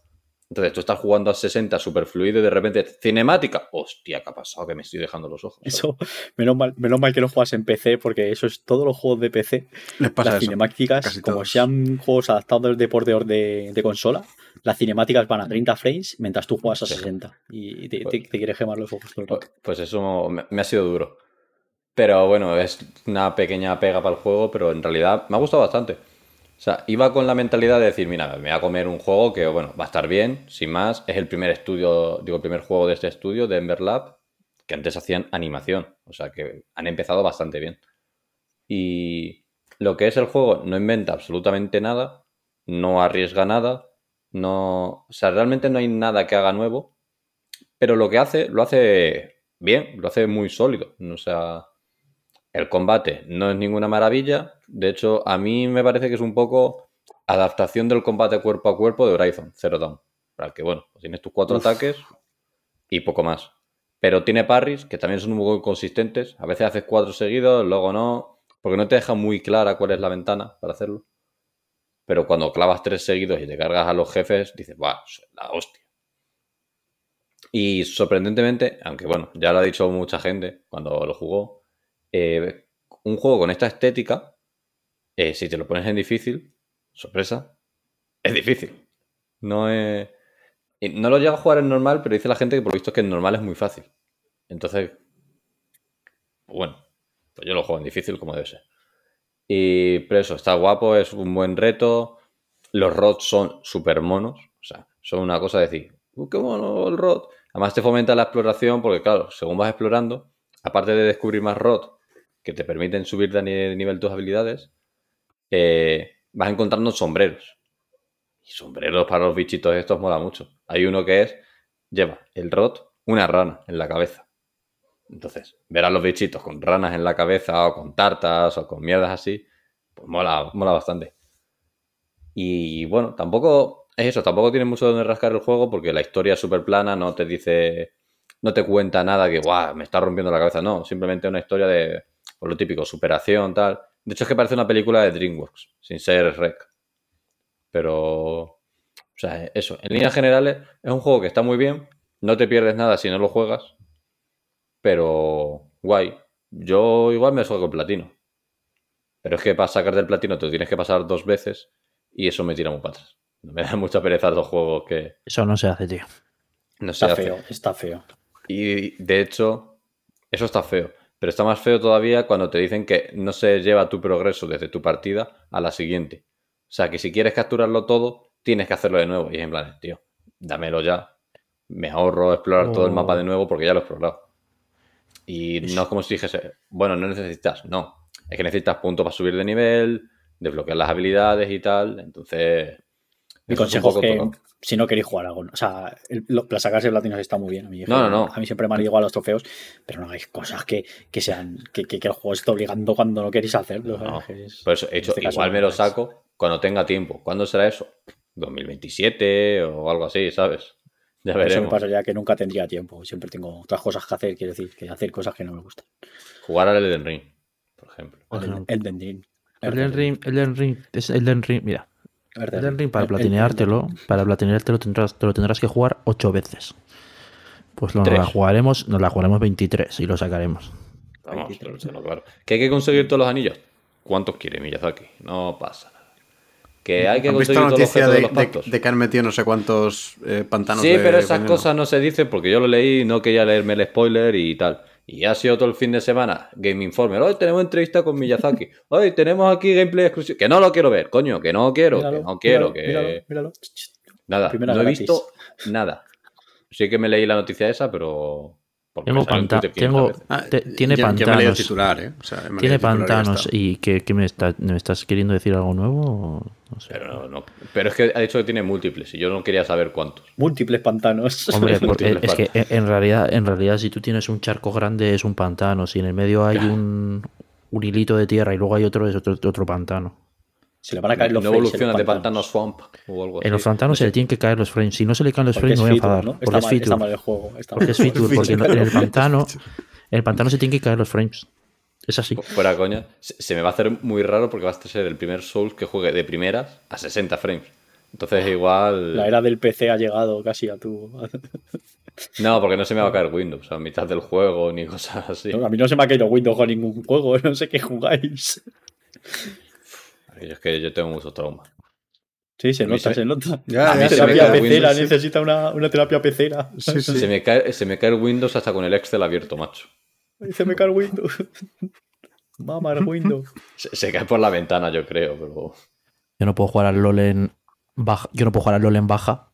Entonces tú estás jugando a 60 super fluido y de repente, cinemática. Hostia, ¿qué ha pasado? Que me estoy dejando los ojos. ¿sabes? Eso, menos mal, menos mal que no juegas en PC, porque eso es todos los juegos de PC. Les pasa las eso. cinemáticas, casi como todos. sean juegos adaptados de por de, de, consola, las cinemáticas van a 30 frames mientras tú juegas a Sí. 60. Y te, Pues- te, te quieres quemar los ojos todo el Pues, rato. pues eso me, me ha sido duro. Pero bueno, es una pequeña pega para el juego, pero en realidad me ha gustado bastante. O sea, iba con la mentalidad de decir, mira, me voy a comer un juego que, bueno, va a estar bien, sin más. Es el primer estudio, digo, el primer juego de este estudio, de Ember Lab, que antes hacían animación. O sea, que han empezado bastante bien. Y lo que es el juego no inventa absolutamente nada, no arriesga nada, no... O sea, realmente no hay nada que haga nuevo, pero lo que hace, lo hace bien, lo hace muy sólido. O sea, el combate no es ninguna maravilla. De hecho, a mí me parece que es un poco adaptación del combate cuerpo a cuerpo de Horizon Zero Dawn. Para el que, bueno, pues tienes tus cuatro Uf. ataques y poco más. Pero tiene parries que también son un poco inconsistentes. A veces haces cuatro seguidos, luego no. Porque no te deja muy clara cuál es la ventana para hacerlo. Pero cuando clavas tres seguidos y te cargas a los jefes, dices, ¡buah! es La hostia. Y sorprendentemente, aunque bueno, ya lo ha dicho mucha gente cuando lo jugó, eh, un juego con esta estética, eh, si te lo pones en difícil, sorpresa, es difícil. No es. No lo llega a jugar en normal, pero dice la gente que por lo visto es que en normal es muy fácil. Entonces, bueno, pues yo lo juego en difícil como debe ser. Y pero eso, está guapo, es un buen reto. Los rods son súper monos. O sea, son una cosa de decir, "Uh, qué mono el rod. Además te fomenta la exploración porque, claro, según vas explorando, aparte de descubrir más rod que te permiten subir de ni- nivel tus habilidades, eh, vas encontrando sombreros. Y sombreros para los bichitos estos mola mucho. Hay uno que es, lleva el rod, una rana en la cabeza. Entonces, ver a los bichitos con ranas en la cabeza o con tartas o con mierdas así, pues mola, mola bastante. Y bueno, tampoco es eso, tampoco tiene mucho donde rascar el juego porque la historia es súper plana, no te dice, no te cuenta nada que, guau, me está rompiendo la cabeza, no, simplemente una historia de, por lo típico, superación, tal. De hecho es que parece una película de DreamWorks, sin ser rec. Pero, o sea, eso, en líneas generales es un juego que está muy bien, no te pierdes nada si no lo juegas, pero guay. Yo igual me juego el platino. Pero es que para sacar del platino te lo tienes que pasar dos veces y eso me tira muy para atrás. Me da mucha pereza los juegos que Eso no se hace, tío. no se Está hace. feo, está feo. Y de hecho, eso está feo. Pero está más feo todavía cuando te dicen que no se lleva tu progreso desde tu partida a la siguiente. O sea, que si quieres capturarlo todo, tienes que hacerlo de nuevo. Y es en plan, tío, dámelo ya. Me ahorro explorar todo el mapa de nuevo porque ya lo he explorado. Y no es como si dijese, bueno, no necesitas. No. Es que necesitas puntos para subir de nivel, desbloquear las habilidades y tal. Entonces. Mi eso es un consejo es que. Si no queréis jugar algo, o sea, el- lo- sacarse platinos está muy bien. A mí, No, no, no. A mí siempre me han igual los trofeos, pero no hagáis cosas que, que sean que, que- que el juego esté obligando cuando no queréis hacerlo. Por eso he en dicho, este igual me lo saco cuando tenga tiempo. ¿Cuándo será eso? 2027 o algo así, ¿sabes? Ya Eso me veremos. pasa ya que nunca tendría tiempo. Siempre tengo otras cosas que hacer, quiero decir, que hacer cosas que no me gustan. Jugar al Elden Ring, por ejemplo. Por El, ejemplo. Elden Ring. Elden Ring, Elden Ring, es Elden Ring, mira, Elden Elden Ring para El- el- platineártelo, para platineártelo tendrás, te lo tendrás que jugar ocho veces. Pues lo, nos la jugaremos, nos la jugaremos 23 y lo sacaremos. Vamos, 23. pero, claro. ¿Que hay que conseguir todos los anillos? ¿Cuántos quiere Miyazaki? No pasa nada. ¿Que hay que ¿Han visto conseguir todos los de, de, los de- pactos? de que han metido no sé cuántos eh, pantanos Sí, de pero esas veneno? cosas no se dicen porque yo lo leí y no quería leerme el spoiler y tal. Y ha sido todo el fin de semana Game Informer. Hoy tenemos entrevista con Miyazaki. Hoy tenemos aquí gameplay exclusivo. Que no lo quiero ver, coño, que no quiero, Míralo, que no quiero, míralo, que... míralo, míralo. Nada, Primera no he visto nada. Sí que me leí la noticia esa, pero... porque Tengo panta- Twitter 500 tengo- veces. Ah, tiene pantanos. titular, ¿eh? O sea, me he leído ¿Tiene pantanos y que, que me, está- me estás queriendo decir algo nuevo? No sé. Pero, no, no. pero es que ha dicho que tiene múltiples y yo no quería saber cuántos. Múltiples pantanos. Hombre, Múltiples es que en- en realidad, en realidad si tú tienes un charco grande es un pantano, si en el medio hay un, un hilito de tierra y luego hay otro es otro, otro pantano. Se le van a caer los no frames en evoluciona los de pantano swamp o algo así. En los pantanos se le tienen que caer los frames. Si no se le caen los Porque frames, es me voy a enfadar. ¿no? Porque Está es mal, está mal el juego. está Porque mal. es feature. Porque en Feature. en el pantano, en el pantano se tienen que caer los frames. Es así. Fu- Fuera coña, se, me va a hacer muy raro porque va a ser el primer Souls que juegue de primeras a 60 frames. Entonces igual... La era del PC ha llegado casi a tu... No, porque no se me va a caer Windows a mitad del juego ni cosas así. A mí no se me ha caído Windows con ningún juego, no sé qué jugáis. Es que yo tengo muchos traumas. Sí, se nota, se- se nota. Ya, A mí ya, se ya, me terapia pecera, Windows, sí. necesita una, una terapia pecera. Sí, sí. Se me, cae, se me cae el Windows hasta con el Excel abierto, macho. Se me cae el Windows. Mamá, el Windows. Se, se cae por la ventana, yo creo, pero... Yo no puedo jugar al LOL en baja. Yo no puedo jugar al LOL en baja.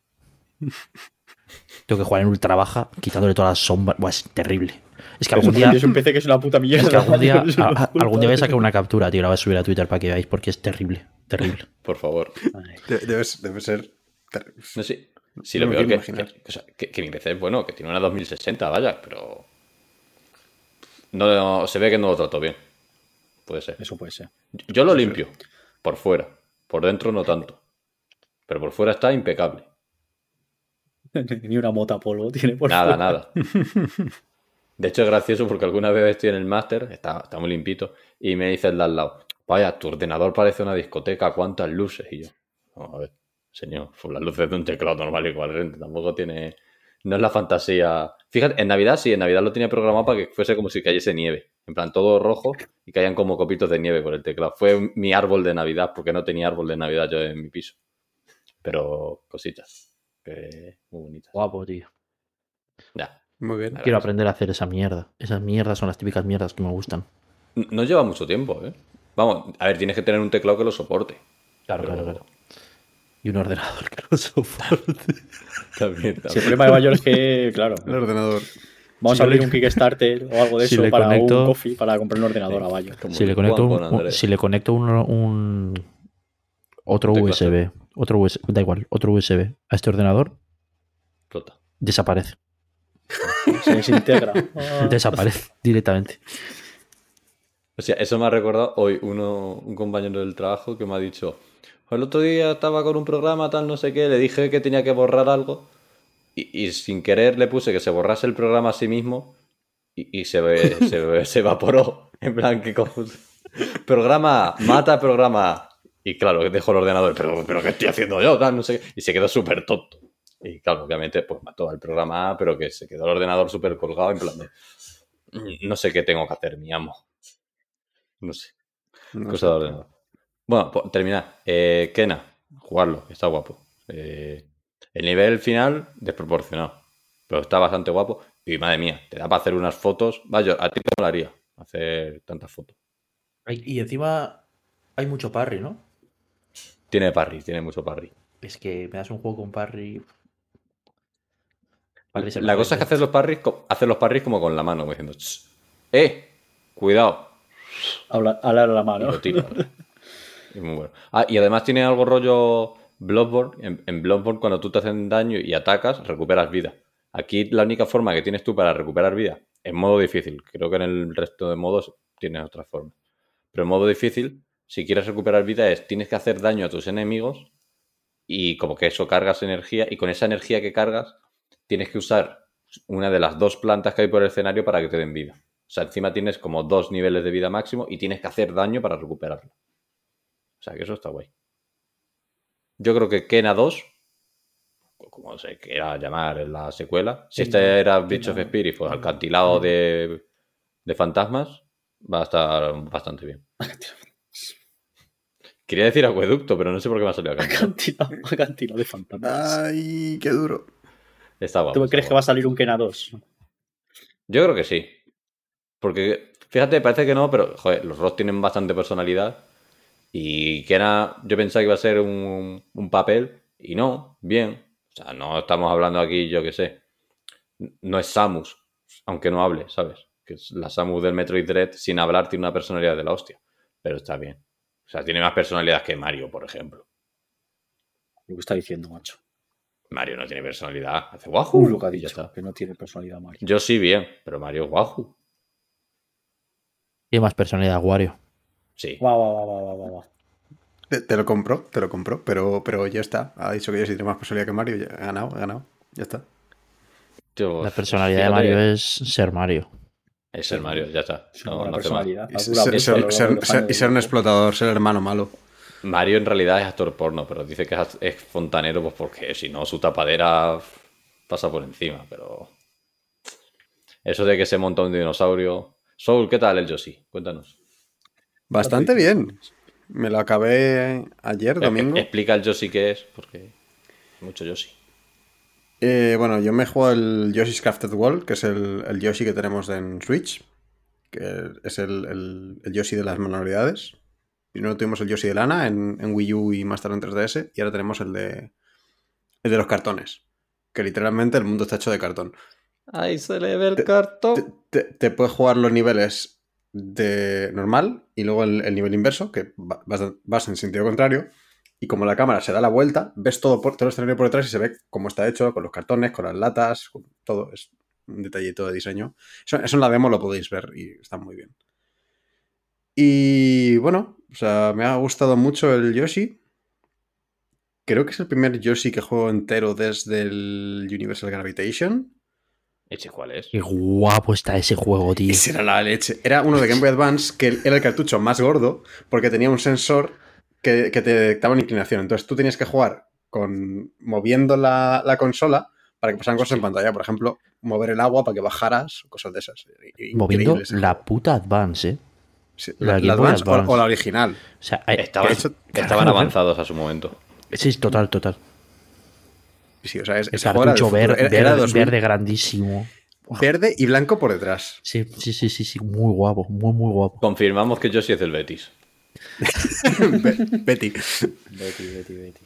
Tengo que jugar en ultra baja, quitándole todas las sombras. Buah, es terrible. Es que algún día. Es un PC que es una puta mierda. Es que algún día, a- a- algún día voy a sacar una captura, tío. La voy a subir a Twitter para que veáis porque es terrible. Terrible. Por favor. De- Debe, debe ser. No sé. Si No lo me peor que, que, o sea, que- que mi PC es bueno, que tiene una 2060, vaya, pero. No, no, se ve que no lo trato bien. Puede ser. Eso puede ser. Yo lo limpio. Por fuera. Por dentro no tanto. Pero por fuera está impecable. Ni una mota polvo tiene por Nada, fuera. nada. De hecho, es gracioso porque alguna vez estoy en el máster, está, está muy limpito, y me dice el de al lado, vaya, tu ordenador parece una discoteca, ¿cuántas luces? Y yo, "No, a ver, señor, pues las luces de un teclado normal y corriente, tampoco tiene... No es la fantasía... Fíjate, en Navidad sí, en Navidad lo tenía programado para que fuese como si cayese nieve. En plan, todo rojo y caían como copitos de nieve por el teclado. Fue mi árbol de Navidad, porque no tenía árbol de Navidad yo en mi piso. Pero cositas. que muy bonitas. Guapo, tío. Ya. Muy bien. Quiero aprender a hacer esa mierda. Esas mierdas son las típicas mierdas que me gustan. No lleva mucho tiempo, ¿eh? Vamos, a ver, tienes que tener un teclado que lo soporte. Claro, Pero- claro, claro. Y un ordenador que lo soporte. También, Si el también. problema de mayor es que, claro, El ordenador. vamos Si a abrir le- un Kickstarter o algo de si eso para conecto- un coffee, para comprar un ordenador a Bayo. Si, le conecto Juan un, si le conecto un, un- otro. USB, otro USB, da igual, otro USB a este ordenador, Explota. desaparece. Se desintegra. Desaparece directamente. O sea, eso me ha recordado hoy uno, un compañero del trabajo que me ha dicho, el otro día estaba con un programa tal no sé qué, le dije que tenía que borrar algo y, y sin querer le puse que se borrase el programa a sí mismo y, y se, ve- se, se evaporó. En plan, que. Programa, A, mata programa. A. Y claro, dejó el ordenador, pero, pero ¿qué estoy haciendo yo? Tal, no sé qué. Y se quedó súper tonto. Y claro, obviamente, pues mató al programa A, pero que se quedó el ordenador súper colgado en plan de, "Mm, no sé qué tengo que hacer, mi amo. No sé. No Cosa sé. de ordenador. Bueno, pues terminar. Eh, Kena, jugarlo, está guapo. Eh, el nivel final, desproporcionado. Pero está bastante guapo. Y madre mía, te da para hacer unas fotos. Vaya, a ti te molaría hacer tantas fotos. Y encima hay mucho parry, ¿no? Tiene parry, tiene mucho parry. Es que me das un juego con parry. La cosa es que hacer los parries, hacer los parries como con la mano, como diciendo, "Ch, ¡eh! Cuidado. Habla, hablar a la Y mano. lo tira. Es muy bueno. Ah, y además tiene algo rollo Bloodborne. En, en Bloodborne, cuando tú te hacen daño y atacas, recuperas vida. Aquí la única forma que tienes tú para recuperar vida, en modo difícil, creo que en el resto de modos tienes otra forma. Pero en modo difícil, si quieres recuperar vida, es tienes que hacer daño a tus enemigos y como que eso cargas energía y con esa energía que cargas tienes que usar una de las dos plantas que hay por el escenario para que te den vida. O sea, encima tienes como dos niveles de vida máximo y tienes que hacer daño para recuperarlo. O sea, que eso está guay. Yo creo que Kena 2, o como se quiera llamar en la secuela, si este era Beach of Spirit o Alcantilado de, de fantasmas, va a estar bastante bien. Quería decir acueducto, pero no sé por qué me ha salido acantilado. Acantilado, acantilado de fantasmas. Ay, qué duro. Está guapo. ¿Tú está crees que va a salir un Kena 2? Yo creo que sí. Porque, fíjate, parece que no, pero joder, los rock tienen bastante personalidad. Y era, yo pensaba que iba a ser un, un papel, y no, bien. O sea, no estamos hablando aquí, yo qué sé. No es Samus, aunque no hable, ¿sabes? Que es la Samus del Metroid Dread, sin hablar, tiene una personalidad de la hostia. Pero está bien. O sea, tiene más personalidad que Mario, por ejemplo. Lo que está diciendo, macho. Mario no tiene personalidad. Hace guajú. Uh, lo que ha dicho, está. que no tiene personalidad Mario. Yo sí, bien, pero Mario es guajú. Tiene más personalidad Wario. Sí. Guau, guau, guau, guau, guau, guau. Te, te lo compro, te lo compro, pero, pero ya está. Ha dicho que yo sí tengo más personalidad que Mario. ya he ganado, he ganado. Ya está. Yo, La personalidad de Mario es ser Mario. Es el Mario, ya está. No, no personalidad. Y ser, ser- ser- ser- ser un explotador, ser el hermano malo. Mario en realidad es actor porno, pero dice que es, fontanero pues porque si no su tapadera pasa por encima, pero... Eso de que se monta un dinosaurio... Soul, ¿qué tal el Yoshi? Cuéntanos. Bastante bien. Me lo acabé ayer, domingo. Eh, Explica el Yoshi qué es, porque hay mucho Yoshi. Eh, bueno, yo me juego el Yoshi's Crafted World, que es el, el Yoshi que tenemos en Switch, que es el, el- el Yoshi de las manualidades. Primero tuvimos el Yoshi de lana en, en Wii U y más tarde en 3DS, y ahora tenemos el de, el de los cartones, que literalmente el mundo está hecho de cartón. Ahí se le ve el Te- cartón. Te, te- te puedes jugar los niveles de normal y luego el, el nivel inverso, que va- vas, vas en sentido contrario. Y como la cámara se da la vuelta, ves todo, por, todo el escenario por detrás y se ve cómo está hecho, con los cartones, con las latas, con todo. Es un detallito de diseño. Eso, eso en la demo lo podéis ver y está muy bien. Y bueno, o sea, me ha gustado mucho el Yoshi. Creo que es el primer Yoshi que juego entero desde el Universal Gravitation. ¿Ese cuál es? Qué guapo está ese juego, tío. Ese era la leche. Era uno de Game Boy Advance que era el cartucho más gordo porque tenía un sensor que, que te detectaba una inclinación. Entonces tú tenías que jugar con moviendo la, la consola para que pasaran cosas en pantalla. Por ejemplo, mover el agua para que bajaras, cosas de esas. Increíble Moviendo la puta Advance, ¿eh? Sí, la la, Advance o- la original. O sea, hay- Estaban, avanzados a su momento. Sí, total, total. Sí, o sea, es, El ese juego era del cartucho futuro. ver- Era- era verde, 2000, verde grandísimo. verde y blanco por detrás. Sí, sí, sí, sí, sí, muy guapo, muy, muy guapo. Confirmamos que Yoshi es del Betis. Be- Betty. Betty, Betty, Betty.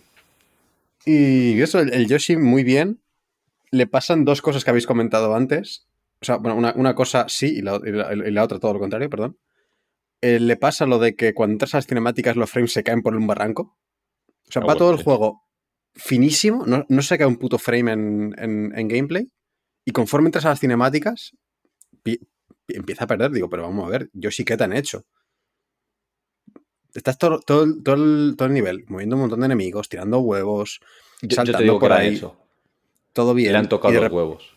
Y eso, el, el Yoshi muy bien. Le pasan dos cosas que habéis comentado antes. O sea, bueno, una, una cosa sí y la, y la- y la otra todo lo contrario, perdón. Eh, le pasa lo de que cuando entras a las cinemáticas los frames se caen por un barranco. O sea, Ah, va bueno, todo el sí. juego finísimo, no, no se cae un puto frame en, en- en gameplay. Y conforme entras a las cinemáticas, pi- pi- empieza a perder. Digo, pero vamos a ver, Yoshi, ¿qué te han hecho? Estás todo, todo, el- todo, el, todo el nivel, moviendo un montón de enemigos, tirando huevos, Yo, yo saltando te digo que por han ahí, hecho. todo bien. Le han tocado los huevos.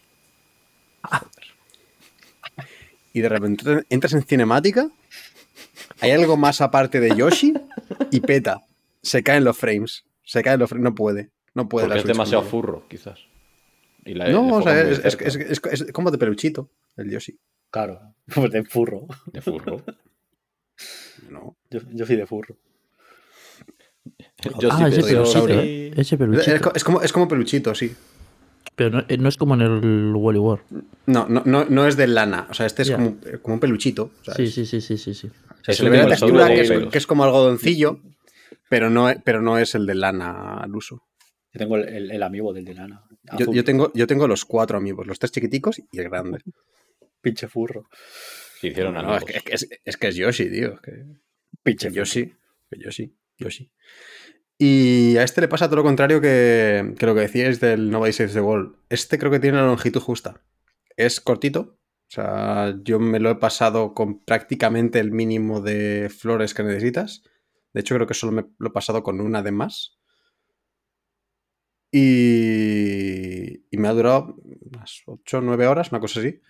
y de repente entras en cinemática, hay algo más aparte de Yoshi y peta. Se caen los frames. Se caen los frames. No puede. No puede. Porque la es demasiado furro, quizás. Y la- No, o sea, es, es- cerca es- es- es como de peluchito el Yoshi. Claro, pues de furro. De furro. No. Yo, yo soy de furro. Yo ah, sí ese pensé- peluchito, dinosaurio. ¿eh? Ese Es, peluchito. es como, es como peluchito, sí. Pero no, eh, no es como en el Wally War. No, no, no, no es de lana. O sea, este es Ya. como, como un peluchito. Sí, ¿sabes? sí, sí, sí, sí, sí. O sea, Es se le ve la textura que es, pelos. que es como algodoncillo, pero no, es- pero no es el de lana al uso. Yo tengo el, el, el amigo del de lana. Yo, yo tengo, yo tengo los cuatro amigos, los tres chiquiticos y el grande. Pinche furro. Hicieron No, es, amigos. que, es, que es- es que es Yoshi, tío. es que- Pinche Yoshi. Yoshi. Yoshi. Y a este le pasa todo lo contrario que, lo que decíais del Nobody Saves the World. Este creo que tiene la longitud justa. Es cortito. O sea, yo me lo he pasado con prácticamente el mínimo de flores que necesitas. De hecho, creo que solo me lo he pasado con una de más. Y, y me ha durado unas 8 o 9 horas, una cosa así.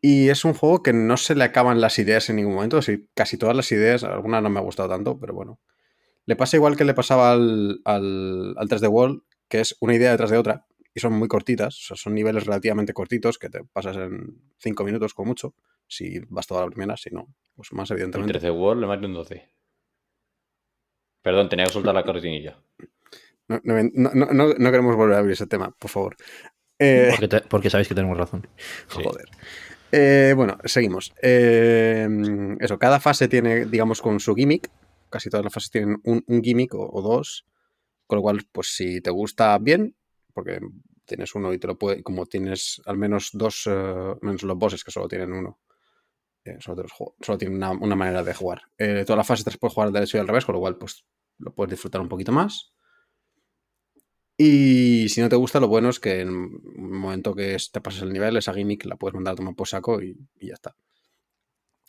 Y es un juego que no se le acaban las ideas en ningún momento. Sí, casi todas las ideas, algunas no me ha gustado tanto, pero bueno. Le pasa igual que le pasaba al, al, al 3D World, que es una idea detrás de otra, y son muy cortitas, o sea, son niveles relativamente cortitos que te pasas en 5 minutos con mucho, si vas toda la primera, si no, pues más El evidentemente. 13 World, el Mario en 12. Perdón, tenía que soltar la cortinilla. No, no, no- no- no- no queremos volver a abrir ese tema, por favor. Eh, Porque, te- porque sabéis que tenemos razón. Sí. Joder. Eh, bueno, seguimos. Eh, eso, cada fase tiene, digamos, con su gimmick. Casi todas las fases tienen un, un gimmick o, dos. Con lo cual, pues si te gusta bien, porque tienes uno y te lo puede, como tienes al menos dos, eh, menos los bosses que solo tienen uno. eh, solo, los solo tienen una, manera de jugar. Eh, todas las fases te las puedes jugar al derecho y al revés, con lo cual, pues lo puedes disfrutar un poquito más. Y si no te gusta, lo bueno es que en el momento que te pasas el nivel, esa gimmick la puedes mandar a tomar por saco y, y ya está.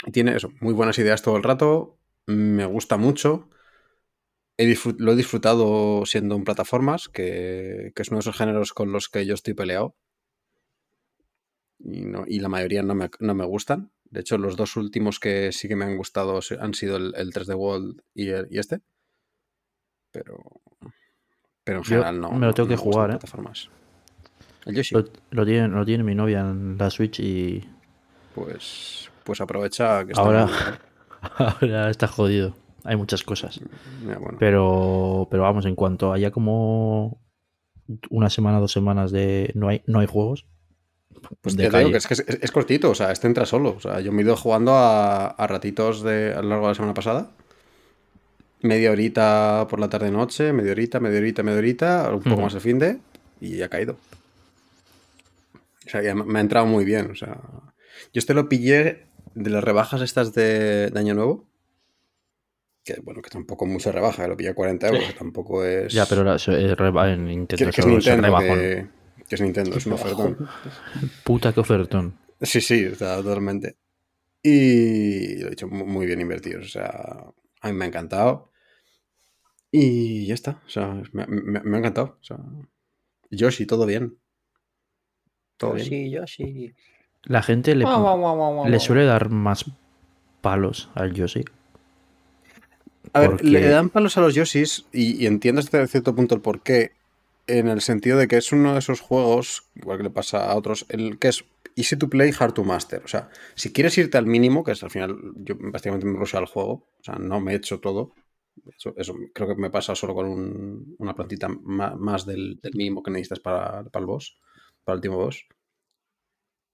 Y tiene eso, muy buenas ideas todo el rato. Me gusta mucho. he disfrut- lo he disfrutado siendo en plataformas, que, que es uno de esos géneros con los que yo estoy peleado. Y, no, y la mayoría no me, no me gustan. De hecho, los dos últimos que sí que me han gustado han sido el, el 3D World y, el- y este. Pero, pero en Yo general no. me lo tengo no que jugar, ¿eh? plataformas. El Yoshi, Lo, lo tiene, lo tiene mi novia en la Switch y pues, pues aprovecha que está ahora. Ahora está jodido. Hay muchas cosas. Bueno. Pero, pero vamos, en cuanto haya como una semana, dos semanas de no hay, no hay juegos. Pues te digo que es, que es, es cortito, o sea, este entra solo. O sea, yo me he ido jugando a, a ratitos de, a lo largo de la semana pasada. Media horita por la tarde-noche, media horita, media horita, media horita, un poco más el fin de, y ha caído. O sea, me ha entrado muy bien. O sea, yo este lo pillé de las rebajas estas de, de Año Nuevo. Que bueno, que tampoco mucha rebaja, lo pillé a 40 euros, que tampoco es. Ya, pero la- eso es reba- en Nintendo que es es Nintendo, que, que es Nintendo, es un ofertón. Puta que ofertón. Sí, sí, sea, totalmente. Y lo he dicho, mu- muy bien invertidos. O sea, a mí me ha encantado. Y ya está. O sea, me, me- me ha encantado. O sea, Yoshi, todo bien. Todo bien. Yoshi, Yoshi. La gente le, suele dar más palos al Yoshi. A ver, porque- le dan palos a los Yoshis y, y entiendo hasta cierto punto el porqué. En el sentido de que es uno de esos juegos, igual que le pasa a otros, el que es easy to play, hard to master. O sea, si quieres irte al mínimo, que es al final, yo básicamente me ruseo al juego, o sea, no me he hecho todo. Eso, eso creo que me pasa solo con un- una plantita más, del, del mínimo que necesitas para, para el boss, para el último boss.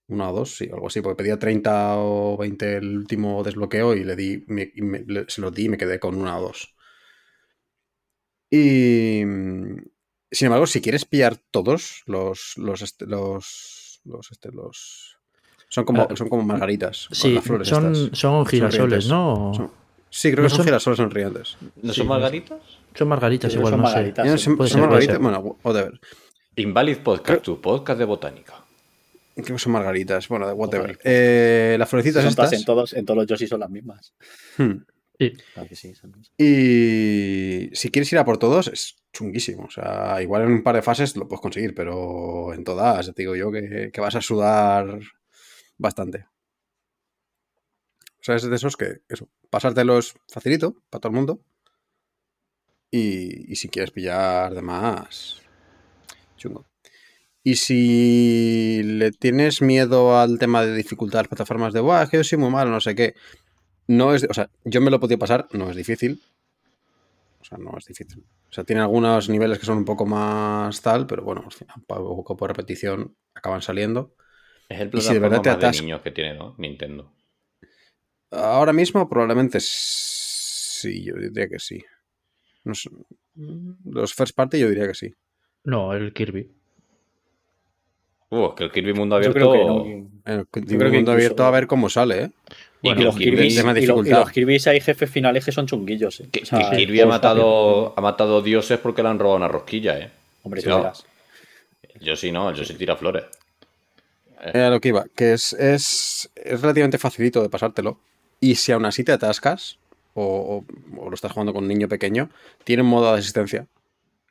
Una o dos, sí, algo así, porque pedía 30 o 20 el último desbloqueo y le di, me- y me- le- se lo di y me quedé con una o dos. Y mm, sin embargo, si quieres pillar todos los los este- los los, este, los son como Ah, son como margaritas, con Sí, las flores son, estas. son girasoles. ¿no? Son- Sí, creo No que son, son- girasoles sonrientes. ¿No son margaritas? Son margaritas Sí, igual, son no margaritas. Sí. son margaritas, bueno, whatever. Invalid Podcast, tu podcast de botánica. Creo que son margaritas, bueno, whatever. Eh, las florecitas Son todas estas. en todos, en todos los Yoshi son las mismas. hmm, Sí. Claro que sí, son- Y si quieres ir a por todos, es chunguísimo. O sea, igual en un par de fases lo puedes conseguir, pero en todas, te digo yo, que, que vas a sudar bastante. O sea, es de esos que, eso, pasártelo es facilito para todo el mundo. Y, y si quieres pillar de más, chungo. Y si le tienes miedo al tema de dificultad de las plataformas de, Buah, es que yo soy muy malo, no sé qué. No es, o sea, yo me lo he podido pasar, no es difícil. O sea, no es difícil. O sea, tiene algunos niveles que son un poco más tal, pero bueno, al final, poco por repetición acaban saliendo. Es el Y si de verdad plataforma te de atas- niños que tiene, ¿no? Nintendo. Ahora mismo probablemente sí, yo diría que sí. No sé, los first party yo diría que sí. No, el Kirby. Uh, es que el Kirby Mundo Yo Abierto... creo que no. El creo que mundo abierto a ver cómo sale, ¿eh? Y Bueno, que y los Kirby, Kirby, tema de y, lo- y los Kirby's hay jefes finales que son chunguillos. eh. que- O sea, que el Kirby ha juego está matado, ha matado dioses porque le han robado una rosquilla, ¿eh? Hombre, Sí, tú no. verás. Yo sí no, yo sí tira flores. Era lo que iba, que es, es, es relativamente facilito de pasártelo. Y si aún así te atascas, o, o- o lo estás jugando con un niño pequeño, tiene un modo de asistencia.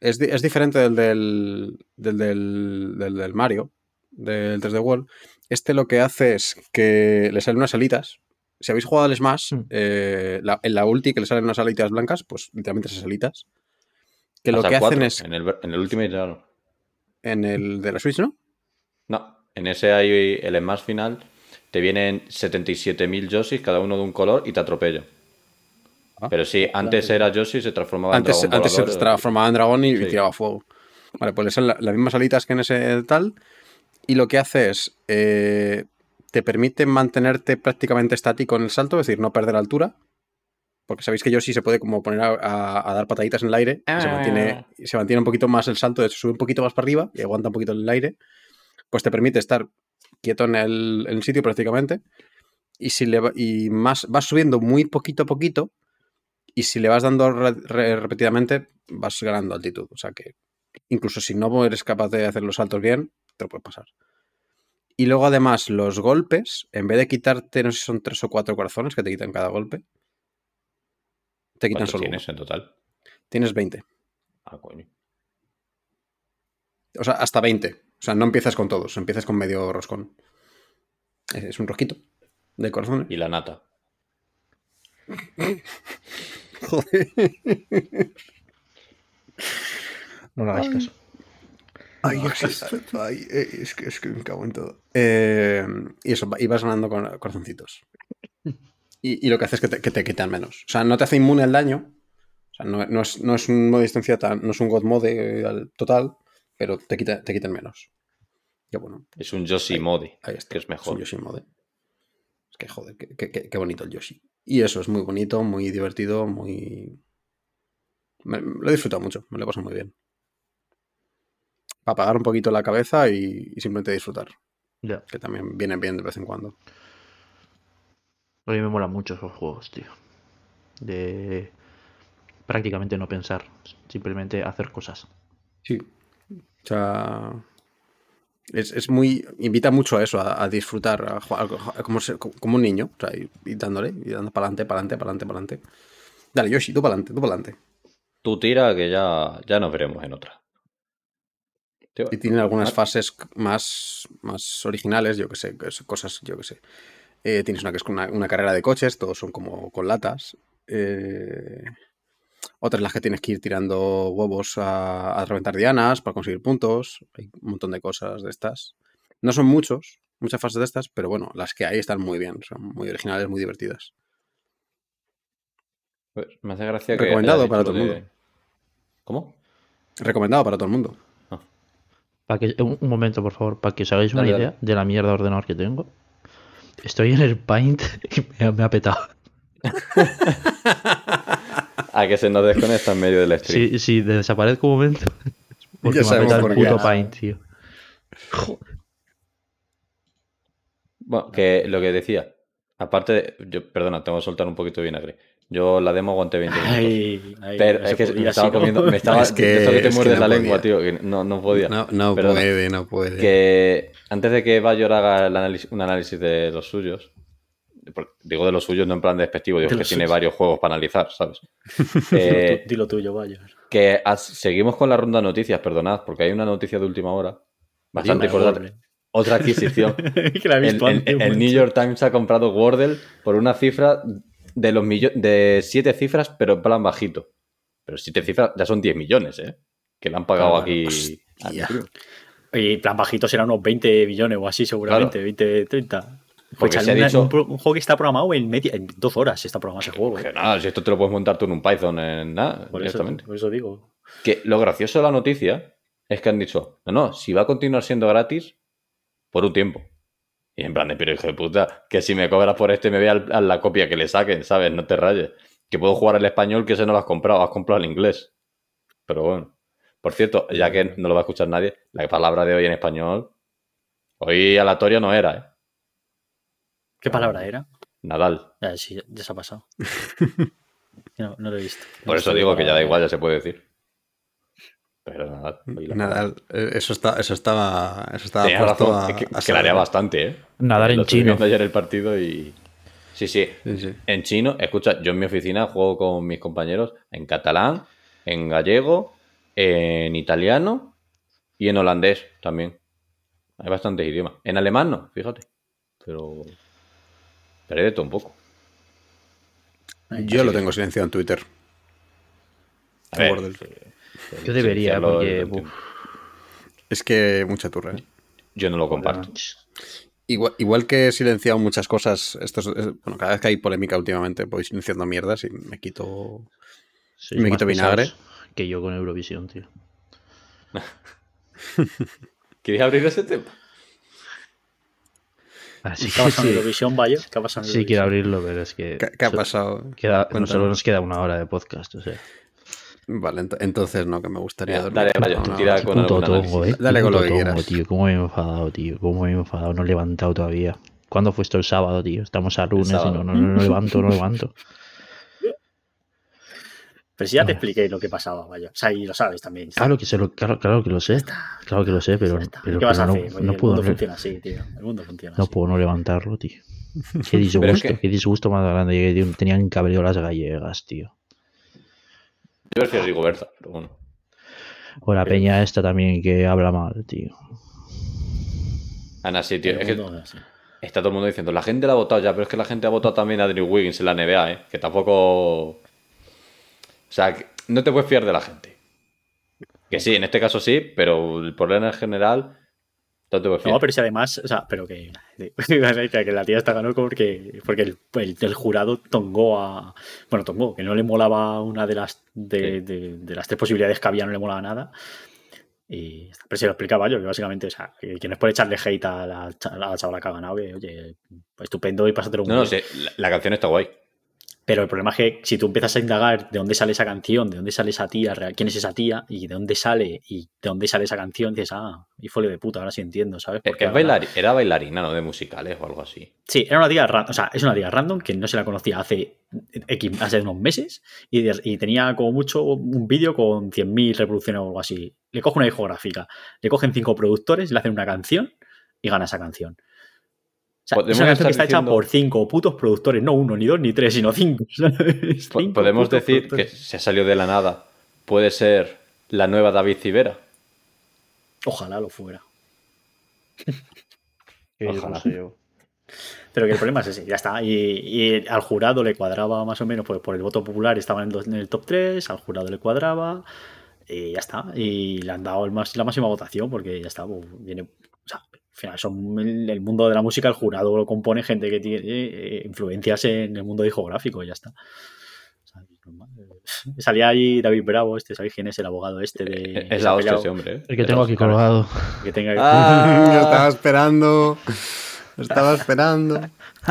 Es, di- es diferente del del, del, del, del- del Mario, del 3D World. Este lo que hace es que le salen unas alitas. Si habéis jugado al Smash, Mm. eh, la- en la ulti que le salen unas alitas blancas, pues literalmente esas alitas. Que lo que hacen 4, es En el, en el Ultimate ya no. en el de la Switch, ¿no? No, en ese hay el Smash final. Te vienen 77.000 Yoshis, cada uno de un color, y te atropellan. Ah. Pero sí, antes era Yoshi, se transformaba Antes, en dragón antes se transformaba en dragón y Sí. tiraba fuego. Vale, pues le salen la- las mismas alitas que en ese tal. Y lo que hace es. eh, te permite mantenerte prácticamente estático en el salto, es decir, no perder altura. Porque sabéis que Yoshi se puede como poner a, a- a dar pataditas en el aire se, mantiene, y se mantiene un poquito más el salto, de hecho sube un poquito más para arriba y aguanta un poquito en el aire. Pues te permite estar quieto en el, en el sitio prácticamente. Y, si le y más vas subiendo muy poquito a poquito, y si le vas dando re- re- repetidamente, vas ganando altitud. O sea que incluso si no eres capaz de hacer los saltos bien, te lo puedes pasar. Y luego además los golpes, en vez de quitarte, no sé si son tres o cuatro corazones que te quitan cada golpe, te quitan ¿Cuántos solo uno. tienes en total? Tienes 20. Ah, coño. O sea, hasta 20. O sea, no empiezas con todos, empiezas con medio roscón. Es, es un rosquito de corazones. Y la nata. Joder. No le hagáis caso. Ay, eh, es que, es que me cago en todo. Eh, y eso, va- y vas ganando con corazoncitos. Y, y lo que hace es que te, que te quitan menos. O sea, no te hace inmune al daño. O sea, no, no es, no es un modo de distancia tan, no es un God mode eh, al total, pero te, quita, te quitan menos. Ya bueno, Es un Yoshi Modi, ahí está. que es Es un mejor. Yoshi mode. Es que joder, qué, qué- qué- qué bonito el Yoshi. Y eso es muy bonito, muy divertido, muy. me- lo he disfrutado mucho, me lo he pasado muy bien. Para apagar un poquito la cabeza y, y simplemente disfrutar, Ya. que también viene bien de vez en cuando. A mí me molan mucho esos juegos, tío. De prácticamente no pensar, simplemente hacer cosas. Sí. O sea. Es, es muy. Invita mucho a eso, a, a disfrutar, a jugar a- como, un niño. O sea, y, y dándole, y dando para adelante, para adelante, para adelante, para adelante. Dale, Yoshi, tú para adelante, tú para adelante. Tú tira que ya, ya nos veremos en otra. Y tienen algunas ah, fases más, más originales, yo que sé, cosas, yo que sé. Eh, tienes una que es una, una carrera de coches, todos son como con latas. Eh, otras las que tienes que ir tirando huevos a, a reventar dianas para conseguir puntos. Hay un montón de cosas de estas. No son muchos, muchas fases de estas, pero bueno, las que hay están muy bien, son muy originales, muy divertidas. pues, me hace gracia que. Recomendado para todo el de- mundo. ¿Cómo? Recomendado para todo el mundo. Para que, un, un momento, por favor, para que os hagáis una Dale, dale. idea de la mierda de ordenador que tengo. Estoy en el Paint y me, ha- me ha petado. A que se nos desconecta en medio del stream. Si, si desaparezco un momento. Porque Ya me ha petado el puto Paint, tío. Bueno, que lo que decía. Aparte, de- yo, perdona, tengo que soltar un poquito de vinagre. Yo la demo aguanté 20 minutos. Ay, ay, pero no es que podía me estaba comiendo. Me estaba. Es que- esto que te es que muerdes no la lengua, tío. Que no, no podía. No, puede, no puede. Que antes de que Bayor haga el análisis- un análisis de los suyos, digo de los suyos no en plan despectivo, digo De que tiene suyos. varios juegos para analizar, ¿sabes? Dilo Eh, Dilo tuyo, vaya. que as- seguimos con la ronda de noticias, perdonad, porque hay una noticia de última hora bastante importante. Otra adquisición. que la he el, visto el- antes, el New. York Times ha comprado Wordle por una cifra de los millo- de siete cifras, pero en plan bajito. Pero siete cifras ya son 10 millones, ¿eh? Que le han pagado aquí. hostia. primo. Y plan bajito será unos 20 millones o así, seguramente. 20, 30. Porque Pues una- dicho- un, juego que está programado en, media, en 12 horas. Está programado ese juego. Que ¿eh? nada, si esto te lo puedes montar tú en un Python, en nada, Por, eso, por eso digo. Que lo gracioso de la noticia es que han dicho, no, no, si va a continuar siendo gratis por un tiempo. Y en plan de, pero hijo de puta, que si me cobras por este me ve a la copia que le saquen, ¿sabes? No te rayes. Que puedo jugar al español que ese no lo has comprado, has comprado el inglés. Pero bueno. Por cierto, ya que no lo va a escuchar nadie, la palabra de hoy en español, hoy aleatoria no era, ¿eh? ¿Qué palabra era? Nadal. Ya, sí, ya se ha pasado. No, no lo he visto. Por No eso digo que ya da igual, ya se puede decir. Pero la- Nadal, eh, eso, está, eso estaba, eso estaba puesto razón, a, que, a que la haría saber. bastante, ¿eh? Nadar en estuve chino. viendo ayer el partido y. Sí, sí. Sí, sí. En chino, escucha, yo en mi oficina juego con mis compañeros en catalán, en gallego, en italiano y en holandés también. Hay bastantes idiomas. En alemán no, fíjate. Pero. Pero hay de todo un poco. Yo Así lo tengo silenciado en Twitter. A ver. Yo debería, porque. uf, Es que mucha turra. ¿eh? Yo no lo comparto. Igual, igual que he silenciado muchas cosas, esto es- es- bueno, cada vez que hay polémica últimamente voy silenciando mierdas y me quito. sois Me quito vinagre. Que yo con Eurovisión, tío. ¿Quieres abrir ese tema? Así ¿Qué ha que pasado en sí, Eurovisión, vaya? ¿Qué ha pasado en sí quiero abrirlo, pero es que. ¿Qué, qué ha so- pasado? Queda, no Cuéntanos. solo nos queda una hora de podcast, o sea. Vale, ent- entonces no, que me gustaría dormir. dale, vaya, No, tira no. con puto tongo, eh. Dale con lo que tongo, quieras. tío. ¿Cómo me he enfadado, tío? ¿Cómo me he enfadado? No he levantado todavía. ¿Cuándo fue esto el sábado, tío? Estamos a lunes y no, no, no, no levanto, no levanto. Pero si ya te expliqué lo que pasaba, vaya. O sea, y lo sabes también. Claro que, se lo, claro, claro que lo sé. Claro que lo sé, pero, ¿Qué vas a pero hacer? no, Oye, no el puedo, mundo no, funciona así, tío. El mundo funciona no así. puedo no levantarlo, tío. Qué disgusto, qué disgusto más grande que tenían ido las gallegas, tío. Yo prefiero Rigoberta, pero bueno. O la peña esta también que habla mal, tío. Ana, sí, tío. Es que está todo el mundo diciendo, la gente la ha votado ya, pero es que la gente ha votado también a Drew Wiggins en la NBA, ¿eh? Que tampoco. O sea, que no te puedes fiar de la gente. Que sí, en este caso sí, pero el problema en general. No pero si además, o sea, pero que, que la tía está ganó porque, porque el, el- el jurado tongó a. Bueno, tongó, que no le molaba una de las de, de- de las tres posibilidades que había, no le molaba nada. Y pero se lo explicaba yo, que básicamente, o sea, que no es por echarle hate a la, a la chavala que ha ganado, que, oye, estupendo y pásatelo muy No, no, la, la canción está guay. Pero el problema es que si tú empiezas a indagar de dónde sale esa canción, de dónde sale esa tía, real- quién es esa tía y de dónde sale y de dónde sale esa canción, dices, ah, y folio de puta, ahora sí entiendo, ¿sabes? Es, Porque es era bailarina, ¿no? De musicales o algo así. Sí, era una tía, o sea, es una tía random que no se la conocía hace, hace unos meses y, de- y tenía como mucho un vídeo con 100.000 reproducciones o algo así. Le coge una discográfica, le cogen cinco productores, le hacen una canción y gana esa canción. O sea, es una canción que está hecha por cinco putos productores, no uno, ni dos, ni tres, sino cinco. ¿sabes? Po- Cinco Podemos decir que se salió de la nada. Puede ser la nueva David Civera. Ojalá lo fuera. Ojalá. Pero que el problema es ese, ya está. Y, y al jurado le cuadraba más o menos, pues por el voto popular estaba en el, dos- en el top 3, al jurado le cuadraba, y ya está. Y le han dado el más, la máxima votación porque ya está. pues, viene, o sea, al final son el, el mundo de la música, el jurado lo compone gente que tiene eh, influencias en el mundo discográfico y ya está. O sea, es normal. Salía ahí David Bravo, este, ¿sabéis quién es el abogado este? De, Es que se la hostia ese hombre, ¿eh? El que Es tengo aquí colgado. Que tenga Ah. Yo estaba esperando. Estaba esperando.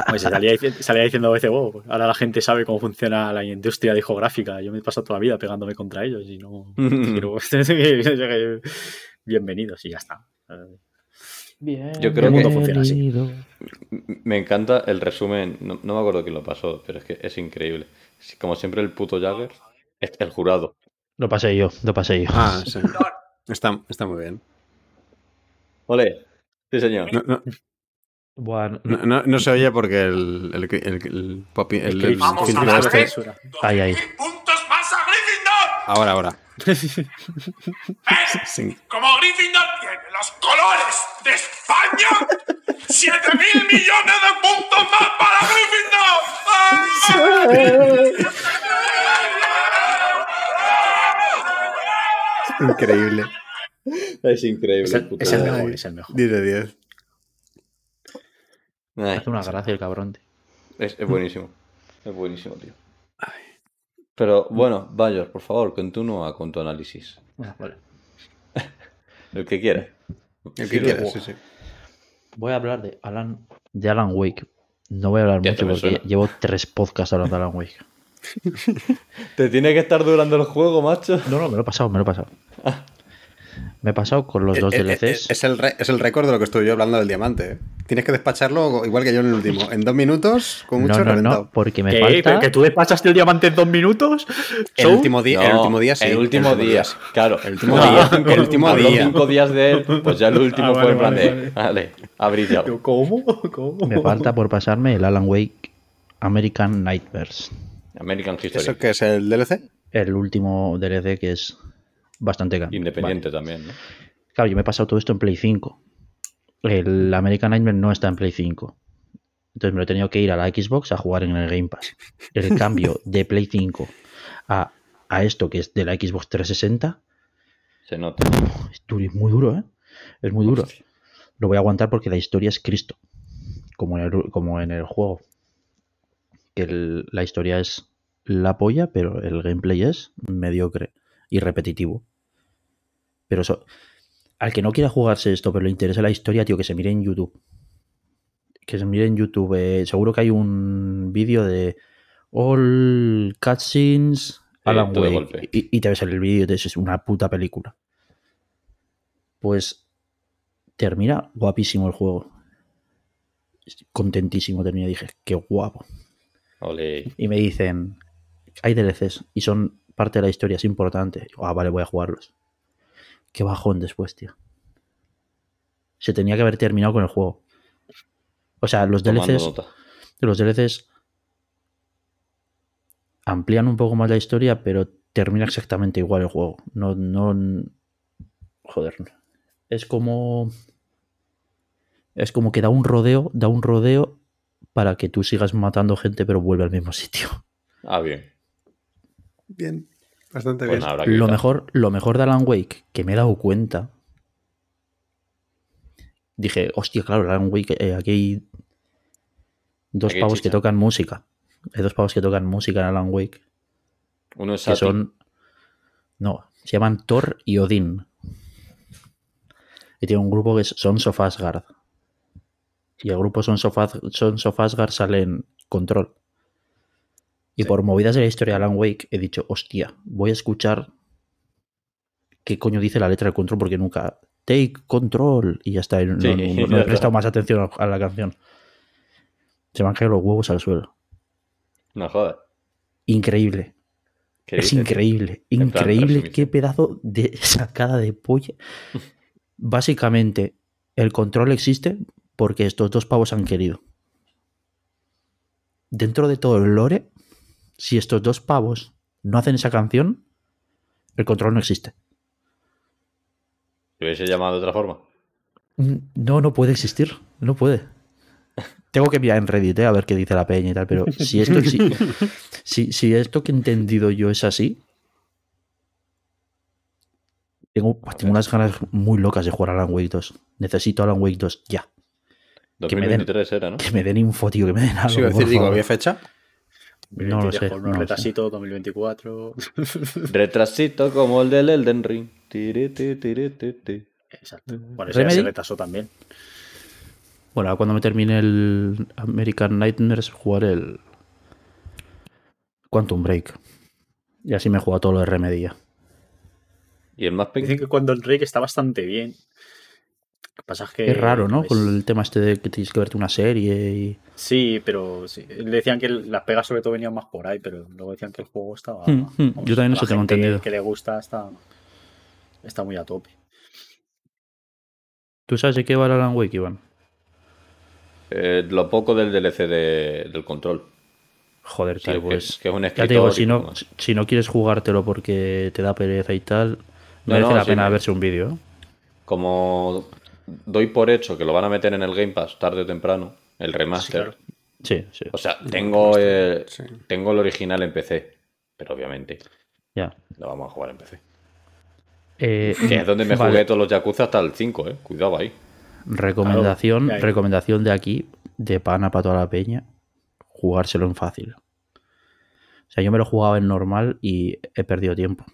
Pues salía, salía diciendo a veces, "Oh, ahora la gente sabe cómo funciona la industria discográfica. Yo me he pasado toda la vida pegándome contra ellos y no. Bienvenidos y ya está. Bien. Yo creo El mundo que- funciona así. Me encanta el resumen. No, no me acuerdo quién lo pasó, pero es que es increíble. Como siempre, el puto Jagger es el jurado. Lo pasé yo, lo pasé yo. Ah, sí. Está, está muy bien. Ole. Sí, señor. No, no, Buah, no, no- no se oye porque el, el, el, el, popi- el- el vamos filtro a este- censura. Ay, ay. puntos más a Gryffindor. Ahora, ahora. ¿Eh? Sí. Como Gryffindor tiene los colores de España, 7 mil millones de puntos más para Gryffindor. Increíble. Es increíble. Es el, puto es el mejor, es el mejor. 10 de 10. Ay, Hace una gracia el cabrón. tío. es, es buenísimo. Es buenísimo, tío. Pero bueno, Bayor, por favor, continúa con tu análisis. Ah, vale. El que quiera. El que quieras, sí, sí. Voy a hablar de Alan, de Alan Wake. No voy a hablar mucho porque suena. llevo tres podcasts hablando de Alan Wake. ¿Te tiene que estar durando el juego, macho? No, no, me lo he pasado, me lo he pasado. Me he pasado con los dos Eh, eh, DLCs. eh, Es el, re- es el récord de lo que estoy yo hablando del diamante. ¿eh? Tienes que despacharlo igual que yo en el último. En dos minutos, con mucho no, no, reventado. no, porque me ¿Qué? falta. ¿Pero ¿Que tú despachaste el diamante en dos minutos? El último día, el último día sí. El último día, claro. El último día. El último día. cinco días de él, pues ya el último Ah, fue en plan vale, de. Vale, ha brillado. Yo, ¿Cómo? ¿Cómo? Me falta por pasarme el Alan Wake American Nightmares. American History. ¿Eso qué es el DLC? El último DLC que es bastante caro. Independiente también, ¿no? Claro, yo me he pasado todo esto en Play 5. El American Nightmare no está en Play 5. Entonces me lo he tenido que ir a la Xbox a jugar en el Game Pass. El cambio de Play 5 a, a esto que es de la Xbox 360 Se nota. es muy duro, ¿eh? Es muy duro. Lo voy a aguantar porque la historia es Cristo. Como en el, como en el juego. Que el- la historia es la polla, pero el gameplay es mediocre y repetitivo. Pero eso. Al que no quiera jugarse esto, pero le interesa la historia, tío, que se mire en YouTube. Que se mire en YouTube. eh, seguro que hay un vídeo de All Cutscenes Alan todo de Wake. Y, y te ves el vídeo y es una puta película. Pues termina guapísimo el juego. Contentísimo termina. Dije, qué guapo. Ole. Y me dicen, hay DLCs y son parte de la historia, es importante. Ah, vale, voy a jugarlos. Qué bajón después, tío. Se tenía que haber terminado con el juego. O sea, los Tomando DLCs, nota. los DLCs amplían un poco más la historia, pero termina exactamente igual el juego. No, no. Joder. Es como. Es como que da un rodeo, da un rodeo para que tú sigas matando gente, pero vuelve al mismo sitio. Ah, bien. Bien. Bastante Pues bien. Lo mejor, lo mejor de Alan Wake, que me he dado cuenta. Dije, hostia, claro, Alan Wake, eh, aquí hay dos Aquí pavos que tocan música. Hay dos pavos que tocan música en Alan Wake. Uno es que son. No, se llaman Thor y Odín. Y tiene un grupo que es Sons of Asgard. Y el grupo Sons of, Sons of Asgard sale en Control. Y por movidas de la historia de Alan Wake he dicho, hostia, voy a escuchar qué coño dice la letra de Control porque nunca. Take Control. Y ya está. No, Sí, no- no ya he prestado más atención a la canción. Se me han caído los huevos al suelo. No jodas. Increíble. ¿Qué Es increíble, plan, increíble qué pedazo de sacada de polla. Básicamente, el control existe porque estos dos pavos han querido. Dentro de todo el lore, si estos dos pavos no hacen esa canción, el control no existe. ¿Lo hubiese llamado de otra forma? Mm, No, no puede existir. No puede. Tengo que mirar en Reddit eh, a ver qué dice la peña y tal, pero si esto, si, si, si esto que he entendido yo es así, tengo, tengo unas ganas muy locas de jugar a Alan Wake 2. Necesito Alan Wake 2 ya. Que me den- 2023 era, ¿no? Que me den info, tío, que me den algo. Sí, iba a por decir, digo. ¿había fecha? No lo sé, Con no sé. retrasitos 2024. Retrasito como el del Elden Ring. Tiri, ti, tiri, ti, ti. Exacto. Bueno, ese se retrasó también. Bueno, ahora cuando me termine el American Nightmares, jugaré el Quantum Break. Y así me juega todo lo de Remedy ya. Y el más Dicen que cuando Enrique está bastante bien. Lo que pasa es que. Es raro, ¿no? pues, Con el tema este de que tienes que verte una serie y... Sí, pero sí. Le decían que las pegas sobre todo venían más por ahí, pero luego decían que el juego estaba. Hmm, hmm. Yo también eso tengo entendido. Que le gusta está, está muy a tope. ¿Tú sabes de qué va el Alan Wake, Iván? Eh, lo poco del DLC de- del control. Joder, tío, que- pues... que es un Ya te digo, si no, si no quieres jugártelo porque te da pereza y tal, merece no, la sí, pena verse un vídeo. Como doy por hecho que lo van a meter en el Game Pass tarde o temprano, el remaster. claro. Sí, sí. O sea, tengo, Sí. tengo el original en PC, pero obviamente Ya. lo vamos a jugar en PC. Eh, Que es donde me vale. jugué todos los Yakuza hasta el 5, eh. Cuidado ahí. Recomendación, Claro, recomendación de aquí, de pana para toda la peña, jugárselo en fácil. O sea, yo me lo jugaba en normal y he perdido tiempo.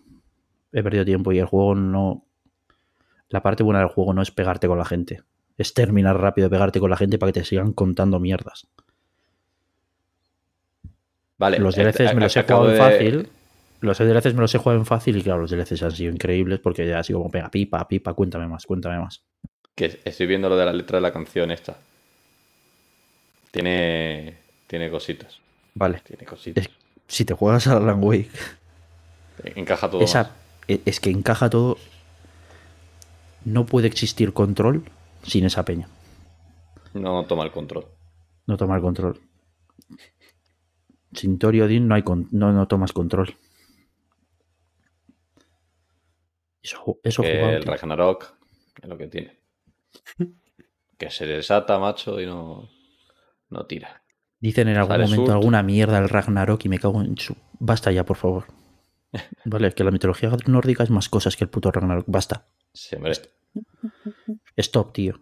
He perdido tiempo y el juego no... La parte buena del juego no es pegarte con la gente. Es terminar rápido de pegarte con la gente para que te sigan contando mierdas. Vale. Los eh, DLCs me los he jugado en de- fácil. Los DLCs me los he jugado en fácil y claro, los DLCs han sido increíbles porque ya así como pega pipa, pipa, cuéntame más, cuéntame más. Que estoy viendo lo de la letra de la canción esta. Tiene. Tiene cositas. Vale. Tiene cositas. Es- si te juegas a Alan Wake, Encaja todo. esa, más. e- es que encaja todo. No puede existir control sin esa peña. No toma el control. No tomar control. Sin Tori Odin no, hay con- no, no tomas control. Eso, eso Que jugado, el tío. Ragnarok es lo que tiene. Que se desata, macho, y no. No tira. Dicen en algún momento alguna mierda el Ragnarok y me cago en su. Basta ya, por favor. Vale, que la mitología nórdica es más cosas que el puto Ragnarok. Basta. Sí, hombre, Stop, tío.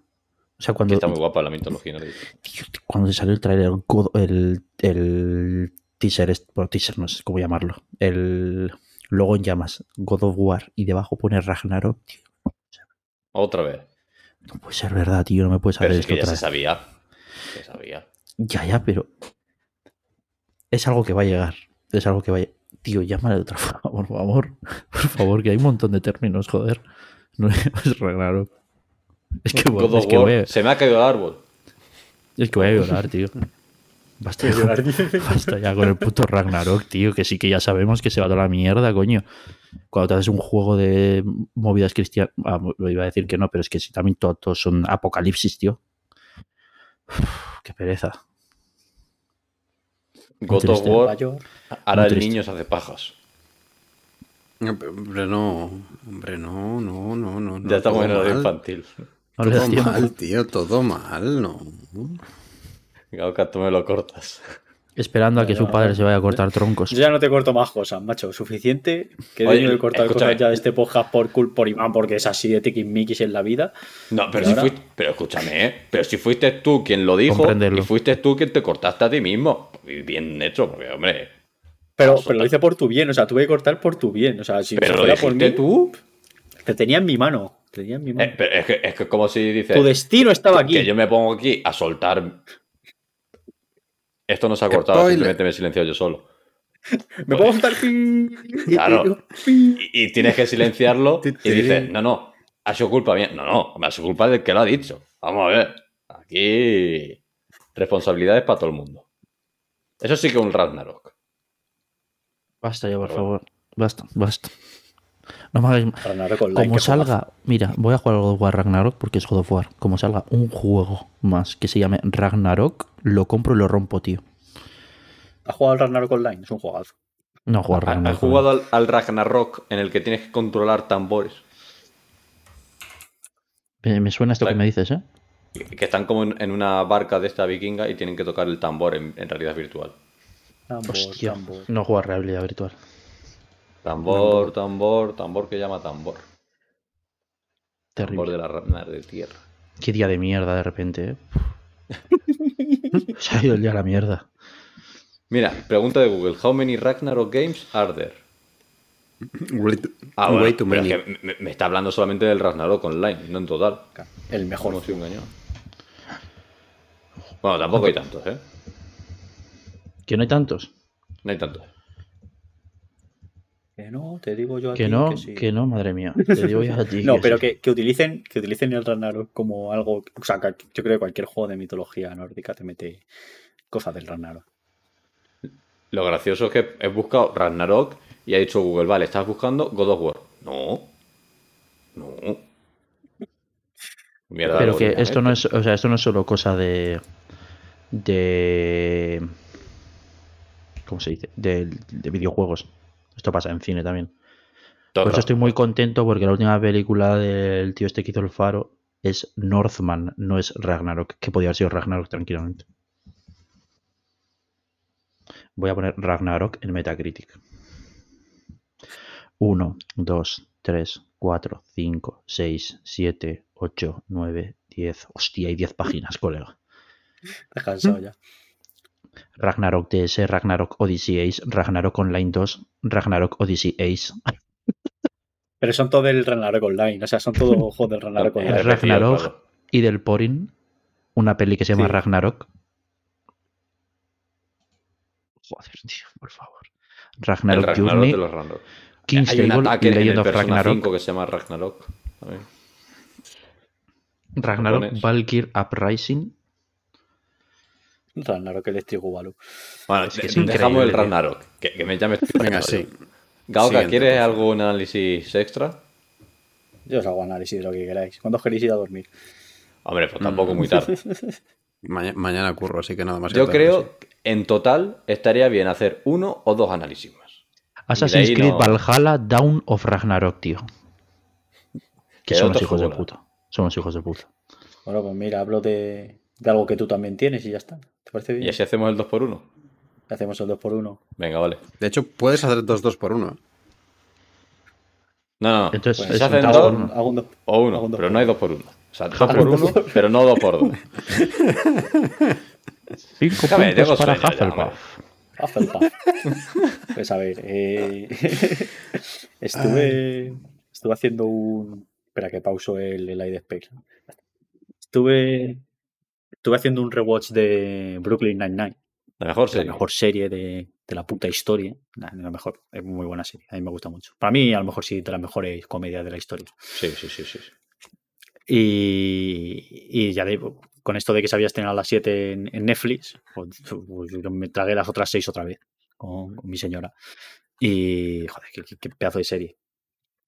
O sea, que cuando, está muy guapa la mitología nórdica. tío, cuando salió el trailer, el, el teaser, bueno, teaser no sé cómo llamarlo, el logo en llamas, God of War, y debajo pone Ragnarok, tío. Otra vez. No puede ser verdad, tío, no me puedes Pero hacer es que esto ya otra se vez. sabía. Se sabía. Ya, ya, pero es algo que va a llegar. Es algo que va a Tío, llámale de otra forma, por favor. Por favor, que hay un montón de términos, joder. No es Ragnarok. Es que, God es que voy a, Se me ha caído el árbol. es que voy a llorar, tío. Basta ya, basta ya con el puto Ragnarok, tío. Que sí que ya sabemos que se va toda la mierda, coño. Cuando te haces un juego de movidas cristianas. Ah, iba a decir que no, pero es que sí, también to- todos son apocalipsis, tío. Uf, qué pereza. God of. War. Ahora el niño se hace pajas. Hombre, no. Hombre, no, no, no, no. ya estamos en mal. infantil. No Todo mal, tío, todo mal, no. Gauca, tú me lo cortas. Esperando a que su padre se vaya a cortar troncos. Yo ya no te corto más cosas, macho. Suficiente que tenido que cortar escúchame. cosas ya de este podcast por, por Iván, porque es así de tiquismiquis en la vida. No, pero ¿Y si ahora? fuiste, pero escúchame, ¿eh? pero si fuiste tú quien lo dijo y fuiste tú quien te cortaste a ti mismo. Y Bien hecho, porque hombre, Pero, Absoluta. pero lo hice por tu bien, o sea, tuve que cortar por tu bien. O sea, si pero lo fuera por mí, tú. te tenía en mi mano. Te tenía en mi mano. Eh, pero es que es que como si dices tu destino estaba aquí. que yo me pongo aquí a soltar. Esto no se ha cortado, Spoiler. simplemente me he silenciado yo solo. Me puedo soltar. pi- Claro. Y, y tienes que silenciarlo y dices, no, no, ha sido culpa mía. No, no, ha sido culpa del que lo ha dicho. Vamos a ver. Aquí responsabilidades para todo el mundo. Eso sí que es un Ragnarok. Basta ya, por Pero favor. Basta, basta. No me hagáis... Ragnarok Online, Como salga, mira, voy a jugar al God of War Ragnarok porque es God of War. Como salga un juego más que se llame Ragnarok, lo compro y lo rompo, tío. ¿Has jugado al Ragnarok Online? Es un juegazo. No jugar ¿Has Ragnarok. jugado al, al Ragnarok en el que tienes que controlar tambores? Me, me suena esto que me dices, ¿eh? Que están como en, en una barca de esta vikinga y tienen que tocar el tambor en, en realidad virtual. Tambor, Hostia, tambor. no jugar realidad virtual. Tambor, tambor, tambor que llama tambor. Tambor Terrible. de la rama de tierra. Qué día de mierda de repente, ¿eh? Se ha ido el día a la mierda. Mira, pregunta de Google. How many Ragnarok games are there? Way too, Ah, bueno, way too pero many. es que me, me está hablando solamente del Ragnarok online, no en total. El mejor. No soy engañado. Bueno, tampoco hay tantos, ¿eh? Que no hay tantos. No hay tantos. Que no, te digo yo a Que ti no, que sí. que no, madre mía. Te digo yo a ti. No, pero sí. que, que utilicen, que utilicen el Ragnarok como algo. O sea, yo creo que cualquier juego de mitología nórdica te mete cosas del Ragnarok. Lo gracioso es que he buscado Ragnarok y ha dicho Google, vale, estás buscando God of War. No. No. Mierda, Pero que esto no es, o sea, esto no es solo cosa de. de. ¿Cómo se dice? De, de videojuegos. Esto pasa en cine también. Todo Por eso estoy muy contento porque la última película del tío este que hizo el faro es Northman, no es Ragnarok, que podía haber sido Ragnarok tranquilamente. Voy a poner Ragnarok en Metacritic. 1, 2, 3, 4, 5, 6, 7, 8, 9, 10. Hostia, hay 10 páginas, colega. Estás cansado ya. Ragnarok DS, Ragnarok Odyssey Ace, Ragnarok Online 2, Ragnarok Odyssey Ace. Pero son todos del Ragnarok Online. O sea, son todos juegos del Ragnarok Online. Ragnarok y del Porin, una peli que se llama Sí. Ragnarok. Joder, tío, por favor. El Ragnarok, Ragnarok Journey, de los Ragnarok. King's Hay un Table ataque y en el Ragnarok. 5 que se llama Ragnarok. Ragnarok. Valkyr Uprising. Ragnarok Electric Boogaloo. Bueno, Es que de- es dejamos el. Ragnarok. Que, que me llame Venga, sí. Gauca, Siguiente, ¿quieres algún análisis extra? Yo os hago análisis de lo que queráis. ¿Cuándo os queréis ir a dormir? Hombre, pues tampoco muy tarde. Maña- mañana curro, así que nada más. Yo creo que en total estaría bien hacer uno o dos análisis más. Assassin's Creed no- Valhalla Down of Ragnarok, tío. Que son los hijos de puta. Son los hijos de puta. Bueno, pues mira, hablo de, de algo que tú también tienes y ya está. ¿Te parece bien? ¿Y así hacemos el 2x1? Hacemos el 2x1. Venga, vale. De hecho, puedes hacer dos dos por uno. No, no. Entonces, se es hacen dos hago- Hago, hago un dos- o uno, hago un dos pero por no hay dos por uno. O sea, dos por uno, pero no dos por dos. Cinco Déjame, puntos para Hufflepuff. Hufflepuff. Pues a ver, eh, estuve, estuve haciendo un... Espera que pauso el, el Space. Estuve, estuve haciendo un rewatch de Brooklyn Nine-Nine. La mejor La serie. mejor serie de, de la puta historia. Nah, la mejor, es muy buena serie. A mí me gusta mucho. Para mí, a lo mejor sí, de las mejores comedias de la historia. Sí, sí, sí, sí. Y, y ya con esto de que se había estrenado a las 7 en, en Netflix, pues, pues yo me tragué las otras 6 otra vez con, con mi señora. Y, joder, qué pedazo de serie.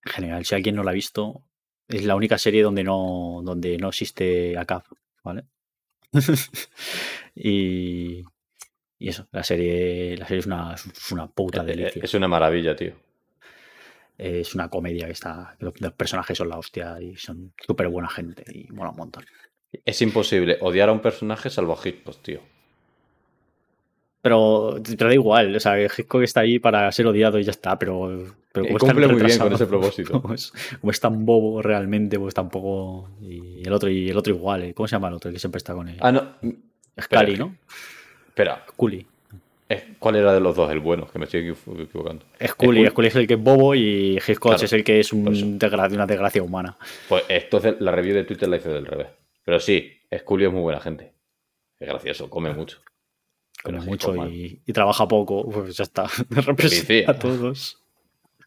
En general, si alguien no la ha visto, es la única serie donde no, donde no existe ACAP, ¿vale? y, y eso, la serie, la serie es una, es una puta Eh, eh, delicia. Es una maravilla, tío. es una comedia que está. los personajes son la hostia y son súper buena gente y mola un montón. Es imposible odiar a un personaje salvo a Hitchcock, tío. Pero, pero da igual, o sea, Hitchcock está ahí para ser odiado y ya está, pero, pero Eh, como cumple muy bien con ese propósito. Como es, como es tan bobo realmente, pues tampoco. Y el otro, y el otro igual, ¿eh? ¿cómo se llama el otro? El que siempre está con él. Ah, no. Scully, ¿no? Espera, Scully. eh, ¿cuál era de los dos el bueno? Que me estoy equivo- equivocando. Scully, Scully. Es el que es bobo y Hitchcock Claro, es el que es un por eso. desgra- una desgracia humana. Pues entonces la review de Twitter la hice del revés. Pero sí, Scully es muy buena gente. Es gracioso, come mucho. Come mucho y, y trabaja poco, pues ya está. Representa a todos.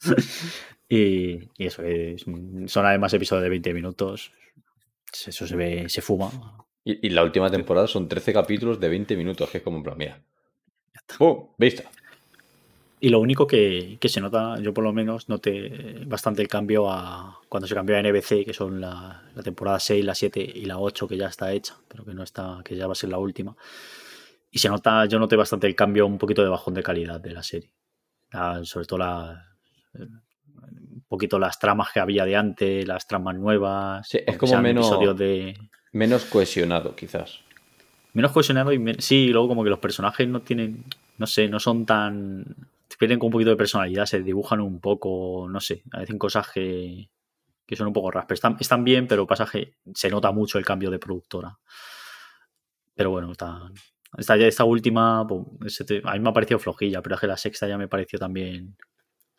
y, y eso, es, son además episodios de 20 minutos. Eso se ve, se fuma. Y, y la última temporada son 13 capítulos de 20 minutos, que es como en plan, mira. ¡Pum! ¿Vista? Y lo único que, que se nota, yo por lo menos noté bastante el cambio a cuando se cambió a NBC, que son la, la temporada 6, la 7 y la 8, que ya está hecha, pero que no está, que ya va a ser la última. Y se nota, yo noté bastante el cambio, un poquito de bajón de calidad de la serie. La- sobre todo la, un poquito las tramas que había de antes, las tramas nuevas. Sí, es como menos- de, Menos cohesionado, quizás. menos cohesionado y sí, y luego como que los personajes no tienen, no sé, no son tan pierden con un poquito de personalidad, se dibujan un poco, no sé, hacen cosas que, que son un poco pero están, están bien, pero pasa que se nota mucho el cambio de productora. Pero bueno, está, esta, esta última, pues, a mí me ha parecido flojilla, pero es que la sexta ya me pareció también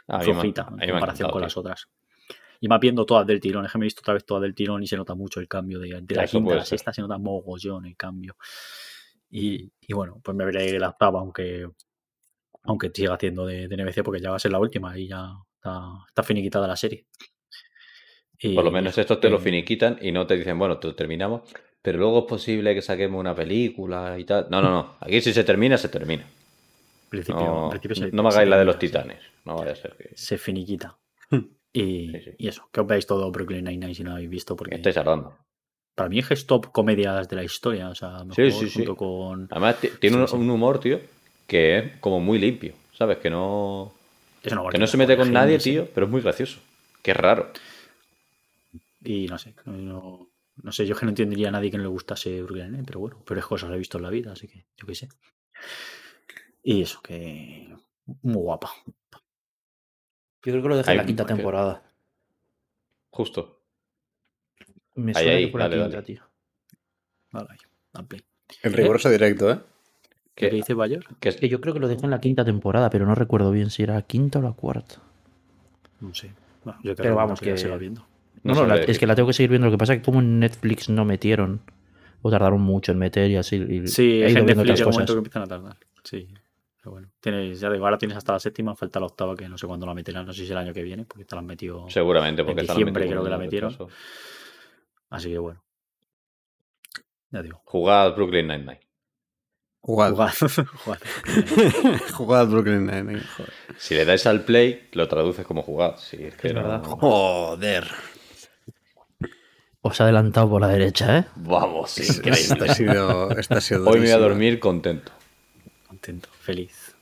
A mí me ha- flojita en comparación con tío. las otras. Y más viendo todas del tirón, es que me he visto otra vez todas del tirón y se nota mucho el cambio de, de la quinta a la ser. sexta, se nota mogollón el cambio. Y, y bueno, pues me veré la octava, aunque, aunque siga haciendo de, de NBC, porque ya va a ser la última y ya está, está finiquitada la serie. Y Por lo menos estos te lo finiquitan y no te dicen, bueno, terminamos, pero luego es posible que saquemos una película y tal. No, no, no. Aquí si se termina, se termina. principio, No, principio se- no me hagáis la de los titanes. No vaya a ser que Se finiquita. Y, Sí, sí. y eso, que os veáis todo Brooklyn Nine-Nine si no lo habéis visto, porque estáis hablando. para mí es que es top comedias de la historia. O sea, mejor Sí, sí, sí. junto con. Además, ti- tiene un, humor, tío, que es como muy limpio. ¿Sabes? Que no, Es que no se mete con nadie, tío, pero es muy gracioso. Qué raro. Y no sé, no, no sé, yo es que no entendería a nadie que no le gustase Brooklyn Nine, pero bueno, pero es cosas que he visto en la vida, así que yo qué sé. Y eso, que muy guapa. Yo creo que lo dejé en la quinta que- temporada. Justo. Me Ahí, suena ahí, que fue la quinta, dale. tío. Vale, al play. En riguroso directo, ¿eh? ¿Qué Que, dice Bayor? que es- Que yo creo que lo dejé en la quinta temporada, pero no recuerdo bien si era la quinta o la cuarta. No sé. Bueno, yo creo Pero vamos, que ya se va viendo. No, No no, la- sabré es que la tengo que seguir viendo. Lo que pasa es que como en Netflix no metieron, o tardaron mucho en meter y así. y Sí, he es ido en viendo Netflix otras cosas. momento que empiezan a tardar. Sí. Pero bueno, tienes, ya digo, ahora tienes hasta la séptima, falta la octava, que no sé cuándo la meterán, no sé si el año que viene, porque te la han metido. seguramente, porque en diciembre creo que la metieron. retraso. Así que bueno. Ya digo. Jugad Brooklyn Nine-Nine. Jugad. Jugad. Jugad. Jugad Brooklyn Nine-Nine. Si le dais al play, lo traduces como jugad. Sí, es que Es no- verdad. Joder. Os ha adelantado por la derecha, ¿eh? Vamos, Esto increíble. ha sido, esto ha sido Hoy me voy a dormir contento. Contento, feliz.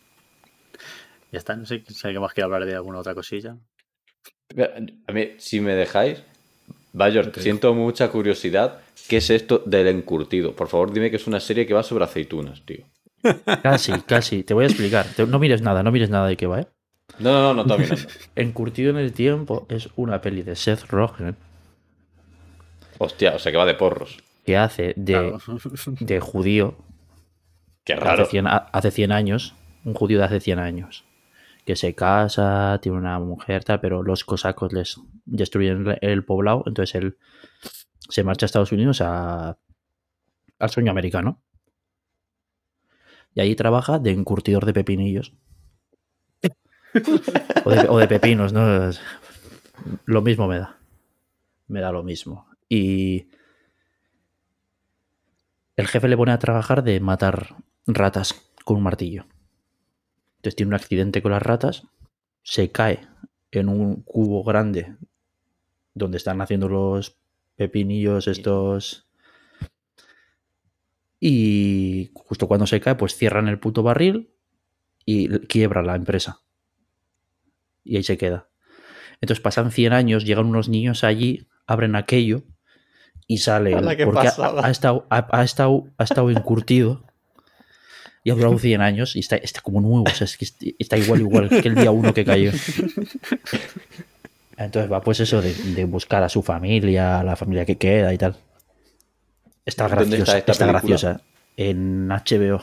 Ya está, no sé si hay más que hablar de alguna otra cosilla. A mí, si me dejáis, Bayor, te siento mucha curiosidad. ¿Qué es esto del encurtido? Por favor, dime que es una serie que va sobre aceitunas, tío. Casi, casi. Te voy a explicar. No mires nada, no mires nada de qué va, ¿eh? No, no, no, no mirando. Encurtido en el tiempo es una peli de Seth Rogen Hostia, o sea que va de porros. que hace de, Claro. de judío Qué raro. hace 100, a- hace 100 años, un judío de hace 100 años, que se casa, tiene una mujer, tal, pero los cosacos les destruyen el- poblado, entonces él se marcha a Estados Unidos a, al sueño americano. Y allí trabaja de encurtidor de pepinillos. O de, o de pepinos, ¿no? Lo mismo me da. Me da lo mismo. Y el jefe le pone a trabajar de matar ratas con un martillo. Entonces tiene un accidente con las ratas, se cae en un cubo grande donde están haciendo los pepinillos estos. Y justo cuando se cae, pues cierran el puto barril y quiebra la empresa. Y ahí se queda. Entonces pasan 100 años, llegan unos niños allí, abren aquello y sale. ¡Hala, qué porque ha, estado, ha, ha estado, ha estado encurtido y ha durado 100 años y está, está como nuevo. O sea, es que est- está igual, igual que el día uno que cayó. Entonces va, pues eso de, de buscar a su familia, a la familia que queda y tal. Está ¿Dónde está graciosa, esta está, graciosa. En HBO.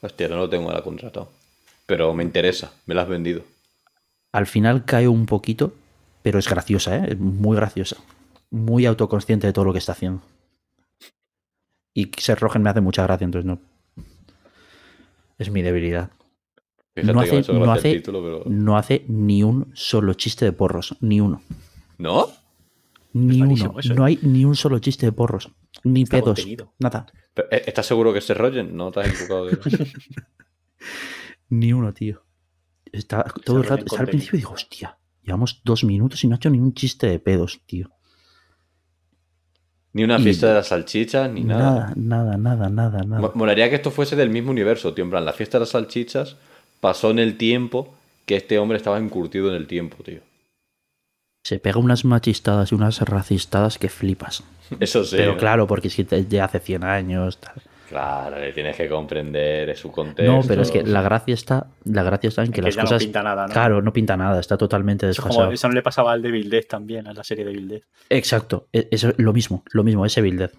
Hostia, no lo tengo la contratado. Pero me interesa, me la has vendido. Al final cae un poquito, pero es graciosa, ¿eh? Es muy graciosa. Muy autoconsciente de todo lo que está haciendo. Y Ser Rogen me hace mucha gracia, entonces no. Es mi debilidad. No hace- no hace- el título, pero... No hace ni un solo chiste de porros. Ni uno. ¿No? Ni uno. eso, ¿eh? No hay ni un solo chiste de porros. Ni Está pedos. contenido. Nada. Pero, ¿eh, ¿Estás seguro que es Rogen? No te has equivocado. de- Ni uno, tío. Está todo el rato. Está al principio y digo, hostia. Llevamos dos minutos y no ha hecho ni un chiste de pedos, tío. Ni una fiesta de las salchichas, ni nada. Nada, nada, nada, nada, nada. Mo- Molaría que esto fuese del mismo universo, tío. En plan, la fiesta de las salchichas pasó en el tiempo que este hombre estaba encurtido en el tiempo, tío. Se pega unas machistadas y unas racistadas que flipas. Eso sí. Pero claro, porque es que de hace 100 años. tal. Claro, le tienes que comprender su contexto. No, pero es que la gracia está, la gracia está en que Que las ya no cosas. pinta nada, ¿no? Claro, no pinta nada, está totalmente desfasado. como, eso no le pasaba al Devil Dead también, a la serie Devil Dead. Exacto, e- eso lo mismo, lo mismo, ese Evil Dead.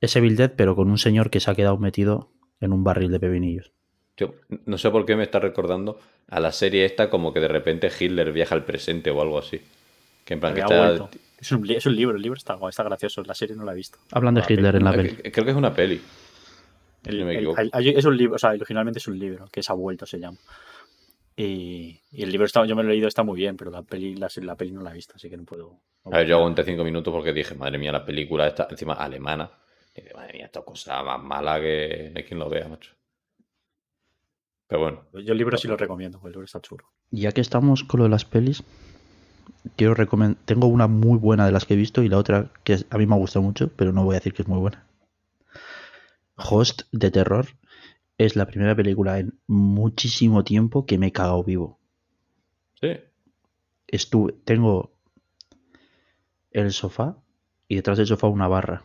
Ese Dead, pero con un señor que se ha quedado metido en un barril de pepinillos. Tío, no sé por qué me está recordando a la serie esta como que de repente Hitler viaja al presente o algo así. Que en plan que está... vuelto. Es un, es un libro, el libro está, está gracioso, la serie no la he visto. Hablan de Ah, Hitler en la Eh, peli. Creo que es una peli. El- no me el- equivoco. el- hay- es un libro, o sea, originalmente es un libro, que es Ha vuelto se llama. Y, y el libro está, yo me lo he leído, está muy bien, pero la peli, la, la peli no la he visto, así que no puedo. no A ver, yo aguanté cinco minutos porque dije, madre mía, la película esta, encima alemana. Y dije, madre mía, esta cosa más mala que hay quien lo vea, macho. Pero bueno, Yo el libro sí lo recomiendo, el libro está chulo. Ya que estamos con lo de las pelis, quiero recomendar. Tengo una muy buena de las que he visto y la otra que a mí me ha gustado mucho, pero no voy a decir que es muy buena. Host de terror es la primera película en muchísimo tiempo que me he cagado vivo. sí. Estuve, tengo el sofá y detrás del sofá una barra.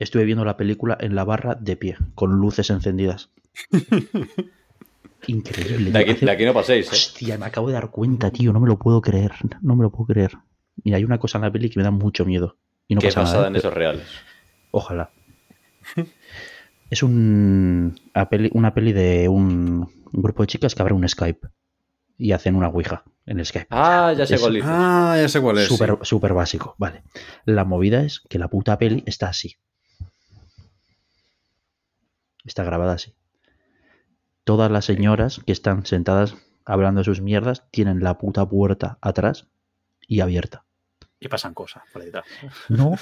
Estuve viendo la película en la barra de pie, con luces encendidas. Increíble. De aquí. Hace- de aquí no paséis, ¿eh? Hostia, me acabo de dar cuenta, tío. No me lo puedo creer. No me lo puedo creer. Mira, hay una cosa en la peli que me da mucho miedo. Y no que es pasa basada nada. en ¿eh? esos reales. Ojalá. es un, peli- una peli de un, grupo de chicas que abre un Skype y hacen una Ouija en el Skype. Ah, ya sé Es- cuál dices. Ah, ya sé cuál es. sí. Súper súper básico. Vale. La movida es que la puta peli está así. Está grabada así. Todas las señoras que están sentadas hablando de sus mierdas tienen la puta puerta atrás y abierta. Y pasan cosas por detrás. No,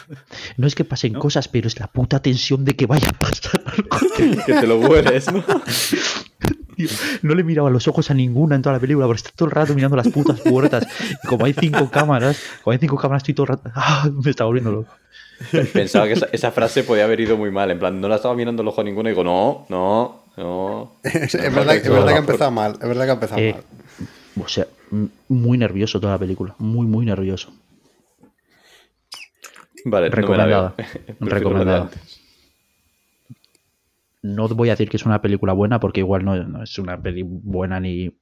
no es que pasen ¿No? cosas, pero es la puta tensión de que vaya a pasar algo. que te lo vueles, ¿no? Tío, no le miraba los ojos a ninguna en toda la película, porque está todo el rato mirando las putas puertas. Y como hay cinco cámaras, como hay cinco cámaras, estoy todo el rato. ¡Ah! Me está volviendo loco. Pensaba que esa, esa frase podía haber ido muy mal. En plan, no la estaba mirando el ojo a ninguno y digo, no, no, no. es, verdad, es no, verdad que ha empezado mal. Es verdad que ha empezado Eh, mal. O sea, muy nervioso toda la película. Muy, muy nervioso. Vale, no Recomendada. de Recomendada. No voy a decir que es una película buena, porque igual no, no es una peli buena ni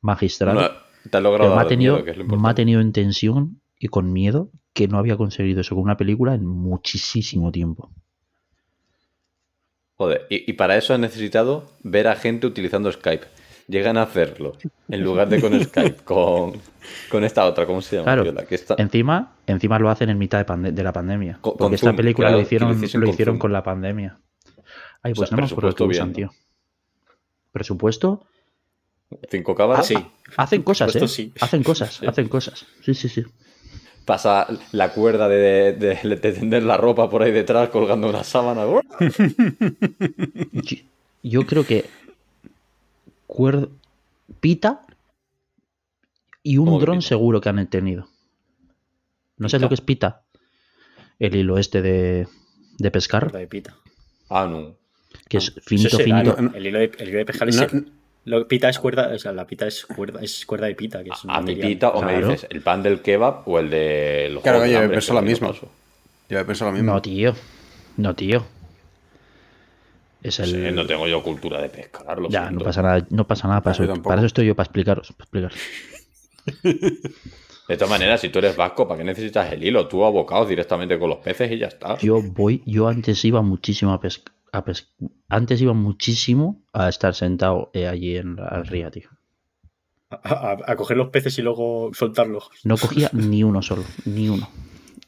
magistral. No, te has logrado me ha, tenido, me ha tenido en tensión y con miedo que no había conseguido eso con una película en muchísimo tiempo. Joder, y, y para eso has necesitado ver a gente utilizando Skype. Llegan a hacerlo en lugar de con Skype, con, con esta otra, ¿cómo se llama? Claro. tío? La que está- Encima, encima lo hacen en mitad de, pande- de la pandemia. Con- con porque esta Zoom, película claro, lo hicieron, lo con hicieron Zoom. con la pandemia. Ay, O pues sea, no me acuerdo usan, tío. Presupuesto. Cinco cámaras. Ah, sí. Hacen cosas, ¿eh? sí. Hacen cosas, Sí. hacen cosas. Sí, sí, sí. Pasa la cuerda de, de- de- de tender la ropa por ahí detrás colgando una sábana. Yo, yo creo que cuer- pita y un ¿Cómo que dron seguro que han tenido. ¿No ¿Pita? lo que es pita? El hilo este de, de pescar, La de pita. Ah, no. que es Eso finito, será, finito. ¿no? El hilo de, el hilo de pescar es No, seco. Lo pita es cuerda, o sea, la pita es cuerda, es cuerda de pita, que es A mi pita, o me Claro. dices, ¿el pan del kebab o el de los Claro, yo he pensado no mismo. paso. Yo he pensado lo mismo. No, tío. No, tío. Es el. Sí, no tengo yo cultura de pescar, Ya, no pasa nada, no pasa nada para eso. Para eso estoy yo, para explicaros. Para explicar. De todas maneras, si tú eres vasco, ¿para qué necesitas el hilo? Tú abocados directamente con los peces y ya está. Yo voy, yo antes iba muchísimo a pescar. A pes- Antes iba muchísimo a estar sentado eh, allí en la ría, tío. A, a- a coger los peces y luego soltarlos. No cogía ni uno solo, ni uno.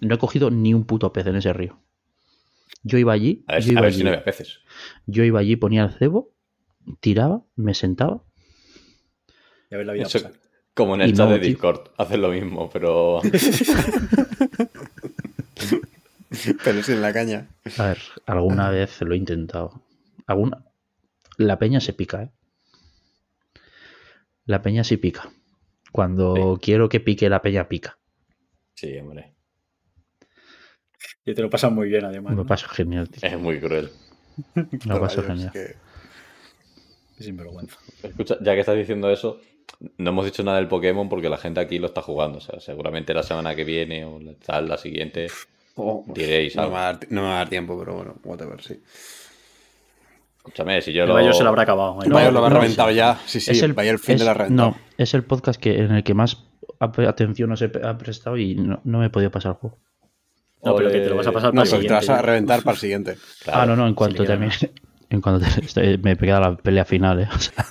No he cogido ni un puto pez en ese río. Yo iba allí, A ver, yo si- a iba ver si allí, no había peces. yo iba allí, ponía el cebo, tiraba, me sentaba. Ya ves la vida Eso- como en el Y chat no, de tío. Discord, hacen lo mismo, pero Pero sin la caña. A ver, alguna vez lo he intentado. Alguna... La peña se pica, ¿eh? La peña sí pica. Cuando quiero que pique la peña, pica. sí, hombre, Y te lo pasas muy bien, además. Me ¿no? paso genial, tío. es muy cruel. Me paso Rayos, genial. que- Qué sinvergüenza. Escucha, ya que estás diciendo eso, no hemos dicho nada del Pokémon porque la gente aquí lo está jugando. O sea, seguramente la semana que viene o la- tal, la siguiente Oh, diréis no, me va a dar, no me va a dar tiempo, pero bueno, whatever, sí. Escúchame, si yo El lo. Bayo se lo habrá acabado. ¿eh? El Bayer lo va no, reventado ya. Sí, sí, Es el, fin es- de la reventado. No, es el podcast que, en el que más atención os he ha prestado y no, no me he podido pasar el juego. No, pero que te lo vas a pasar No, para el pero te vas siguiente. a reventar para el siguiente. Claro. ah, no, no, en cuanto termine. En cuanto te- estoy- me queda la pelea final, ¿eh? O sea,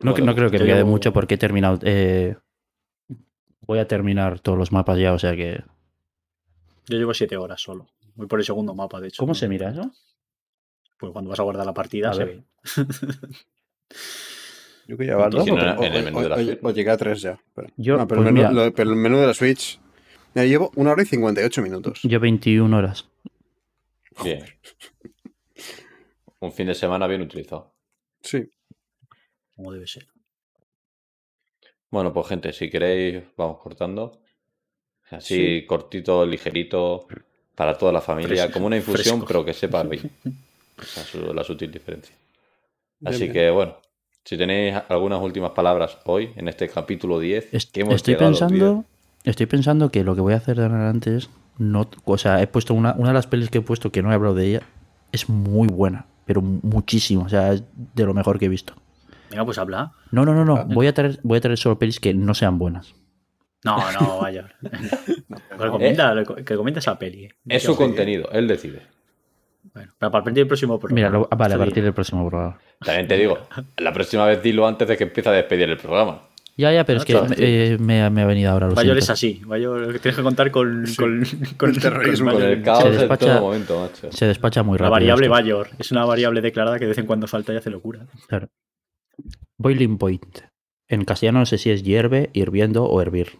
no, no creo que me quede mucho porque he terminado. eh, voy a terminar todos los mapas ya, o sea que. Yo llevo siete horas solo. Voy por el segundo mapa, de hecho. ¿Cómo se mira eso? Pues cuando vas a guardar la partida A se ver. ve. Yo que llevar Y dos si o, no, o- en el menú de la o- o- Switch. o llegué a tres ya. Espera. Yo, no, pero, pues el menú, lo- pero el menú de la Switch. Mira, llevo una hora y 58 minutos. yo 21 horas. Bien. Un fin de semana bien utilizado. Sí. Como debe ser. Bueno, pues gente, si queréis, vamos cortando. Así cortito, ligerito, para toda la familia, Fresco, como una infusión, fresco. pero que sepa bien. Esa es su- la sutil diferencia. Bien, Así bien. que bueno, si tenéis algunas últimas palabras hoy, en este capítulo 10, Est- que hemos estoy llegado, pensando. Estoy pensando que lo que voy a hacer de ahora en adelante es. No, o sea, he puesto una, una de las pelis que he puesto que no he hablado de ella. Es muy buena, pero muchísimo. O sea, es de lo mejor que he visto. Venga, pues habla. No, no, no, no. Voy a traer, voy a traer solo pelis que no sean buenas. No, no, vaya. Recomienda, que comenta esa peli. eh. Es su contenido, él decide. Bueno, pero para partir del próximo programa. Mira, lo- ah, vale, a partir del próximo programa. También te digo, la próxima vez dilo antes de que empiece a despedir el programa. Ya, ya, pero es que eh, me, me ha venido ahora. Siento. es así. Bayor, tienes que contar con, con, con El terrorismo. Con el caos en despacha- todo momento, macho. Se despacha muy La rápido. variable esto. Bayor es una variable declarada que de vez en cuando falta y hace locura. Claro. Boiling point. En castellano no sé si es hierve, hirviendo o hervir.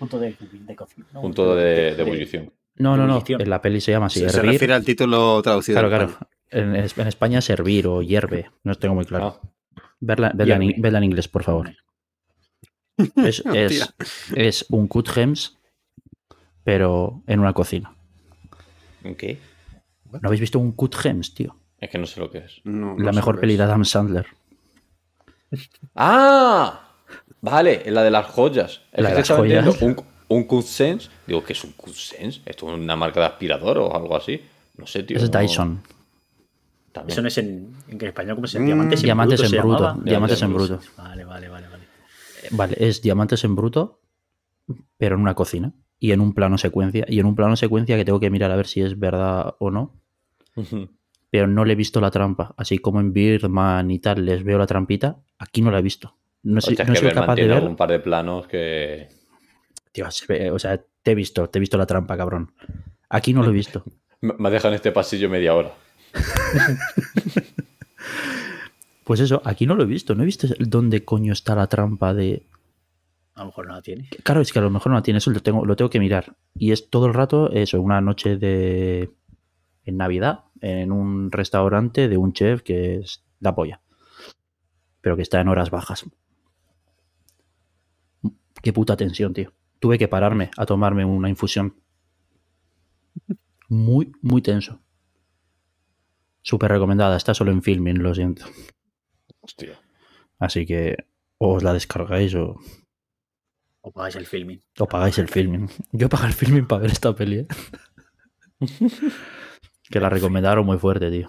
Punto de, cocina. Punto de, de ebullición. No, no, no. En la peli se llama así, Se, refiere al título traducido. Claro, claro. En, es- en España es hervir o hierve. No tengo muy claro. Ah, Verla, verla en, Hierve. verla en inglés, por favor. Es, es, es un cut gems, pero en una cocina. ¿Qué? ¿No habéis visto un cut gems, tío? Es que no sé lo que es. No, no La mejor peli es. de Adam Sandler. ¡Ah! Vale, la de las joyas. La de las joyas. Un, un Q-Sense. Digo, ¿qué es un Q-Sense? ¿Esto es una marca de aspirador o algo así? No sé, tío. Es no- Dyson. También. Eso no es en, en español, ¿cómo se Mm, llama? Diamantes en Diamantes bruto. en bruto. Diamantes en Diamantes en bruto. Vale, vale, vale. vale. Vale, es diamantes en bruto, pero en una cocina. Y en un plano secuencia. Y en un plano secuencia que tengo que mirar a ver si es verdad o no. Pero no le he visto la trampa. Así como en Birdman y tal les veo la trampita, aquí no la he visto. No, sé, no Berman capaz de ver. algún par de planos que. Tío, se ve- o sea, te he visto, te he visto la trampa, cabrón. Aquí no lo he visto. Me me ha dejado en este pasillo media hora. Pues eso, aquí no lo he visto. No he visto dónde coño está la trampa de. A lo mejor no la tiene. Claro, es que a lo mejor no la tiene, eso lo tengo, lo tengo que mirar. Y es todo el rato eso, una noche de. en Navidad, en un restaurante de un chef que es la polla. Pero que está en horas bajas. Qué puta tensión, tío. Tuve que pararme a tomarme una infusión. Muy, muy tenso. Súper recomendada. Está solo en filming, lo siento. Hostia. Así que o os la descargáis o, O pagáis el filming. o pagáis el filming. Yo pagué el filming para ver esta peli, ¿eh? que la recomendaron muy fuerte, tío.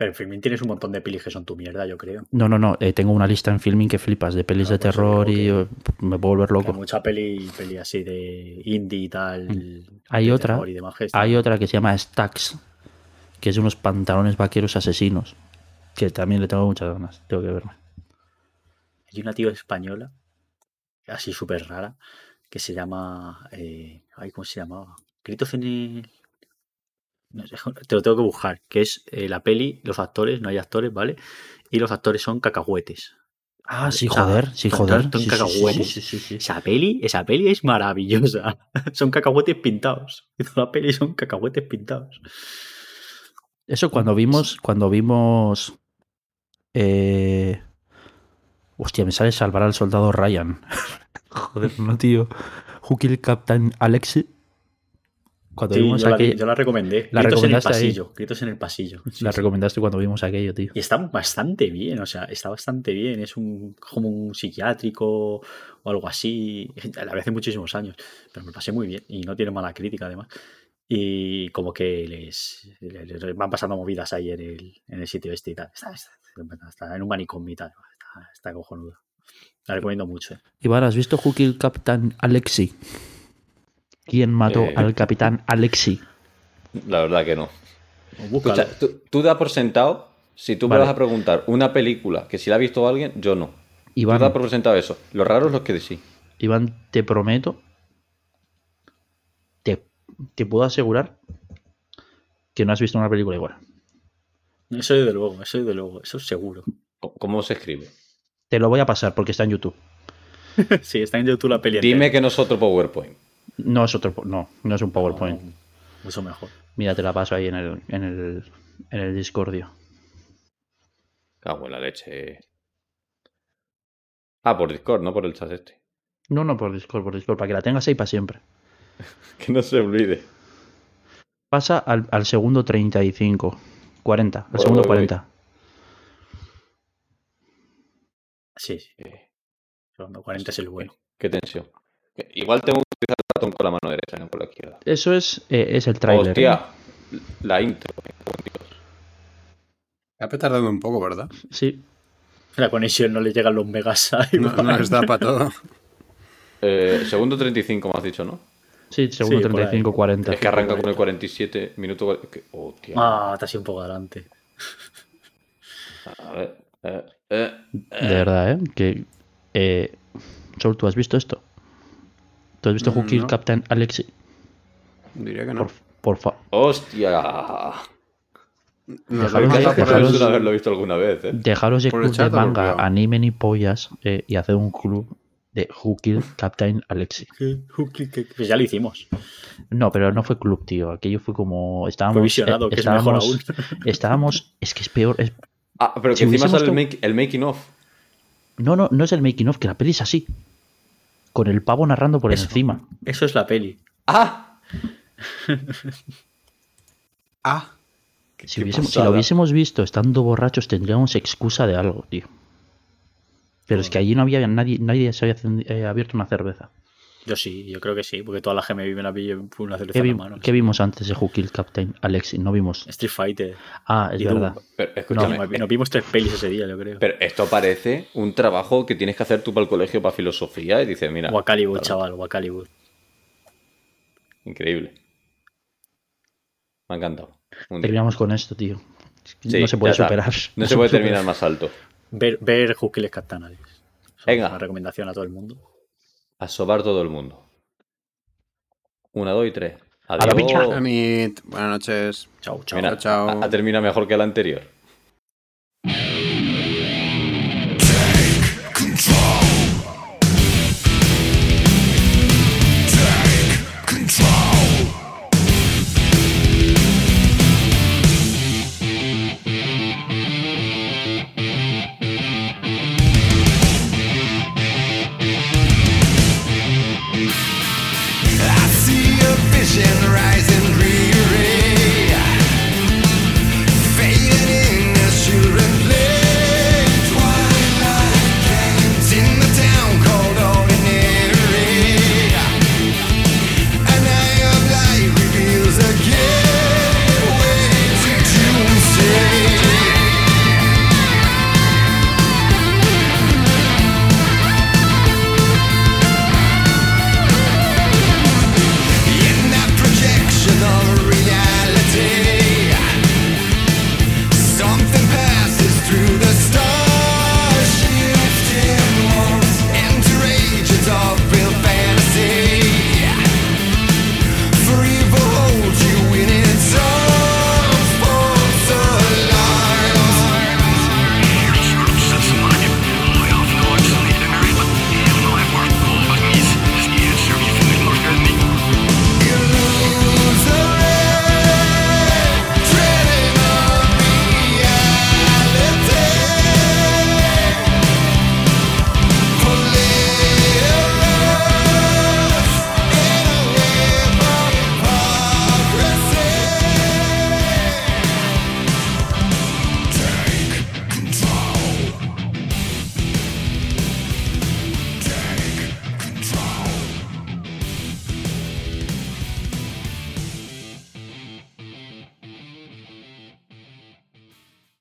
Pero en filming tienes un montón de pelis que son tu mierda, yo creo. No, no, no. eh, tengo una lista en filming que flipas de pelis Ah, de pues terror y que- me puedo volver loco. mucha peli, peli así de indie y tal. Mm. Hay otra- y demás Hay otra que se llama Stacks, que es de unos pantalones vaqueros asesinos, que también le tengo muchas ganas. Tengo que verme. Hay una tío española, así súper rara, que se llama. eh, ay, ¿Cómo se llamaba? Gritos en el. Te lo tengo que buscar. Que es eh, la peli, los actores, no hay actores, ¿vale? Y los actores son cacahuetes. Ah, sí, O sea, joder, sí, joder. son sí, cacahuetes. sí, sí, sí. Esa peli, esa peli es maravillosa. son cacahuetes pintados. Toda la peli son cacahuetes pintados. Eso cuando vimos, cuando vimos. Eh... Hostia, me sale salvar al soldado Ryan. Joder, no, tío. Who Killed Captain Alexi. Cuando Sí, vimos yo, la, aquello. yo la recomendé. La Gritos en el recomendaste ahí. pasillo. Gritos en el pasillo. Sí, La sí. recomendaste cuando vimos aquello, tío. Y está bastante bien, o sea, está bastante bien. Es un como un psiquiátrico o algo así. La vi hace muchísimos años, pero me pasé muy bien y no tiene mala crítica además. Y como que les, les- les van pasando movidas ahí en el, en el sitio este y tal. Está, está- está en un manicomio y tal. Está, está cojonudo. La recomiendo mucho. eh. Iván, ¿has visto Killed Captain Alexi? ¿Quién mató Eh. al capitán Alexi? La verdad que no. Escucha, tú, tú das por sentado, si tú Vale. me vas a preguntar una película que si la ha visto alguien, yo no. Tú Iván, das por sentado eso. Lo raro es lo que sí. Iván, te prometo, te, te puedo asegurar que no has visto una película igual. Eso desde luego, eso desde luego, eso seguro. ¿Cómo- ¿Cómo se escribe? Te lo voy a pasar porque está en YouTube. sí, está en YouTube la peli. Dime entera. que no es otro PowerPoint. No es otro, no, no es un PowerPoint. No, mucho mejor. Mira, te la paso ahí en el, en el, en el Discordio. Cago en la leche. Ah, por Discord, no por el chat este. No, no, por Discord, por Discord, para que la tengas ahí para siempre. Que no se olvide. Pasa al, al segundo 35, 40, al Voy, segundo voy, voy. 40. Sí, sí. Eh, Segundo 40 es el bueno. Qué tensión. Igual tengo ratón con la mano derecha, no con la izquierda. Eso es, eh, es el trailer. Hostia, la intro. Ha petardado un poco, ¿verdad? Sí, La conexión no le llegan los megas a No, no les da para todo. Eh, segundo 35 me has dicho, ¿no? sí, segundo Sí, por ahí. 35, 40. Es que arranca con el 47 minutos. que- Hostia. Ah, está así un poco adelante. A ver. eh, eh, De verdad, ¿eh? Que, eh, Sol, ¿tú has visto esto? ¿Tú has visto Who Killed no. Captain Alexi? Diría que no. Por, por fa- Nos ¡Hostia! Dejaros de- Dejaros dejaros- de haberlo visto alguna vez, ¿eh? Dejaros de Por club de chat manga, anime ni pollas eh, y hacer un club de Who Killed Captain Alexi. Pues ya lo hicimos. No, pero no fue club, tío. Aquello fue como. Estábamos. Fue visionado, eh, que es mejor estábamos, aún. estábamos. Es que es peor. es- Ah, pero que Si encima sale el, to- make- el making of. no, no, no es el making of, que la peli es así. Con el pavo narrando por Eso. encima. Eso es la peli. ¡Ah! Ah, Si, qué hubiésemos, si lo hubiésemos visto estando borrachos, tendríamos excusa de algo, tío. Pero es que allí no había nadie, nadie se había eh, abierto una cerveza. Yo sí, yo creo que sí, porque toda la gente me vive una pilla fue una cerveza ¿Qué, en vi- la mano. qué vimos antes de Who Killed Captain Alexi? No vimos. Street Fighter. Ah, es Y verdad. Pero No, escúchame. nos vi- nos vimos tres pelis ese día, yo creo. Pero esto parece un trabajo que tienes que hacer tú para el colegio para filosofía y dices, mira. Wakaliwood, para- chaval, Wakaliwood. Increíble. Me ha encantado. Terminamos con esto, tío. Que Sí, no se puede superar. No se puede terminar más alto. Ver, ver Who Killed Captain Alex. Es Una recomendación a todo el mundo. A sobar todo el mundo. Una, dos y tres. la Adiós. buenas noches. Chao, chao. Mira, Chao, chao. Ha, ha terminado mejor que el anterior.